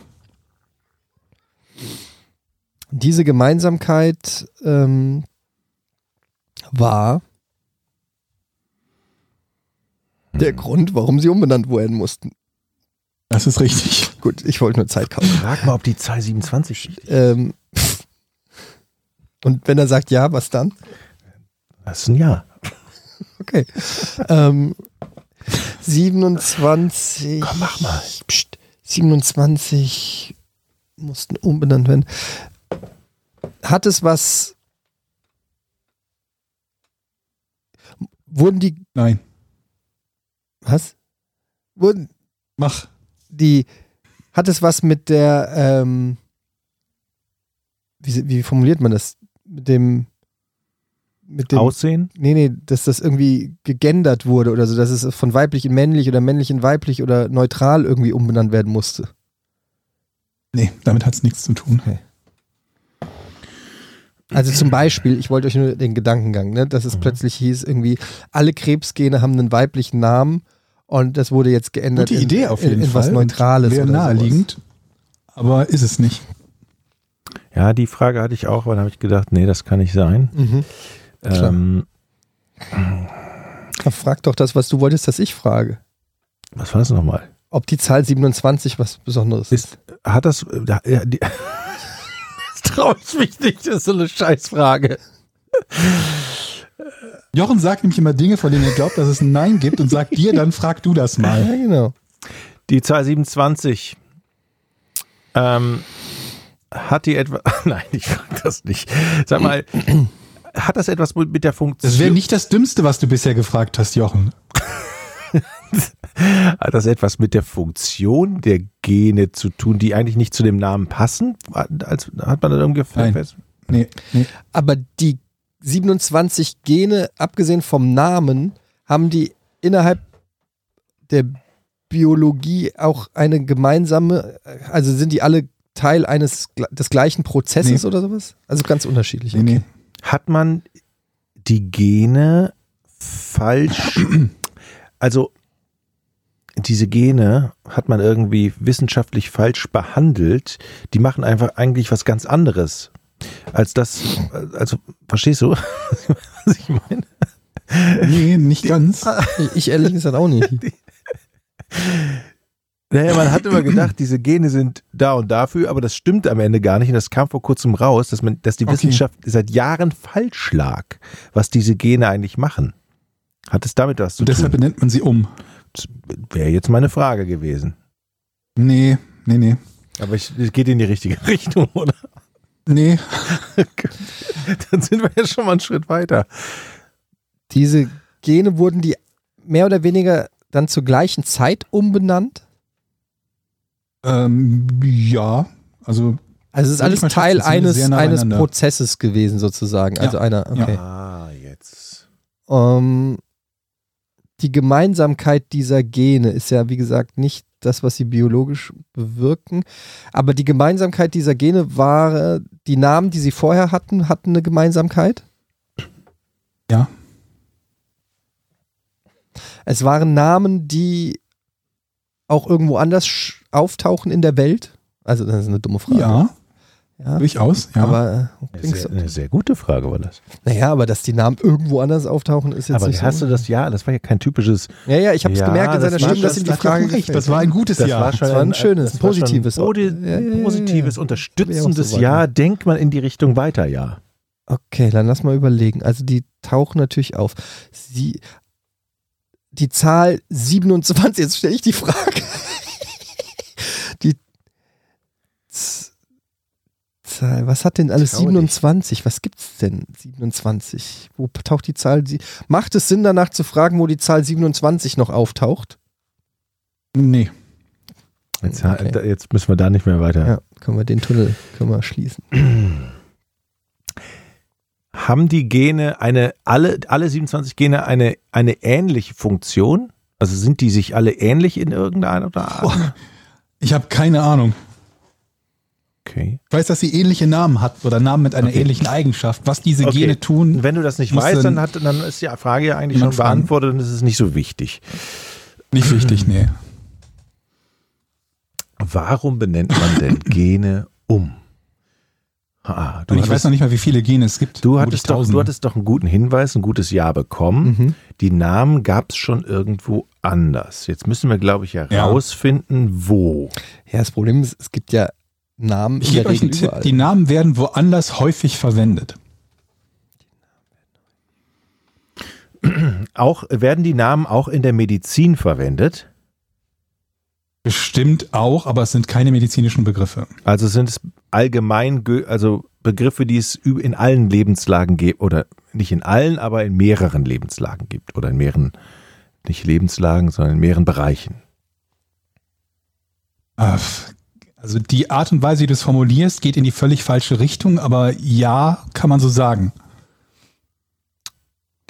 Diese Gemeinsamkeit ähm, war der Grund, warum sie umbenannt werden mussten. Das ist richtig. Gut, ich wollte nur Zeit kaufen. Frag mal, ob die Zahl 27 stimmt. Ähm, und wenn er sagt ja, was dann? Das ist ein Ja. <laughs> Okay. ähm, 27. Komm, mach mal. Psst, 27 mussten umbenannt werden. Hat es was. Wurden die. Nein. Was? Wurden Mach. die. Hat es was mit der. Ähm, wie, wie formuliert man das? Mit dem. Mit dem. Aussehen? Nee, nee, dass das irgendwie gegendert wurde oder so, dass es von weiblich in männlich oder männlich in weiblich oder neutral irgendwie umbenannt werden musste. Nee, damit hat es nichts zu tun. Also zum Beispiel, ich wollte euch nur den Gedankengang, ne, dass es plötzlich hieß, irgendwie, alle Krebsgene haben einen weiblichen Namen und das wurde jetzt geändert Gute Idee auf jeden in, in Fall. was Neutrales. Oder naheliegend. Aber ist es nicht. Ja, die Frage hatte ich auch, aber dann habe ich gedacht, nee, das kann nicht sein. Mhm. Klar. Ähm, Ja, Frag doch das, was du wolltest, dass ich frage. was war das nochmal? Ob die Zahl 27 was Besonderes ist. Ist, hat das. äh, da- Ja, die, <laughs> das traue ich mich nicht, das ist so eine Scheißfrage. Jochen sagt nämlich immer Dinge, von denen er glaubt, dass es ein Nein gibt und sagt dir, dann frag du das Ja, mal. genau. Die Zahl 27. Ähm, hat die etwa. <laughs> Nein, ich frage das nicht. Sag mal, hat das etwas mit der Funktion? Das wäre nicht das Dümmste, was du bisher gefragt hast, Jochen. <laughs> Hat das etwas mit der Funktion der Gene zu tun, die eigentlich nicht zu dem Namen passen? Als, hat man da irgendwie Nein. fest? Nee, nee. Aber die 27 Gene, abgesehen vom Namen, haben die innerhalb der Biologie auch eine gemeinsame, also sind die alle Teil eines des gleichen Prozesses Nee. oder sowas? Also ganz unterschiedlich. nee, nee. Hat man die Gene falsch, <clears throat> also diese Gene hat man irgendwie wissenschaftlich falsch behandelt. Die machen einfach eigentlich was ganz anderes. Als das, also, verstehst du, <laughs> was ich meine? Nee, nicht ganz. Ich, ich ehrlich gesagt auch nicht. <laughs> Naja, man hat immer gedacht, diese Gene sind da und dafür, aber das stimmt am Ende gar nicht. Und das kam vor kurzem raus, dass man, dass die Okay. Wissenschaft seit Jahren falsch lag, was diese Gene eigentlich machen. Hat es damit was zu Und deshalb tun? benennt man sie um. Das wäre jetzt meine Frage gewesen. Nee, nee, nee. Aber es geht in die richtige <laughs> Richtung, oder? Nee, <laughs> Dann sind wir ja schon mal einen Schritt weiter. Diese Gene wurden die mehr oder weniger dann zur gleichen Zeit umbenannt? Ähm, ja. Also, Also es ist alles Teil eines, eines. Prozesses gewesen sozusagen. Also einer, okay. Ah, jetzt. Ähm, die Gemeinsamkeit dieser Gene ist ja, wie gesagt, nicht das, was sie biologisch bewirken. Aber die Gemeinsamkeit dieser Gene war, die Namen, die sie vorher hatten, hatten eine Gemeinsamkeit. Ja. Es waren Namen, die auch irgendwo anders auftauchen in der Welt. Also, das ist eine dumme Frage. ja. Ja, Durchaus, ja. aber äh, sehr, eine sehr gute Frage war das. Naja, aber dass die Namen irgendwo anders auftauchen, ist jetzt Aber nicht hast so. du das ja, das war ja kein typisches. Ja, ja, ich habe es Ja, gemerkt in das seiner war Stimme, dass ihm die Frage recht, das war ein gutes Das Jahr. war schon Das war ein schönes, das war schon positives- Podi Ja, ja, ja, ja, positives, ja. unterstützendes so Jahr. Denkt man in die Richtung weiter, ja. Okay, dann lass mal überlegen. Also die tauchen natürlich auf. Sie, die Zahl 27, jetzt stelle ich die Frage. <laughs> die Zahl, was hat denn alles Trau dich. 27? Was gibt's denn 27? Wo taucht die Zahl? sie- Macht es Sinn danach zu fragen, wo die Zahl 27 noch auftaucht? Nee. Jetzt, Okay. da- jetzt müssen wir da nicht mehr weiter. Ja, können wir den Tunnel können wir schließen. <clears throat> Haben die Gene eine, alle, alle 27 Gene eine, eine ähnliche Funktion? Also sind die sich alle ähnlich in irgendeiner Art? Boah, ich habe keine Ahnung. Okay. Ich weiß, dass sie ähnliche Namen hat oder Namen mit einer Okay. ähnlichen Eigenschaft. Was diese Okay. Gene tun, wenn du das nicht weißt, dann, hat, dann ist die Frage ja eigentlich schon beantwortet und es ist nicht so wichtig. nicht wichtig, nee. Warum benennt man denn Gene um? Ah, du, Und ich weiß noch nicht mal, wie viele Gene es gibt. du, hattest doch, du hattest doch einen guten Hinweis, ein gutes Ja bekommen. Mhm. Die Namen gab es schon irgendwo anders. Jetzt müssen wir, glaube ich, herausfinden, wo. Ja, das Problem ist, es gibt ja Namen Ich gebe euch einen Tipp. Die Namen werden woanders häufig verwendet. Auch werden die Namen auch in der Medizin verwendet? Bestimmt auch, aber es sind keine medizinischen Begriffe. Also sind es allgemein, also Begriffe, die es in allen Lebenslagen gibt, oder nicht in allen, aber in mehreren Lebenslagen gibt, oder in mehreren, nicht Lebenslagen, sondern in mehreren Bereichen. Äh, Also die Art und Weise, wie du es formulierst, geht in die völlig falsche Richtung, aber ja, kann man so sagen.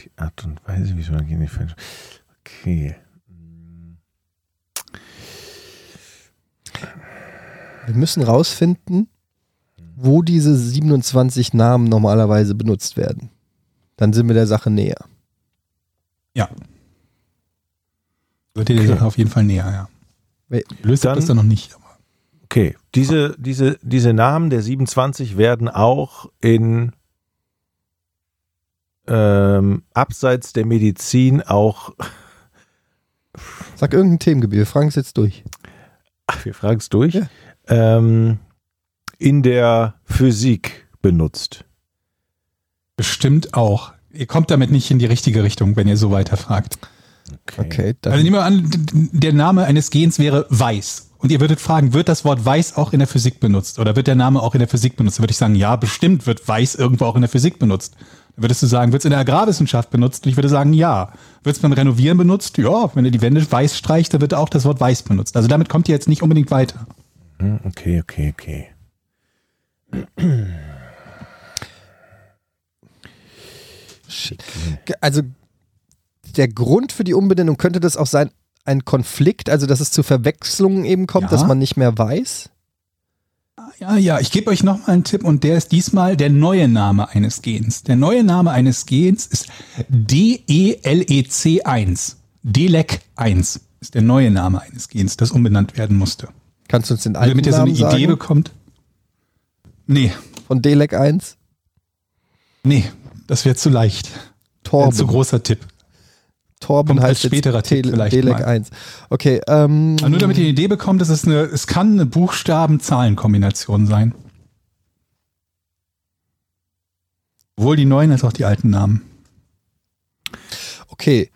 Die Art und Weise, wie man nicht falsch. Okay. Wir müssen rausfinden, wo diese 27 Namen normalerweise benutzt werden. Dann sind wir der Sache näher. Wird dir die Okay. Sache auf jeden Fall näher, ja. We- Löst Dann- das dann noch nicht. aber- Okay, diese, diese, diese Namen der 27 werden auch in ähm, abseits der Medizin auch, Sag irgendein Themengebiet, wir fragen es jetzt durch. ach, wir fragen es durch, Ja. ähm, in der Physik benutzt. Bestimmt auch. Ihr kommt damit nicht in die richtige Richtung, wenn ihr so weiterfragt. Okay, dann Also nehmen wir an, der Name eines Gens wäre weiß. Und ihr würdet fragen, wird das Wort weiß auch in der Physik benutzt? Oder wird der Name auch in der Physik benutzt? Dann würde ich sagen, ja, bestimmt wird weiß irgendwo auch in der Physik benutzt. Dann würdest du sagen, wird es in der Agrarwissenschaft benutzt? Und ich würde sagen, ja. Wird es beim Renovieren benutzt? Ja, wenn ihr die Wände weiß streicht, dann wird auch das Wort weiß benutzt. Also damit kommt ihr jetzt nicht unbedingt weiter. Hm, Okay, okay, okay. Ge- Also der Grund für die Umbenennung könnte das auch sein, ein Konflikt, also dass es zu Verwechslungen eben kommt, Ja. dass man nicht mehr weiß. Ja, ja, ich gebe euch noch mal einen Tipp und der ist diesmal der neue Name eines Gens. Der neue Name eines Gens ist E DELEC1. DELEC 1 ist der neue Name eines Gens, das umbenannt werden musste. Kannst du uns den alten Damit ihr so eine Namen Idee sagen bekommt. Nee, von DELEC 1? nee, das wäre zu leicht. Ein zu Torben. großer Tipp. Torben kommt als heißt jetzt späterer Tipp Tele- vielleicht DELEC mal. 1. Okay, ähm, nur damit ihr eine Idee bekommt, es, ist eine, es kann eine Buchstaben-Zahlen-Kombination sein. Sowohl die neuen als auch die alten Namen. okay,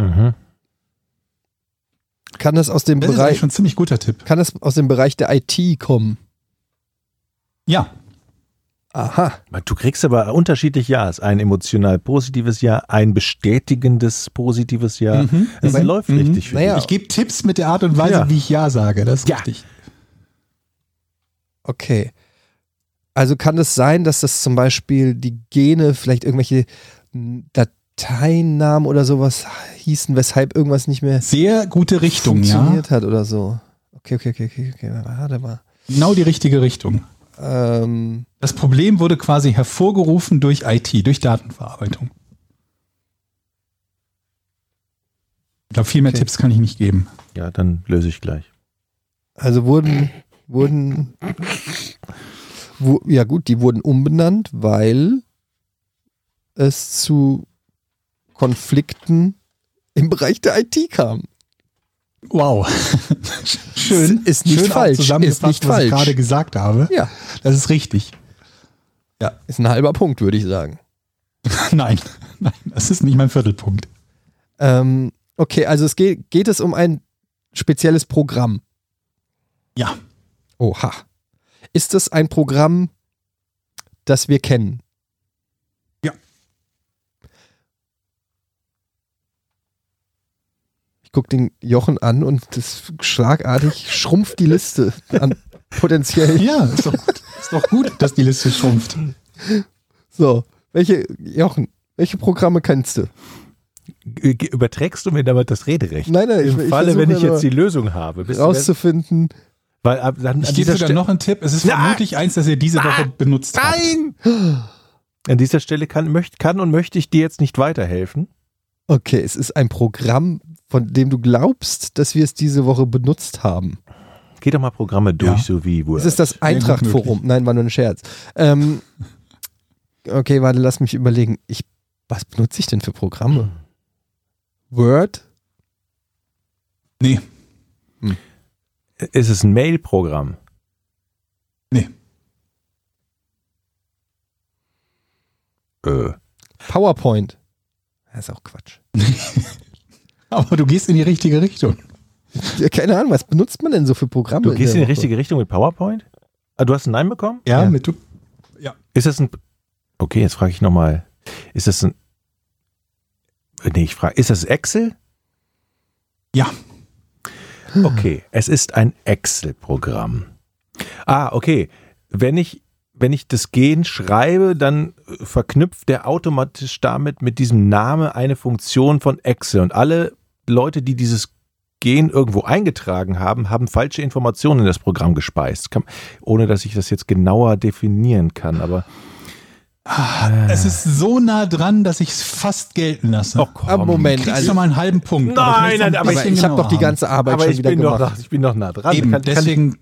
Mhm. kann das aus dem Das ist Bereich schon ein ziemlich guter Tipp. kann das aus dem Bereich der IT kommen? Ja, Aha. Du kriegst aber unterschiedlich Ja's. Ein emotional positives Ja, ein bestätigendes positives Ja. Mhm. Es Mhm. läuft Mhm. richtig für Naja. Ich gebe Tipps mit der Art und Weise, Ja. wie ich Ja sage. Das ist Ja. richtig. Okay. Also kann es sein, dass das zum Beispiel die Gene vielleicht irgendwelche Dateinamen oder sowas hießen, weshalb irgendwas nicht mehr Sehr gute Richtung, ja. funktioniert hat oder so. Okay, okay, okay, okay, okay. Warte mal. Genau die richtige Richtung. Ähm, Das Problem wurde quasi hervorgerufen durch IT, durch Datenverarbeitung. Ich glaube, viel mehr Okay. Tipps kann ich nicht geben. Ja, dann löse ich gleich. also wurden, wurden Wo, ja gut, die wurden umbenannt, weil es zu Konflikten im Bereich der IT kam. Wow. <laughs> Schön. Ist nicht Schön falsch, zusammengefasst, ist nicht was ich falsch. gerade gesagt habe. Ja, Das ist richtig. ja, ist ein halber Punkt, würde ich sagen. <laughs> Nein, nein, das ist nicht mein Viertelpunkt. Ähm, okay, also es geht, geht es um ein spezielles Programm. Ja. Oha. Ist es ein Programm, das wir kennen? Ja. Ich gucke den Jochen an und das schlagartig schrumpft die Liste an potenziell. Ja, ist doch, ist doch gut, dass die Liste schrumpft. So, welche, Jochen, welche Programme kennst du? Überträgst du mir damit das Rederecht? Nein, nein, Im ich- ich Falle, wenn ich jetzt die Lösung habe. Rauszufinden. weil ab, dann, Ich gebe sogar noch einen Tipp. Es ist Nein. vermutlich eins, das ihr diese Woche benutzt habt. Nein! an dieser Stelle kann, möcht, kann und möchte ich dir jetzt nicht weiterhelfen. Okay, es ist ein Programm, von dem du glaubst, dass wir es diese Woche benutzt haben. Geh doch mal Programme durch, Ja. so wie Word. Es ist das Eintracht-Forum. Nein, war nur ein Scherz. Ähm, okay, warte, lass mich überlegen. Ich, was benutze ich denn für Programme? Word? Nee, ist es ein Mail-Programm? nee. Äh, PowerPoint? Das ist auch Quatsch. <laughs> Aber du gehst in die richtige Richtung. Ja, keine Ahnung, was benutzt man denn so für Programme? du gehst in die der Woche? richtige Richtung mit PowerPoint? Ah, du hast ein Nein bekommen? Ja, Ja. mit du. Ist das ein. Okay, jetzt frage ich nochmal. Ist das ein. Nee, ich frage. Ist das Excel? Ja. Okay, es ist ein Excel-Programm. Ah, okay. Wenn ich, wenn ich das Gen schreibe, dann äh, verknüpft der automatisch damit mit diesem Name eine Funktion von Excel. Und alle Leute, die dieses Gen irgendwo eingetragen haben, haben falsche Informationen in das Programm gespeist. Kann, ohne dass ich das jetzt genauer definieren kann. Aber Es ist so nah dran, dass ich es fast gelten lasse. oh, komm. Ah, Moment, Kriegst also, du mal einen halben Punkt. Nein, Aber ich nein, aber ich habe doch die ganze Arbeit aber schon ich wieder bin, noch, gemacht. nach- ich bin noch nah dran. Eben, Kann- kann- deswegen,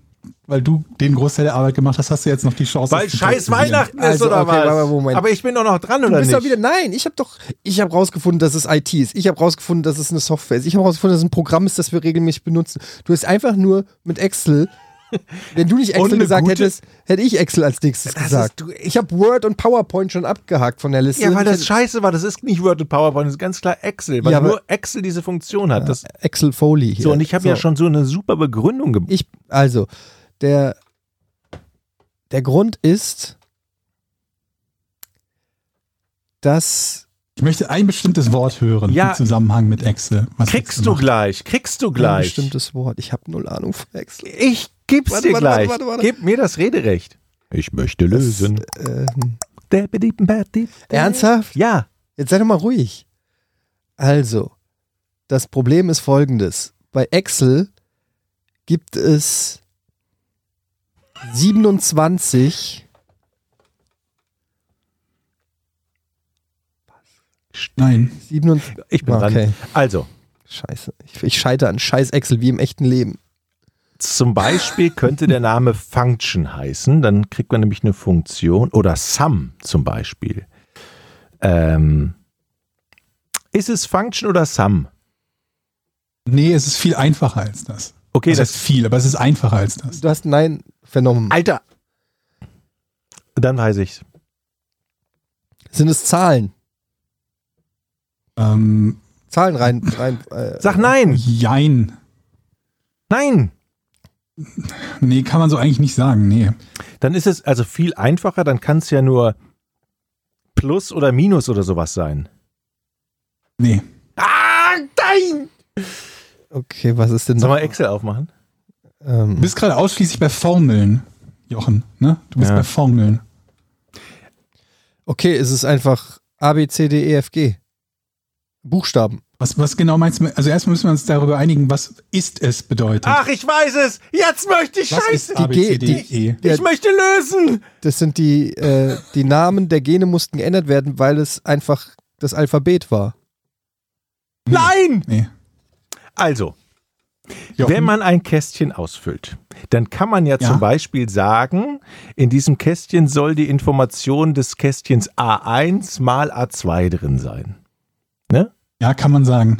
weil du den Großteil der Arbeit gemacht hast, hast du jetzt noch die Chance. Weil das zu scheiß. Weihnachten ist Also, oder okay, was? warte, Moment. Aber ich bin doch noch dran, Du oder bist nicht? doch wieder, nein, ich habe doch, ich habe rausgefunden, dass es IT ist. Ich habe rausgefunden, dass es eine Software ist. Ich habe rausgefunden, dass es ein Programm ist, das wir regelmäßig benutzen. Du hast einfach nur mit Excel, <laughs> wenn du nicht Excel gesagt hättest, hätte ich Excel als nächstes Das gesagt. ist- du- ich habe Word und PowerPoint schon abgehakt von der Liste. Ja, weil das scheiße war. Das ist nicht Word und PowerPoint, das ist ganz klar Excel. Weil Ja, aber- nur Excel diese Funktion hat. Das, hätte Excel Foley hier. so, und ich habe ja schon so eine super Begründung ge Ich, also, der, der Grund ist, dass Ich möchte ein bestimmtes Wort hören Ja. im Zusammenhang mit Excel. Was Kriegst hättest du gleich, kriegst du ein gleich. bestimmtes Wort. Ich habe null Ahnung von Excel. Ich gib's Warte, dir warte, gleich. warte, warte, warte. Gib mir das Rederecht. Ich möchte lösen. Ähm, Ernsthaft? ernsthaft? Ja. Jetzt sei doch mal ruhig. Also, das Problem ist folgendes. Bei Excel gibt es 27 Nein. 27 Ich bin Okay. dran. Also, Scheiße. Ich, ich scheitere an scheiß Excel wie im echten Leben. Zum Beispiel könnte der Name Function heißen, dann kriegt man nämlich eine Funktion oder Sum zum Beispiel. Ähm, ist es Function oder Sum? Nee, es ist viel einfacher als das. Okay, Das das heißt viel, aber es ist einfacher als das. Du hast Nein vernommen. Alter. Dann weiß ich's. Sind es Zahlen? Ähm, Zahlen rein. rein äh, Sag nein. jein. Nein. Nee, kann man so eigentlich nicht sagen. Nee. Dann ist es also viel einfacher, dann kann es ja nur Plus oder Minus oder sowas sein. Nee. Ah, nein! Okay, was ist denn Sollen noch? wir Excel aufmachen? Ähm, Du bist gerade ausschließlich bei Formeln, Jochen. Ne? Du bist Ja. bei Formeln. okay, es ist einfach A, B, C, D, E, F, G. Buchstaben. Was, was genau meinst du? Also erstmal müssen wir uns darüber einigen, was ist es bedeutet. Ach, ich weiß es! Jetzt möchte ich was scheiße! ist A, B, C, D, die- E? Ja, Ich möchte lösen! das sind die, äh, die Namen der Gene mussten geändert werden, weil es einfach das Alphabet war. Nein! Nee. Also, Jochen? Wenn man ein Kästchen ausfüllt, dann kann man ja, Ja. zum Beispiel sagen, in diesem Kästchen soll die Information des Kästchens A1 mal A2 drin sein. Ne? Ja, kann man sagen.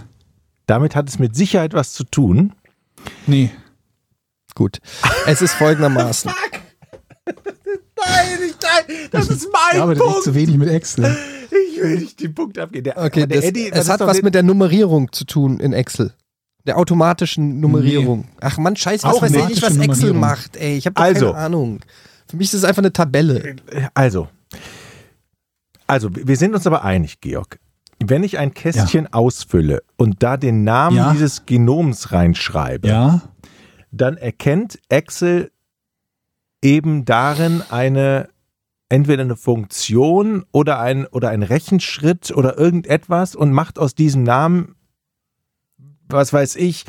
Damit hat es mit Sicherheit was zu tun. Nee. Gut. Es ist folgendermaßen. <laughs> Nein, ich, nein, das ist Ich mein arbeite echt zu wenig mit Excel. Ich will nicht den Punkt abgeben. Der, Okay, aber das, Eddie, es hat was mit der Nummerierung zu tun in Excel. Der automatischen Nummerierung. Ach man, scheiße, was Auch weiß ich nicht, was Excel macht, ey. Ich habe Also. keine Ahnung. Für mich ist es einfach eine Tabelle. Also, also, wir sind uns aber einig, Georg. Wenn ich ein Kästchen ausfülle und da den Namen Ja. dieses Genoms reinschreibe, Ja. dann erkennt Excel eben darin eine entweder eine Funktion oder ein oder ein Rechenschritt oder irgendetwas und macht aus diesem Namen was weiß ich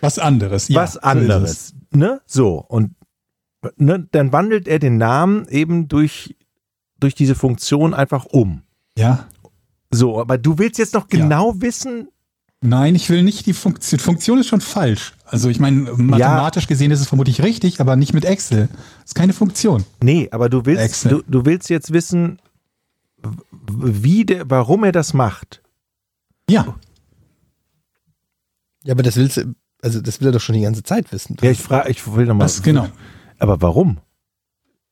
Was anderes. Ja, was so anderes ne so und ne, dann wandelt er den Namen eben durch durch diese Funktion einfach um Ja. So aber du willst jetzt noch Ja. genau wissen Nein, ich will nicht die Funktion. Funktion ist schon falsch. Also ich meine, mathematisch gesehen ist es vermutlich richtig, aber nicht mit Excel. Das ist keine Funktion. Nee, aber du willst, Excel. du, du willst jetzt wissen, wie der, warum er das macht. Ja. Ja, aber das willst du, also das will er doch schon die ganze Zeit wissen. Ja, ich frage, ich will nochmal. Das, genau. Aber warum?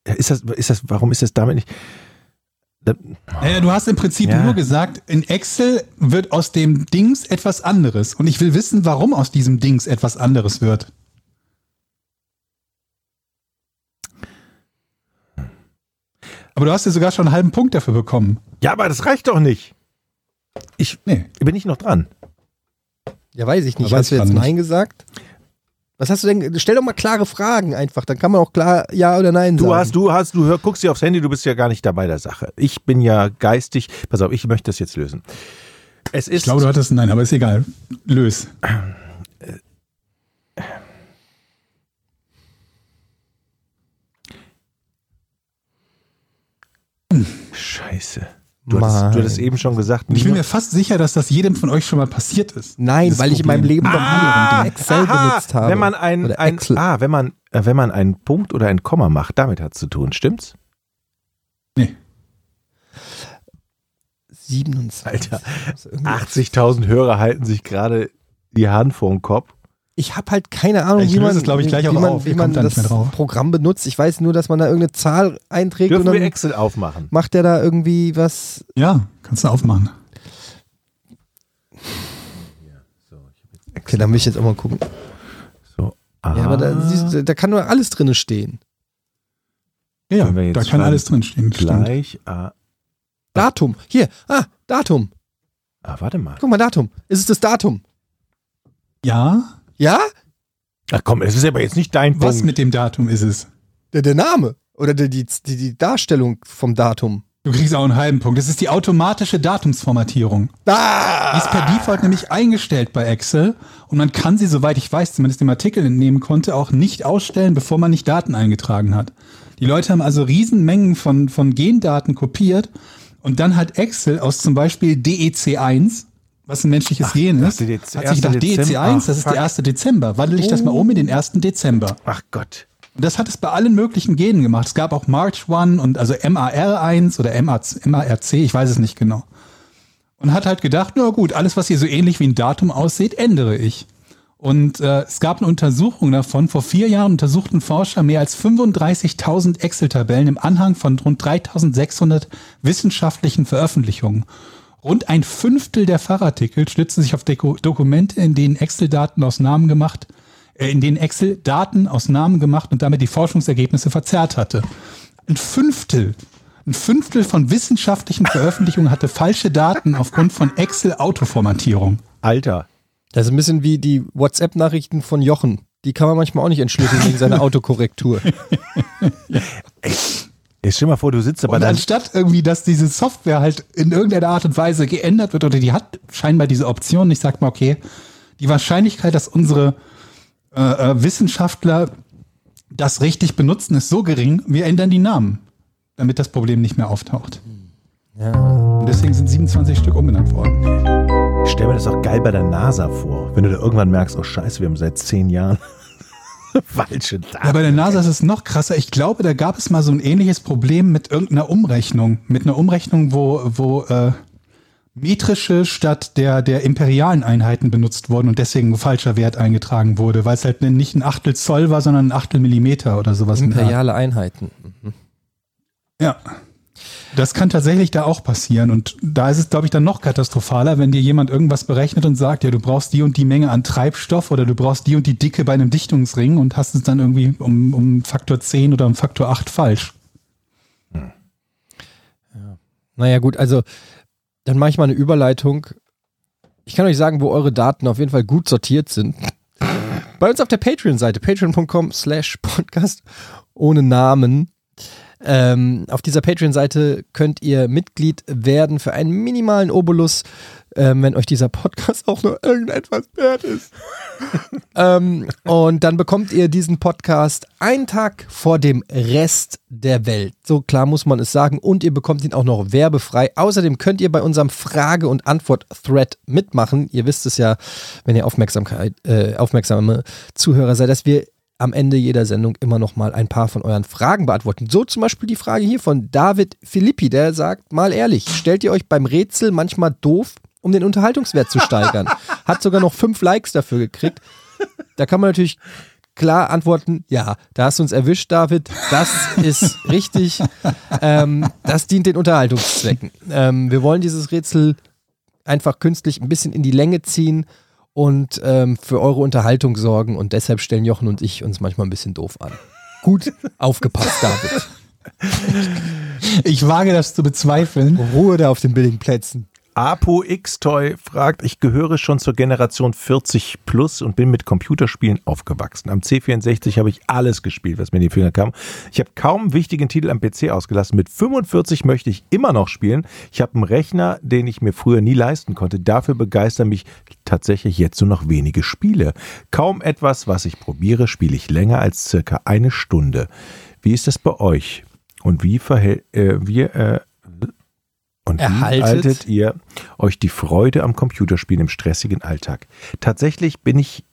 Ja, Ist das, ist das, warum ist das damit nicht? Naja, du hast im Prinzip Ja. nur gesagt, in Excel wird aus dem Dings etwas anderes. Und ich will wissen, warum aus diesem Dings etwas anderes wird. Aber du hast ja sogar schon einen halben Punkt dafür bekommen. ja, aber das reicht doch nicht. Ich Nee. bin ich noch dran. Ja, weiß ich nicht. Aber Hast du jetzt nicht. Nein gesagt? Was hast du denn? Stell doch mal klare Fragen einfach. Dann kann man auch klar Ja oder Nein Du sagen. hast, du hast, du hör, guckst dir aufs Handy, du bist ja gar nicht dabei der Sache. Ich bin ja geistig. Pass auf, ich möchte das jetzt lösen. Es ist. Ich glaube, du hattest einen Nein, aber ist egal. Lös. Scheiße. Du hattest, du hattest eben schon gesagt, ich bin mir fast sicher, dass das jedem von euch schon mal passiert ist. Nein, weil ich in meinem Problem. Leben noch Ah, nie Excel Aha, benutzt habe. Wenn man ein, Oder ein Excel. ah, wenn man, äh, wenn man einen Punkt oder ein Komma macht, damit hat es zu tun, stimmt's? Nee. 27. Alter, Also irgendwie- 80.000 Hörer halten sich gerade die Hand vor den Kopf. Ich habe halt keine Ahnung, Ich wie man, es, ich, gleich wie auch man, auf. wie man das. Programm benutzt. Ich weiß nur, dass man da irgendeine Zahl einträgt Dürfen und wir dann Excel aufmachen? macht der da irgendwie was. Ja, kannst du aufmachen. Okay, dann will ich jetzt auch mal gucken. So, Ja, aber da, ah, siehst, du, da kann nur alles drinne stehen. Ja, wir da kann alles drinstehen. Stimmt. gleich. Ah, Datum. Hier, ah, Datum. ah, warte mal. Guck mal, Datum. Ist es das Datum? Ja, Ja? Ach komm, es ist aber jetzt nicht dein was Punkt. mit dem Datum ist es? Der, der Name. Oder die, die, die, die Darstellung vom Datum. Du kriegst auch einen halben Punkt. Das ist die automatische Datumsformatierung. Die Ah! ist per Default nämlich eingestellt bei Excel und man kann sie, soweit ich weiß, zumindest dem Artikel entnehmen konnte, auch nicht ausstellen, bevor man nicht Daten eingetragen hat. Die Leute haben also Riesenmengen von, von Gendaten kopiert und dann hat Excel aus zum Beispiel DEC1, was ein menschliches Gen das ist, der hat sich 1. gedacht, Dezember. DEC1, das ist fuck. der 1. Dezember. Wandel ich das mal um in den 1. Dezember. Ach Gott. Und das hat es bei allen möglichen Genen gemacht. Es gab auch March One und also MAR1 oder MARC, ich weiß es nicht genau. Und hat halt gedacht, na gut, alles, was hier so ähnlich wie ein Datum aussieht, ändere ich. Und äh, es gab eine Untersuchung davon. Vor vier Jahren untersuchten Forscher mehr als 35.000 Excel-Tabellen im Anhang von rund 3.600 wissenschaftlichen Veröffentlichungen. Rund ein Fünftel der Fachartikel stützen sich auf Deko Dokumente, in denen Excel-Daten aus Namen gemacht, äh, in denen Excel Daten aus Namen gemacht und damit die Forschungsergebnisse verzerrt hatte. Ein Fünftel, ein Fünftel von wissenschaftlichen Veröffentlichungen hatte falsche Daten aufgrund von Excel-Autoformatierung. Alter. Das ist ein bisschen wie die WhatsApp-Nachrichten von Jochen. Die kann man manchmal auch nicht entschlüsseln wegen seiner <laughs> Autokorrektur. Jetzt stell mal vor, du sitzt aber Und dann. anstatt irgendwie, dass diese Software halt in irgendeiner Art und Weise geändert wird oder die hat scheinbar diese Option, ich sag mal, okay, die Wahrscheinlichkeit, dass unsere äh, äh, Wissenschaftler das richtig benutzen, ist so gering, wir ändern die Namen, damit das Problem nicht mehr auftaucht. Und deswegen sind 27 Stück umbenannt worden. Ich stelle mir das auch geil bei der NASA vor, wenn du da irgendwann merkst, oh scheiße, wir haben seit zehn Jahren <laughs> falsche Daten. Ja, bei der NASA ist es noch krasser. Ich glaube, da gab es mal so ein ähnliches Problem mit irgendeiner Umrechnung. Mit einer Umrechnung, wo, wo äh, metrische statt der, der imperialen Einheiten benutzt wurden und deswegen ein falscher Wert eingetragen wurde, weil es halt nicht ein Achtel Zoll war, sondern ein Achtel Millimeter oder sowas. Imperiale Einheiten. Mhm. Ja. Das kann tatsächlich da auch passieren. Und da ist es, glaube ich, dann noch katastrophaler, wenn dir jemand irgendwas berechnet und sagt, ja, du brauchst die und die Menge an Treibstoff oder du brauchst die und die Dicke bei einem Dichtungsring und hast es dann irgendwie um, um Faktor 10 oder um Faktor 8 falsch. Naja, gut, also dann mache ich mal eine Überleitung. Ich kann euch sagen, wo eure Daten auf jeden Fall gut sortiert sind. Bei uns auf der Patreon-Seite, patreon.com slash podcast ohne Namen. Ähm, auf dieser Patreon-Seite könnt ihr Mitglied werden für einen minimalen Obolus, ähm, wenn euch dieser Podcast <laughs> auch nur irgendetwas wert ist. <laughs> ähm, und dann bekommt ihr diesen Podcast einen Tag vor dem Rest der Welt. So klar muss man es sagen. Und ihr bekommt ihn auch noch werbefrei. Außerdem könnt ihr bei unserem Frage- und Antwort-Thread mitmachen. Ihr wisst es ja, wenn ihr Aufmerksamkeit, äh, aufmerksame Zuhörer seid, dass wir am Ende jeder Sendung immer noch mal ein paar von euren Fragen beantworten. So zum Beispiel die Frage hier von David Filippi, der sagt, mal ehrlich, stellt ihr euch beim Rätsel manchmal doof, um den Unterhaltungswert zu steigern? <laughs> Hat sogar noch fünf Likes dafür gekriegt. Da kann man natürlich klar antworten, ja, da hast du uns erwischt, David. Das ist richtig. Ähm, das dient den Unterhaltungszwecken. Ähm, wir wollen dieses Rätsel einfach künstlich ein bisschen in die Länge ziehen und ähm, für eure Unterhaltung sorgen. Und deshalb stellen Jochen und ich uns manchmal ein bisschen doof an. Gut <laughs> aufgepasst, David. Ich wage das zu bezweifeln. Ruhe da auf den billigen Plätzen. Apo X-Toy fragt, ich gehöre schon zur Generation 40 plus und bin mit Computerspielen aufgewachsen. Am C64 habe ich alles gespielt, was mir in die Finger kam. Ich habe kaum wichtigen Titel am PC ausgelassen. Mit 45 möchte ich immer noch spielen. Ich habe einen Rechner, den ich mir früher nie leisten konnte. Dafür begeistern mich tatsächlich jetzt nur noch wenige Spiele. Kaum etwas, was ich probiere, spiele ich länger als circa eine Stunde. Wie ist das bei euch? Und wie verhält, äh, wir, äh, und wie Erhaltet? haltet ihr euch die Freude am Computerspielen im stressigen Alltag? Tatsächlich bin ich,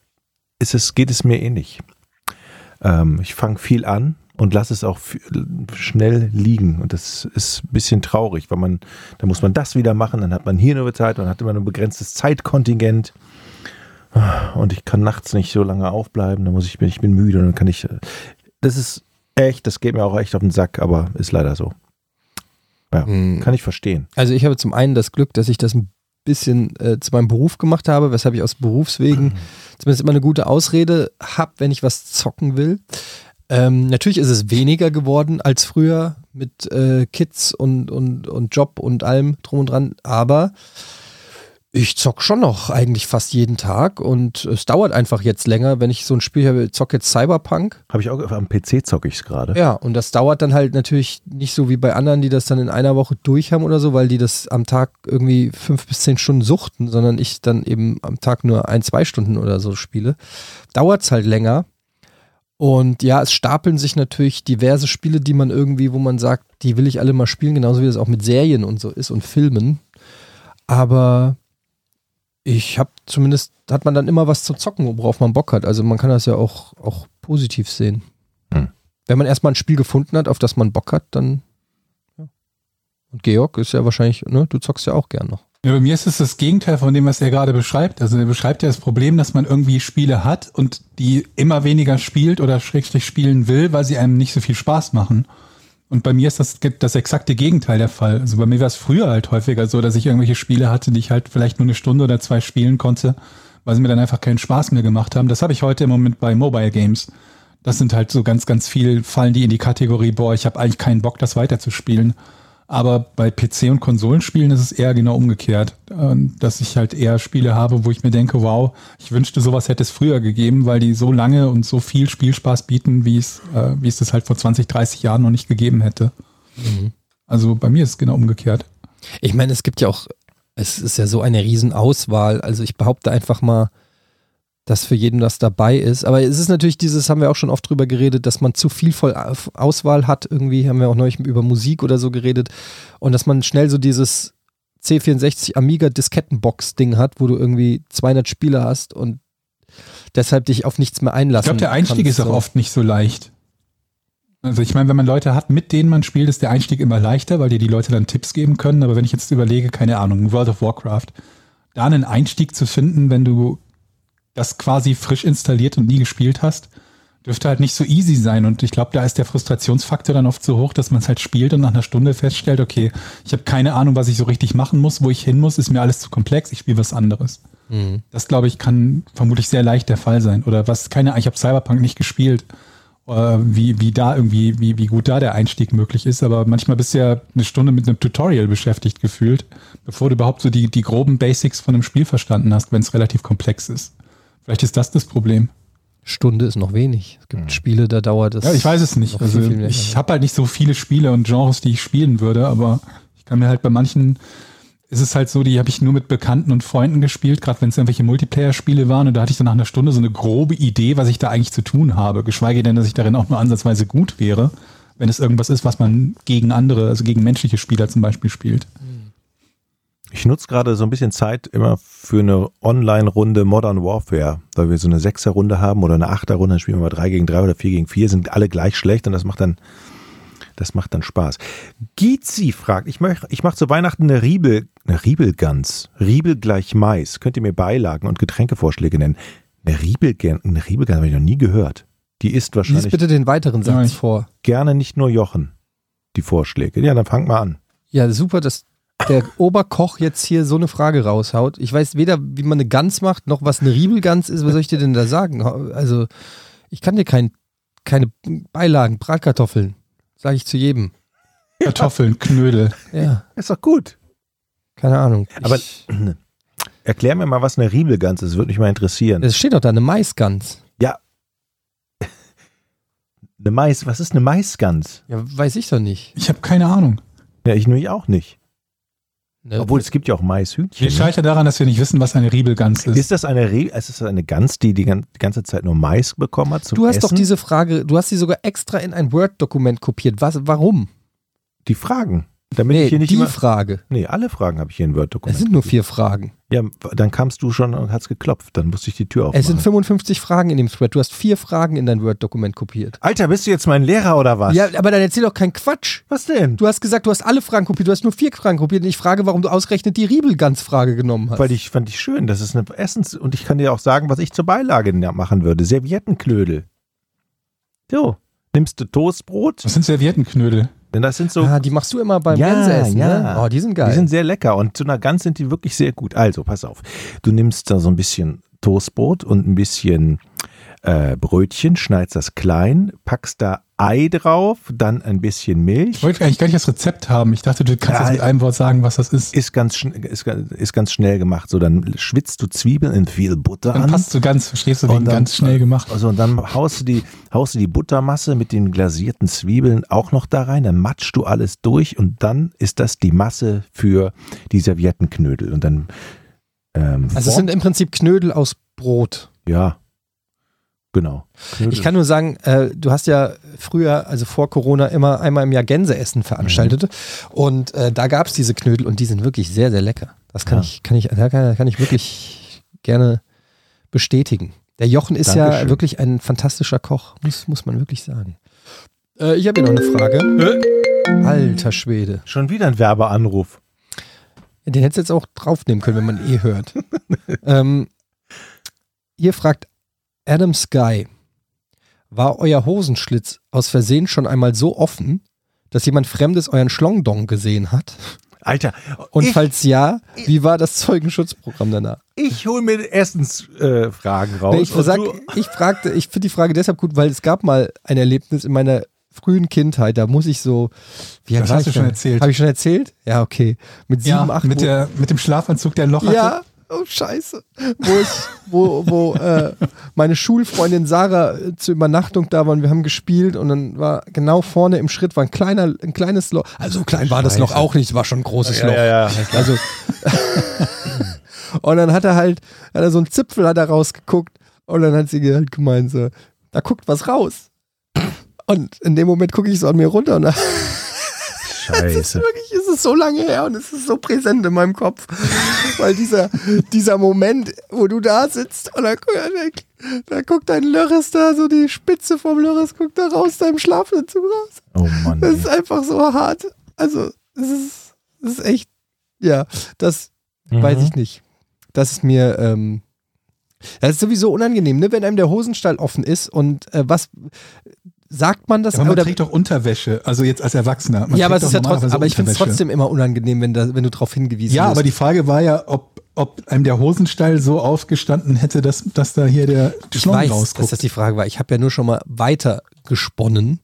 ist es, geht es mir ähnlich. Ähm, ich fange viel an und lasse es auch schnell liegen. Und das ist ein bisschen traurig, weil man, da muss man das wieder machen, dann hat man hier nur Zeit, dann hat man ein begrenztes Zeitkontingent. Und ich kann nachts nicht so lange aufbleiben, dann muss ich, ich bin müde und dann kann ich. Das ist echt, das geht mir auch echt auf den Sack, aber ist leider so. Ja, Hm. kann ich verstehen. Also ich habe zum einen das Glück, dass ich das ein bisschen äh, zu meinem Beruf gemacht habe, weshalb ich aus Berufswegen zumindest immer eine gute Ausrede habe, wenn ich was zocken will. Ähm, natürlich ist es weniger geworden als früher mit äh, Kids und, und, und Job und allem drum und dran, aber ich zock schon noch eigentlich fast jeden Tag und es dauert einfach jetzt länger, wenn ich so ein Spiel habe, ich zock jetzt Cyberpunk Habe ich auch am PC zocke ich es gerade. ja, und das dauert dann halt natürlich nicht so wie bei anderen, die das dann in einer Woche durch haben oder so, weil die das am Tag irgendwie fünf bis zehn Stunden suchten, sondern ich dann eben am Tag nur ein, zwei Stunden oder so spiele. Dauert es halt länger. Und ja, es stapeln sich natürlich diverse Spiele, die man irgendwie, wo man sagt, die will ich alle mal spielen, genauso wie das auch mit Serien und so ist und Filmen. Aber ich habe zumindest, hat man dann immer was zu zocken, worauf man Bock hat. Also man kann das ja auch, auch positiv sehen. Hm. Wenn man erstmal ein Spiel gefunden hat, auf das man Bock hat, dann. Ja. Und Georg ist ja wahrscheinlich, ne, du zockst ja auch gern noch. Ja, bei mir ist es das Gegenteil von dem, was er gerade beschreibt. Also er beschreibt ja das Problem, dass man irgendwie Spiele hat und die immer weniger spielt oder schrägstrich spielen will, weil sie einem nicht so viel Spaß machen. Und bei mir ist das das exakte Gegenteil der Fall. Also bei mir war es früher halt häufiger so, dass ich irgendwelche Spiele hatte, die ich halt vielleicht nur eine Stunde oder zwei spielen konnte, weil sie mir dann einfach keinen Spaß mehr gemacht haben. Das habe ich heute im Moment bei Mobile Games. Das sind halt so ganz, ganz viel, fallen die in die Kategorie, boah, ich habe eigentlich keinen Bock, das weiterzuspielen. Aber bei PC- und Konsolenspielen ist es eher genau umgekehrt, ähm, dass ich halt eher Spiele habe, wo ich mir denke, wow, ich wünschte, sowas hätte es früher gegeben, weil die so lange und so viel Spielspaß bieten, wie es, äh, wie es das halt vor 20, 30 Jahren noch nicht gegeben hätte. Also bei mir ist es genau umgekehrt. Ich meine, es gibt ja auch, es ist ja so eine Riesenauswahl. Also ich behaupte einfach mal, dass für jeden was dabei ist. Aber es ist natürlich dieses, haben wir auch schon oft drüber geredet, dass man zu viel voll Auswahl hat. Irgendwie haben wir auch neulich über Musik oder so geredet. Und dass man schnell so dieses C64 Amiga Diskettenbox-Ding hat, wo du irgendwie 200 Spiele hast und deshalb dich auf nichts mehr Ich einlassen glaube, der Einstieg kannst, ist auch so. oft nicht so leicht. Also ich meine, wenn man Leute hat, mit denen man spielt, ist der Einstieg immer leichter, weil dir die Leute dann Tipps geben können. Aber wenn ich jetzt überlege, keine Ahnung, World of Warcraft, da einen Einstieg zu finden, wenn du das quasi frisch installiert und nie gespielt hast, dürfte halt nicht so easy sein. Und ich glaube, da ist der Frustrationsfaktor dann oft so hoch, dass man es halt spielt und nach einer Stunde feststellt, okay, ich habe keine Ahnung, was ich so richtig machen muss, wo ich hin muss, ist mir alles zu komplex, ich spiele was anderes. Mhm. Das, glaube ich, kann vermutlich sehr leicht der Fall sein. Oder was, keine Ahnung, ich habe Cyberpunk nicht gespielt, äh, wie, wie da irgendwie, wie, wie gut da der Einstieg möglich ist. Aber manchmal bist du ja eine Stunde mit einem Tutorial beschäftigt gefühlt, bevor du überhaupt so die, die groben Basics von einem Spiel verstanden hast, wenn es relativ komplex ist. Vielleicht ist das das Problem. Stunde ist noch wenig. Es gibt Spiele, da dauert es. Ja, ich weiß es nicht. Also viel, viel ich habe halt nicht so viele Spiele und Genres, die ich spielen würde, aber ich kann mir halt bei manchen ist es halt so, die habe ich nur mit Bekannten und Freunden gespielt, gerade wenn es irgendwelche Multiplayer-Spiele waren und da hatte ich dann nach einer Stunde so eine grobe Idee, was ich da eigentlich zu tun habe, geschweige denn, dass ich darin auch nur ansatzweise gut wäre, wenn es irgendwas ist, was man gegen andere, also gegen menschliche Spieler zum Beispiel spielt. Ich nutze gerade so ein bisschen Zeit immer für eine Online-Runde Modern Warfare, weil wir so eine Sechser-Runde haben oder eine Achter-Runde, dann spielen wir mal drei gegen drei oder vier gegen vier, sind alle gleich schlecht und das macht dann, das macht dann Spaß. Gizi fragt, ich mache ich mach zu Weihnachten eine Riebel, eine Riebelgans, Riebel gleich Mais. Könnt ihr mir Beilagen und Getränkevorschläge nennen? Eine Riebelgans, eine Riebelgans habe ich noch nie gehört. Die isst Lies wahrscheinlich bitte den weiteren Satz vor. gerne nicht nur Jochen, die Vorschläge. Ja, dann fang mal an. Ja, super, dass der Oberkoch jetzt hier so eine Frage raushaut. Ich weiß weder, wie man eine Gans macht, noch was eine Riebelgans ist. Was soll ich dir denn da sagen? Also, ich kann dir kein, keine Beilagen, Bratkartoffeln. Sage ich zu jedem. Kartoffeln, Knödel. Ja, Ist doch gut. keine Ahnung. Aber ich, <clears throat> erklär mir mal, was eine Riebelgans ist. Würde mich mal interessieren. es steht doch da eine Maisgans. Eine Mais, was ist eine Maisgans? Ja, weiß ich doch nicht. Ich habe keine Ahnung. Ja, ich nämlich auch nicht. Ne? Obwohl es gibt ja auch Maishühnchen. Wir ne? scheitern daran, dass wir nicht wissen, was eine Riebelgans ist. Ist das eine Re ist das eine Gans, die die gan- die ganze Zeit nur Mais bekommen hat zum Du hast Essen? doch diese Frage, du hast sie sogar extra in ein Word-Dokument kopiert. Was, warum? die Fragen. Damit Nee, ich hier nicht die immer, Frage. Nee, alle Fragen habe ich hier in Es Word-Dokument. sind nur vier Fragen. Ja, dann kamst du schon und hast geklopft. Dann musste ich die Tür aufmachen. Es sind 55 Fragen in dem Thread. Du hast vier Fragen in dein Word-Dokument kopiert. Alter, bist du jetzt mein Lehrer oder was? Ja, aber dann erzähl doch keinen Quatsch. Was denn? Du hast gesagt, du hast alle Fragen kopiert, du hast nur vier Fragen kopiert und ich frage, warum du ausgerechnet die Riebelgans-Frage genommen hast. Weil ich fand ich schön. Das ist eine Essens und ich kann dir auch sagen, was ich zur Beilage machen würde. Serviettenknödel. So, nimmst du Toastbrot? Was sind Serviettenknödel? Denn das sind so ah, die machst du immer beim Ja, Gänseessen, ja. ne? Oh, die sind geil. Die sind sehr lecker und zu einer Gans sind die wirklich sehr gut. Also, pass auf. Du nimmst da so ein bisschen Toastbrot und ein bisschen äh, Brötchen, schneidest das klein, packst da Ei drauf, dann ein bisschen Ich Milch. wollte eigentlich gar nicht das Rezept haben. Ich dachte, du kannst Ja, jetzt mit einem Wort sagen, was das ist. Ist ganz, ist, ist ganz schnell gemacht. So, dann schwitzt du Zwiebeln in viel Butter Dann an. passt du ganz, verstehst du, wegen dann- ganz schnell gemacht. Also, und dann haust du, die, haust du die Buttermasse mit den glasierten Zwiebeln auch noch da rein, dann matschst du alles durch und dann ist das die Masse für die Serviettenknödel. Und dann ähm, also es sind im Prinzip Knödel aus Brot. Ja, genau. Knödel. Ich kann nur sagen, äh, du hast ja früher, also vor Corona, immer einmal im Jahr Gänseessen veranstaltet. Und äh, da gab es diese Knödel und die sind wirklich sehr, sehr lecker. Das kann Ja. ich, kann ich, da kann, kann ich wirklich gerne bestätigen. Der Jochen ist ja Dankeschön. wirklich ein fantastischer Koch, muss, muss man wirklich sagen. Äh, ich habe hier noch eine Frage. Alter Schwede. Schon wieder ein Werbeanruf. Den hättest du jetzt auch draufnehmen können, wenn man eh hört. <laughs> ähm, hier fragt Adam Sky, war euer Hosenschlitz aus Versehen schon einmal so offen, dass jemand Fremdes euren Schlongdong gesehen hat? Alter, Und ich, falls ja, wie war das Zeugenschutzprogramm danach? ich hole mir erstens äh, Fragen raus. Nee, ich, sag, ich fragte, ich finde die Frage deshalb gut, weil es gab mal ein Erlebnis in meiner frühen Kindheit, da muss ich so, wie Das hast ich du schon erzählt. Habe ich schon erzählt? Ja, okay. Mit sieben, Ja, acht mit, der, mit dem Schlafanzug, der Loch hatte. Ja, oh scheiße. Wo ich, wo, wo äh, meine Schulfreundin Sarah äh, zur Übernachtung da war und wir haben gespielt und dann war genau vorne im Schritt war ein kleiner, ein kleines Loch. Also so klein war das Loch auch nicht, war schon ein großes Loch. ja, ja. Also und dann hat er halt, hat er so einen Zipfel hat er rausgeguckt und dann hat sie halt gemeint so, da guckt was raus. Und in dem Moment gucke ich so an mir runter und da Scheiße. Wirklich, es ist so lange her und es ist so präsent in meinem Kopf. Weil dieser, dieser Moment, wo du da sitzt und da, da, da guckt dein Lörres da, so die Spitze vom Lörres guckt da raus deinem Schlafanzug raus. Oh Mann. Das ist einfach so hart. Also, es ist, es ist echt, ja, das Mhm. weiß ich nicht. Das ist mir, ähm, das ist sowieso unangenehm, ne? wenn einem der Hosenstall offen ist und äh, was sagt man das? Aber man Oder- trägt doch Unterwäsche, also jetzt als Erwachsener. Man ja, aber es ist ja trotzdem, aber ich finde es trotzdem immer unangenehm, wenn, da, wenn du darauf hingewiesen Ja, wirst. aber die Frage war ja, ob, ob einem der Hosenstall so aufgestanden hätte, dass, dass da hier der ich Schlong weiß, dass rausguckt. das die Frage war. Ich habe ja nur schon mal weiter gesponnen,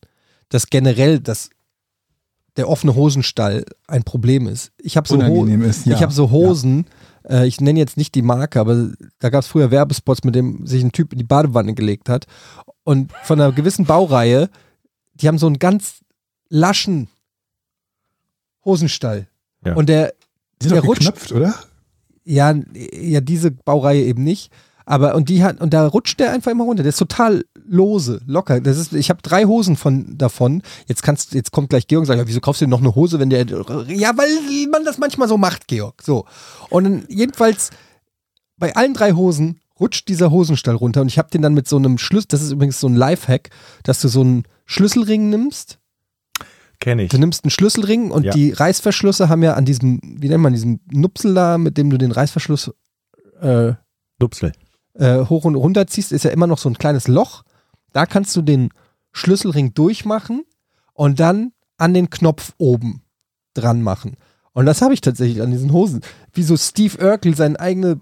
dass generell das der offene Hosenstall ein Problem ist. Ich habe so, Ho ja. ich hab so Hosen, äh, ich nenne jetzt nicht die Marke, aber da gab es früher Werbespots, mit dem sich ein Typ in die Badewanne gelegt hat. Und von einer gewissen Baureihe, die haben so einen ganz laschen Hosenstall. Ja. Und der, Die sind der rutscht geknöpft, oder? ja, ja, diese Baureihe eben nicht. Aber und die hat und da rutscht der einfach immer runter. Der ist total lose, locker. Das ist, ich habe drei Hosen von davon. Jetzt kannst, jetzt kommt gleich Georg und sagt, ja, wieso kaufst du denn noch eine Hose, wenn der, ja, weil man das manchmal so macht, Georg. So und jedenfalls bei allen drei Hosen rutscht dieser Hosenstall runter und ich habe den dann mit so einem Schlüssel. Das ist übrigens so ein Lifehack, dass du so einen Schlüsselring nimmst Kenne ich. Du nimmst einen Schlüsselring und Ja. die Reißverschlüsse haben ja an diesem, wie nennt man, diesem Nupsel da, mit dem du den Reißverschluss äh, Dupsel. Äh, hoch und runter ziehst, ist ja immer noch so ein kleines Loch. Da kannst du den Schlüsselring durchmachen und dann an den Knopf oben dran machen. Und das habe ich tatsächlich an diesen Hosen. Wie so Steve Urkel seine eigene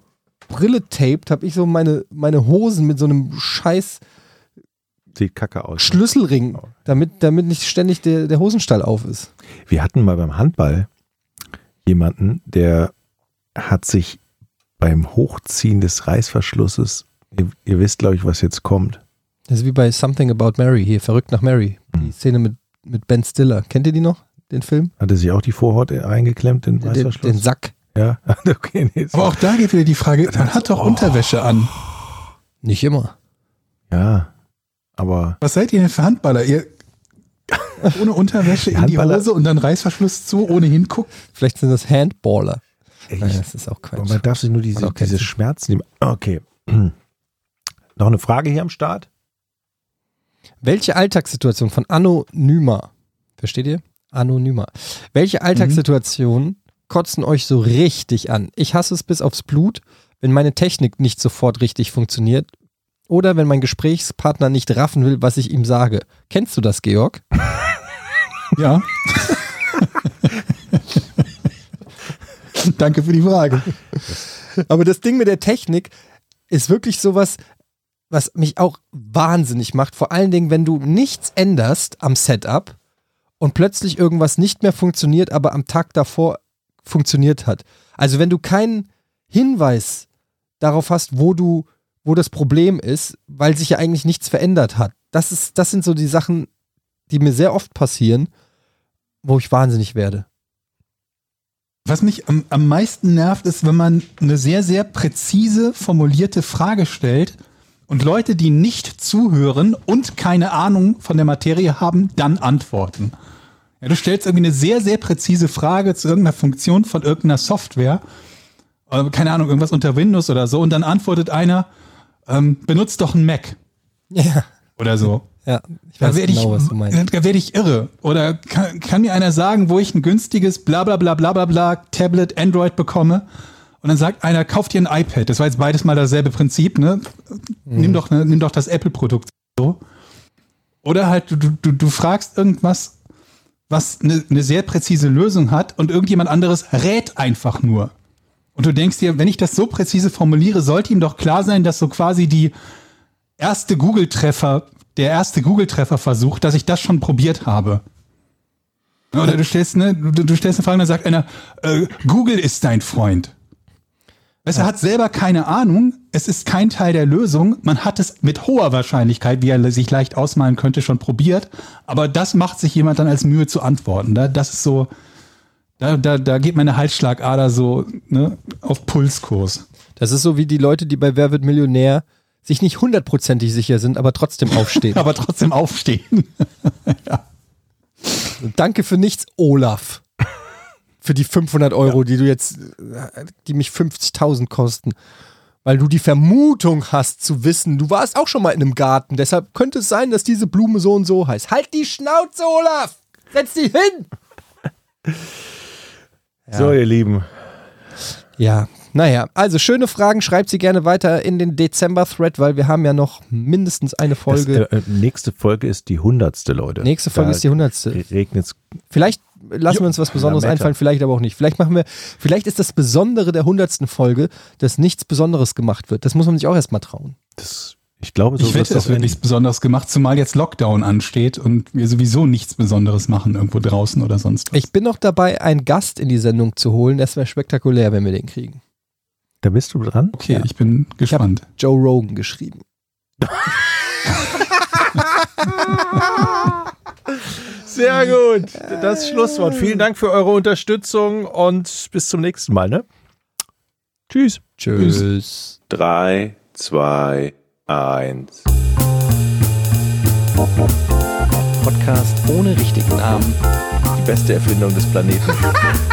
Brille taped, habe ich so meine, meine Hosen mit so einem scheiß Sieht kacke aus. ne? Schlüsselring, damit, damit nicht ständig der, der Hosenstall auf ist. Wir hatten mal beim Handball jemanden, der hat sich beim Hochziehen des Reißverschlusses, ihr, ihr wisst, glaube ich, was jetzt kommt. Das ist wie bei Something About Mary, hier, Verrückt nach Mary. Die Szene mit, mit Ben Stiller. Kennt ihr die noch, den Film? Hat er sich auch die Vorhaut eingeklemmt, den Den, Reißverschluss? den Sack. Ja, <laughs> okay. Nee, Aber auch da geht wieder die Frage, man hat doch Unterwäsche an. Nicht immer. ja, aber Was seid ihr denn für Handballer? Ihr <laughs> ohne Unterwäsche in die Hose und dann Reißverschluss zu, ohne hingucken? Vielleicht sind das Handballer. Ey, Naja, das ist auch aber Quatsch. man darf sich nur diese, diese. Schmerzen nehmen. Okay. <clears throat> Noch eine Frage hier am Start? Welche Alltagssituation von Anonyma, versteht ihr? Anonyma. Welche Alltagssituationen kotzen euch so richtig an? Ich hasse es bis aufs Blut, wenn meine Technik nicht sofort richtig funktioniert oder wenn mein Gesprächspartner nicht raffen will, was ich ihm sage. Kennst du das, Georg? Ja. <laughs> <laughs> Danke für die Frage. Aber das Ding mit der Technik ist wirklich sowas, was mich auch wahnsinnig macht. Vor allen Dingen, wenn du nichts änderst am Setup und plötzlich irgendwas nicht mehr funktioniert, aber am Tag davor funktioniert hat. Also wenn du keinen Hinweis darauf hast, wo du, wo das Problem ist, weil sich ja eigentlich nichts verändert hat. Das ist, das sind so die Sachen, die mir sehr oft passieren, wo ich wahnsinnig werde. Was mich am, am meisten nervt, ist, wenn man eine sehr, sehr präzise formulierte Frage stellt und Leute, die nicht zuhören und keine Ahnung von der Materie haben, dann antworten. Ja, du stellst irgendwie eine sehr, sehr präzise Frage zu irgendeiner Funktion von irgendeiner Software, äh, keine Ahnung, irgendwas unter Windows oder so, und dann antwortet einer, ähm, benutzt doch ein Mac Ja, oder so. Ja. Ich Da weiß werde genau, was du ich, meinst. da werde ich irre. Oder kann, kann mir einer sagen, wo ich ein günstiges bla bla bla bla bla bla Tablet, Android bekomme? Und dann sagt einer, kauft dir ein iPad. Das war jetzt beides mal dasselbe Prinzip, ne? Nimm doch, ne, nimm doch das Apple-Produkt so. Oder halt, du, du, du fragst irgendwas, was eine, eine sehr präzise Lösung hat und irgendjemand anderes rät einfach nur. Und du denkst dir, wenn ich das so präzise formuliere, sollte ihm doch klar sein, dass so quasi die erste Google-Treffer, der erste Google-Treffer-Versuch, dass ich das schon probiert habe. Oder du stellst, ne, du, du stellst eine Frage und dann sagt einer, äh, Google ist dein Freund. Weißt, Er hat selber keine Ahnung, es ist kein Teil der Lösung. Man hat es mit hoher Wahrscheinlichkeit, wie er sich leicht ausmalen könnte, schon probiert. Aber das macht sich jemand dann als Mühe zu antworten. Da, das ist so, da, da, da geht meine Halsschlagader so ne, auf Pulskurs. Das ist so wie die Leute, die bei Wer wird Millionär sich nicht hundertprozentig sicher sind, aber trotzdem aufstehen. <laughs> Aber trotzdem aufstehen. <laughs> Und danke für nichts, Olaf. Für die 500 Euro, die du jetzt, die mich 50.000 kosten. Weil du die Vermutung hast zu wissen, du warst auch schon mal in einem Garten. Deshalb könnte es sein, dass diese Blume so und so heißt. Halt die Schnauze, Olaf! Setz dich hin! So, ihr Lieben. Ja, naja, also schöne Fragen, schreibt sie gerne weiter in den Dezember-Thread, weil wir haben ja noch mindestens eine Folge. Das, äh, nächste Folge ist die hundertste, Leute. Nächste Folge Da ist die hundertste. Regnet's. Vielleicht lassen wir uns was Besonderes einfallen, vielleicht aber auch nicht. Vielleicht machen wir, vielleicht ist das Besondere der hundertsten Folge, dass nichts Besonderes gemacht wird. Das muss man sich auch erstmal trauen. Das, ich glaube, so Ich wette, es wird nichts Besonderes gemacht, zumal jetzt Lockdown ansteht und wir sowieso nichts Besonderes machen irgendwo draußen oder sonst was. Ich bin noch dabei, einen Gast in die Sendung zu holen. Das wäre spektakulär, wenn wir den kriegen. Da bist du dran? okay, Ja. ich bin gespannt. Joe Rogan geschrieben. <laughs> Sehr gut. Das Schlusswort. Vielen Dank für eure Unterstützung und bis zum nächsten Mal. Ne? Tschüss. Tschüss. 3, 2, 1. Podcast ohne richtigen Namen. Die beste Erfindung des Planeten. <laughs>